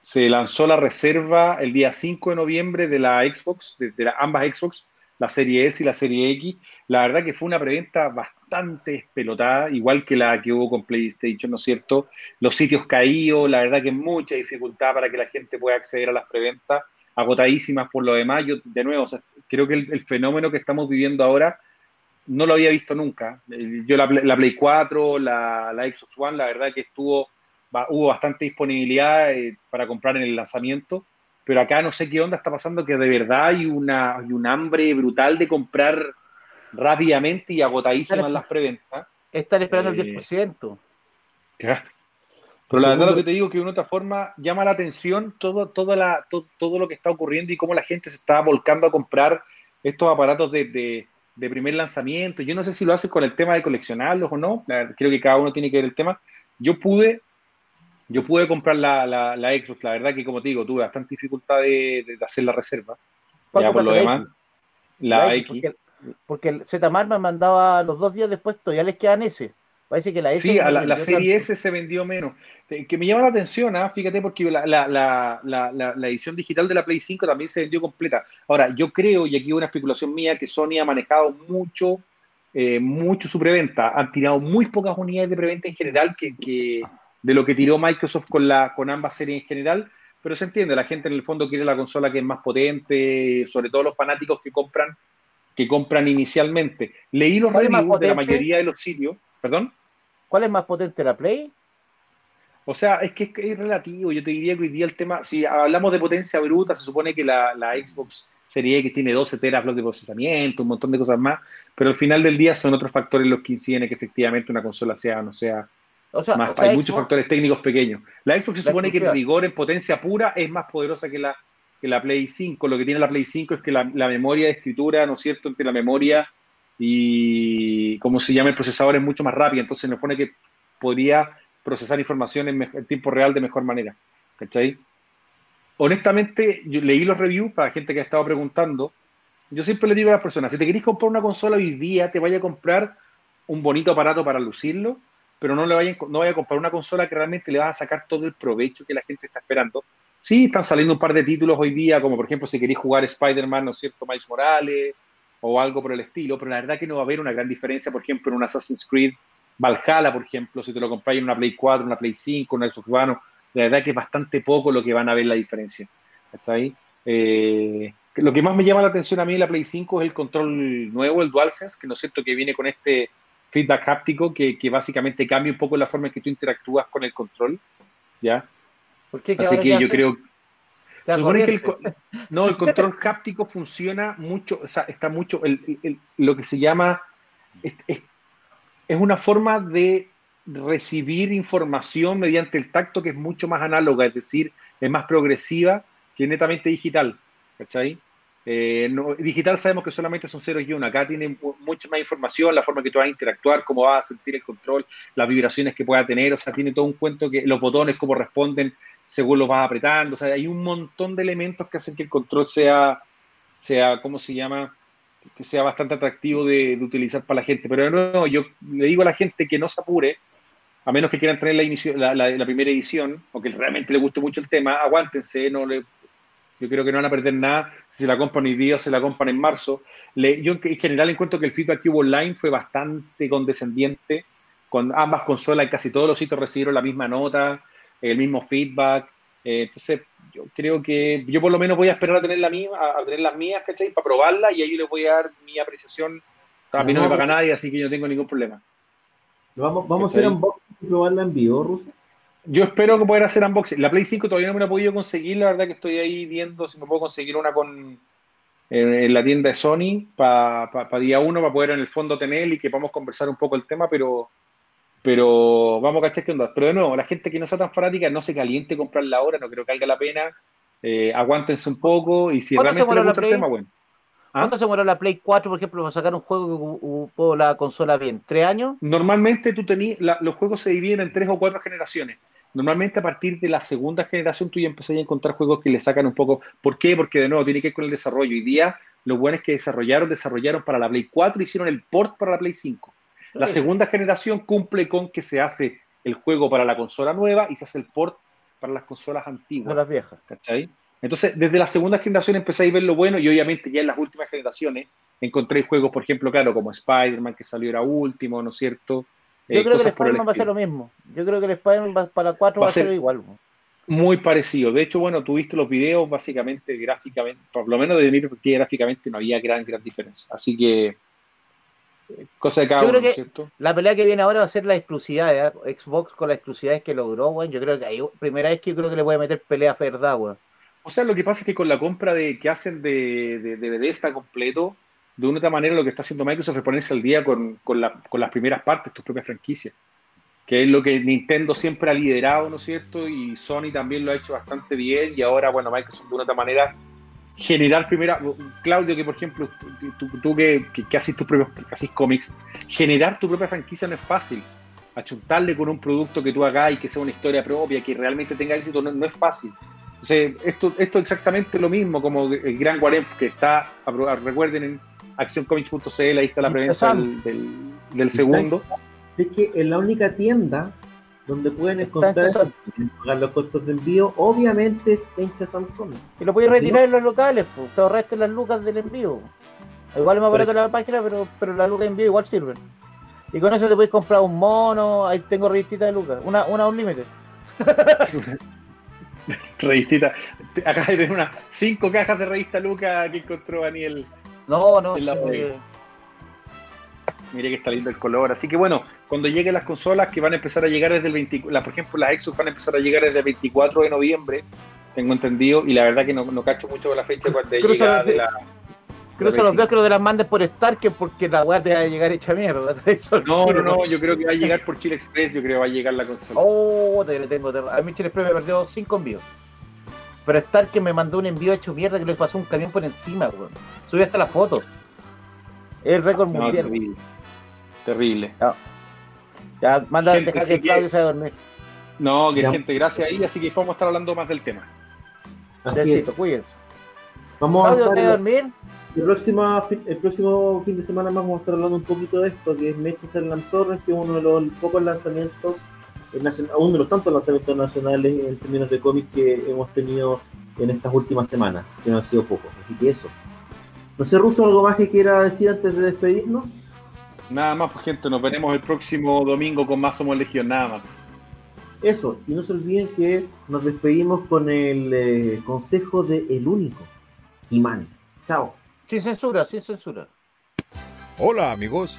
se lanzó la reserva el día 5 de noviembre de la Xbox, de, de la- ambas Xbox, la serie S y la serie X. La verdad que fue una preventa bastante espelotada, igual que la que hubo con PlayStation, ¿no es cierto? Los sitios caídos, la verdad que mucha dificultad para que la gente pueda acceder a las preventas, agotadísimas por lo demás. Yo, de nuevo, o sea, creo que el, el fenómeno que estamos viviendo ahora no lo había visto nunca. Eh, Yo la, Play- la Play 4, la, la Xbox One, la verdad que estuvo, hubo bastante disponibilidad eh, para comprar en el lanzamiento, pero acá no sé qué onda está pasando, que de verdad hay una, hay un hambre brutal de comprar rápidamente y agotadísimas las preventas. Están esperando Eh, el 10%. Pero la verdad lo que te digo que de una otra forma llama la atención todo, toda la, todo, todo lo que está ocurriendo y cómo la gente se está volcando a comprar estos aparatos de, de- de primer lanzamiento. Yo no sé si lo hacen con el tema de coleccionarlos o no, la- creo que cada uno tiene que ver el tema. Yo pude Yo pude comprar la, la, la, Xbox, la verdad que como te digo, tuve bastante dificultad de, de hacer la reserva. Ya por lo demás, la, X. Porque, porque, el Z-Mar me mandaba los dos días después, ya les quedan ese. Parece que la S. Sí, a la, la serie S se vendió menos. Que me llama la atención, ¿eh? fíjate, porque la, la, la, edición digital de la Play 5 también se vendió completa. Ahora, yo creo, y aquí una especulación mía, que Sony ha manejado mucho, eh, mucho su preventa. Han tirado muy pocas unidades de preventa en general que, que de lo que tiró Microsoft con, la, con ambas series en general. Pero se entiende, la gente en el fondo quiere la consola que es más potente, sobre todo los fanáticos que compran, que compran inicialmente. Leí los reviews de la mayoría de los sitios. ¿Perdón? ¿Cuál es más potente, la Play? O sea, es que es, relativo. Yo te diría que hoy día el tema, si hablamos de potencia bruta, se supone que la, Xbox Serie X tiene 12 teraflops de procesamiento, un montón de cosas más, pero al final del día son otros factores los que inciden que efectivamente una consola sea o no sea, o sea más. hay muchos factores técnicos pequeños. La Xbox se supone que en rigor, en potencia pura, es más poderosa que la, que la Play 5. Lo que tiene la Play 5 es que la, la memoria de escritura, ¿no es cierto?, entre la memoria y como se llama el procesador es mucho más rápido, entonces nos pone que podría procesar información en, tiempo real de mejor manera. ¿Cachai? Honestamente, yo leí los reviews para la gente que ha estado preguntando. Yo siempre le digo a las personas, si te queréis comprar una consola hoy día, te vaya a comprar un bonito aparato para lucirlo, pero no le no vaya a comprar una consola que realmente le vas a sacar todo el provecho que la gente está esperando. Sí, están saliendo un par de títulos hoy día, como por ejemplo si queréis jugar Spider-Man, ¿no es cierto? Miles Morales, o algo por el estilo, pero la verdad que no va a haber una gran diferencia, por ejemplo, en un Assassin's Creed Valhalla, por ejemplo, si te lo compráis en una Play 4, una Play 5, una Xbox One, la verdad que es bastante poco lo que van a ver la diferencia. ahí? Eh, lo que más me llama la atención a mí en la Play 5 es el control nuevo, el DualSense, que no es cierto que viene con este feedback háptico que, que básicamente cambia un poco la forma en que tú interactúas con el control, ¿ya? Así que yo creo supone que el, no, el control háptico funciona mucho, o sea, está mucho, lo que se llama, es, es, una forma de recibir información mediante el tacto que es mucho más análoga, es decir, es más progresiva que netamente digital, ¿cachai? Eh, digital sabemos que solamente son ceros y uno. Acá tiene mucha más información, la forma que tú vas a interactuar, cómo vas a sentir el control, las vibraciones que pueda tener. O sea, tiene todo un cuento que los botones, cómo responden según los vas apretando. O sea, hay un montón de elementos que hacen que el control sea, sea ¿cómo se llama? Que sea bastante atractivo de, utilizar para la gente. Pero no, yo le digo a la gente que no se apure, a menos que quieran tener la, la primera edición o que realmente le guste mucho el tema, aguántense, no le yo creo que no van a perder nada si se la compran hoy día o se la compran en marzo. Le, yo en general encuentro que el feedback que hubo online fue bastante condescendiente. Con ambas consolas y casi todos los sitios recibieron la misma nota, el mismo feedback. Eh, entonces, yo creo que yo por lo menos voy a esperar a tener, la mía, a, tener las mías, ¿cachai? Para probarla y ahí les voy a dar mi apreciación. A mí no, me paga nadie, así que yo no tengo ningún problema. Vamos, vamos a hacer unboxing y probarla en vivo, Ruso. Yo espero que pueda hacer unboxing. La Play 5 todavía no me la he podido conseguir, la verdad que estoy ahí viendo si me puedo conseguir una con eh, en la tienda de Sony para día uno, para poder en el fondo tener y que podamos conversar un poco el tema, pero pero vamos a cachar qué onda. Pero de nuevo, la gente que no sea tan fanática, no se caliente comprarla ahora, no creo que valga la pena. Eh, aguántense un poco y si realmente les gusta el tema, bueno. ¿Ah? ¿Cuánto se muere la Play 4, por ejemplo, para sacar un juego que ocupó la consola bien? ¿Tres años? Normalmente tú tenías, los juegos se dividen en tres o cuatro generaciones. Normalmente a partir de la segunda generación tú ya empezás a encontrar juegos que le sacan un poco. ¿Por qué? Porque de nuevo tiene que ver con el desarrollo. Hoy día los buenos que desarrollaron, desarrollaron para la Play 4 y hicieron el port para la Play 5. La segunda generación cumple con que se hace el juego para la consola nueva y se hace el port para las consolas antiguas. las viejas. ¿Cachai? Entonces, desde la segunda generación empezáis a ver lo bueno y obviamente ya en las últimas generaciones encontré juegos, por ejemplo, claro, como Spider-Man, que salió era último, ¿no es cierto? Yo eh, creo que el Spider-Man va a ser lo mismo. Yo creo que el Spider-Man para 4 va, a ser, igual. Muy parecido. De hecho, bueno, tuviste los videos, básicamente, gráficamente, por lo menos desde mi perspectiva, gráficamente no había gran, gran diferencia. Así que, cosa de cada uno, ¿cierto? La pelea que viene ahora va a ser la exclusividad, ¿eh? Xbox con las exclusividades que logró, güey. Yo creo que ahí, primera vez que yo creo que le voy a meter pelea a verdad, güey. O sea, lo que pasa es que con la compra de, que hacen de, de, de Bethesda completo, de una otra manera lo que está haciendo Microsoft es ponerse al día con, con, la, con, las primeras partes, tus propias franquicias, que es lo que Nintendo siempre ha liderado, ¿no es cierto? Y Sony también lo ha hecho bastante bien y ahora, bueno, Microsoft de una otra manera generar primera, Claudio, que por ejemplo, tú, tú que, que, haces tus propios, que haces cómics, generar tu propia franquicia no es fácil. achuntarle con un producto que tú hagas y que sea una historia propia, que realmente tenga éxito, no, es fácil. Entonces, esto, esto es exactamente lo mismo como el Gran Guarem que está, recuerden, en accioncomics.cl, ahí está la preventa del, del, segundo. Sí, es que es la única tienda donde pueden encontrar pagar los costos de envío, obviamente es en Chazam Comics. Y lo puedes retirar en los locales, pues, te ahorraste las lucas del envío. Igual es más barato la página, pero, pero las lucas de envío igual sirven. Y con eso te puedes comprar un mono, ahí tengo revistita de lucas, una, una un límite. revistita, acá hay unas cinco cajas de revista Lucas que encontró Daniel. No, no. Mire que está lindo el color. Así que bueno, cuando lleguen las consolas que van a empezar a llegar desde el 24, por ejemplo, las Xbox van a empezar a llegar desde el 24 de noviembre, tengo entendido, y la verdad que no, no cacho mucho con la fecha cuando llega de la. Creo que los veo que lo de las mandes por Star, que porque la weá te va a llegar hecha mierda. no, no, no, yo creo que va a llegar por Chile Express, yo creo que va a llegar la consola. Oh, te tengo. A mí Chile Express me perdió cinco envíos. Pero Star que me mandó un envío hecho mierda que le pasó un camión por encima, weón. Subí hasta la foto. Es el récord mundial. Terrible. terrible. Ya, manda gente, dejar que Claudio se a dormir. No, que gente, gracias ahí, así que podemos estar hablando más del tema. Así es. Cuídense. Vamos a estar a dormir. El próximo, el próximo fin de semana vamos a estar hablando un poquito de esto, que es Mechas el Lanzorro, que es uno de los pocos lanzamientos, uno de los tantos lanzamientos nacionales en términos de cómics que hemos tenido en estas últimas semanas, que no han sido pocos. Así que eso. No sé, Ruso, ¿algo más que quiera decir antes de despedirnos? Nada más, pues, gente, nos veremos el próximo domingo con Más Somos Legión, nada más. Eso, y no se olviden que nos despedimos con el eh, consejo de El Único, Jimán. Chao. Sin censura, sin censura. Hola amigos,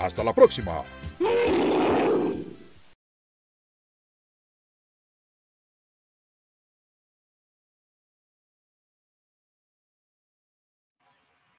Hasta la próxima.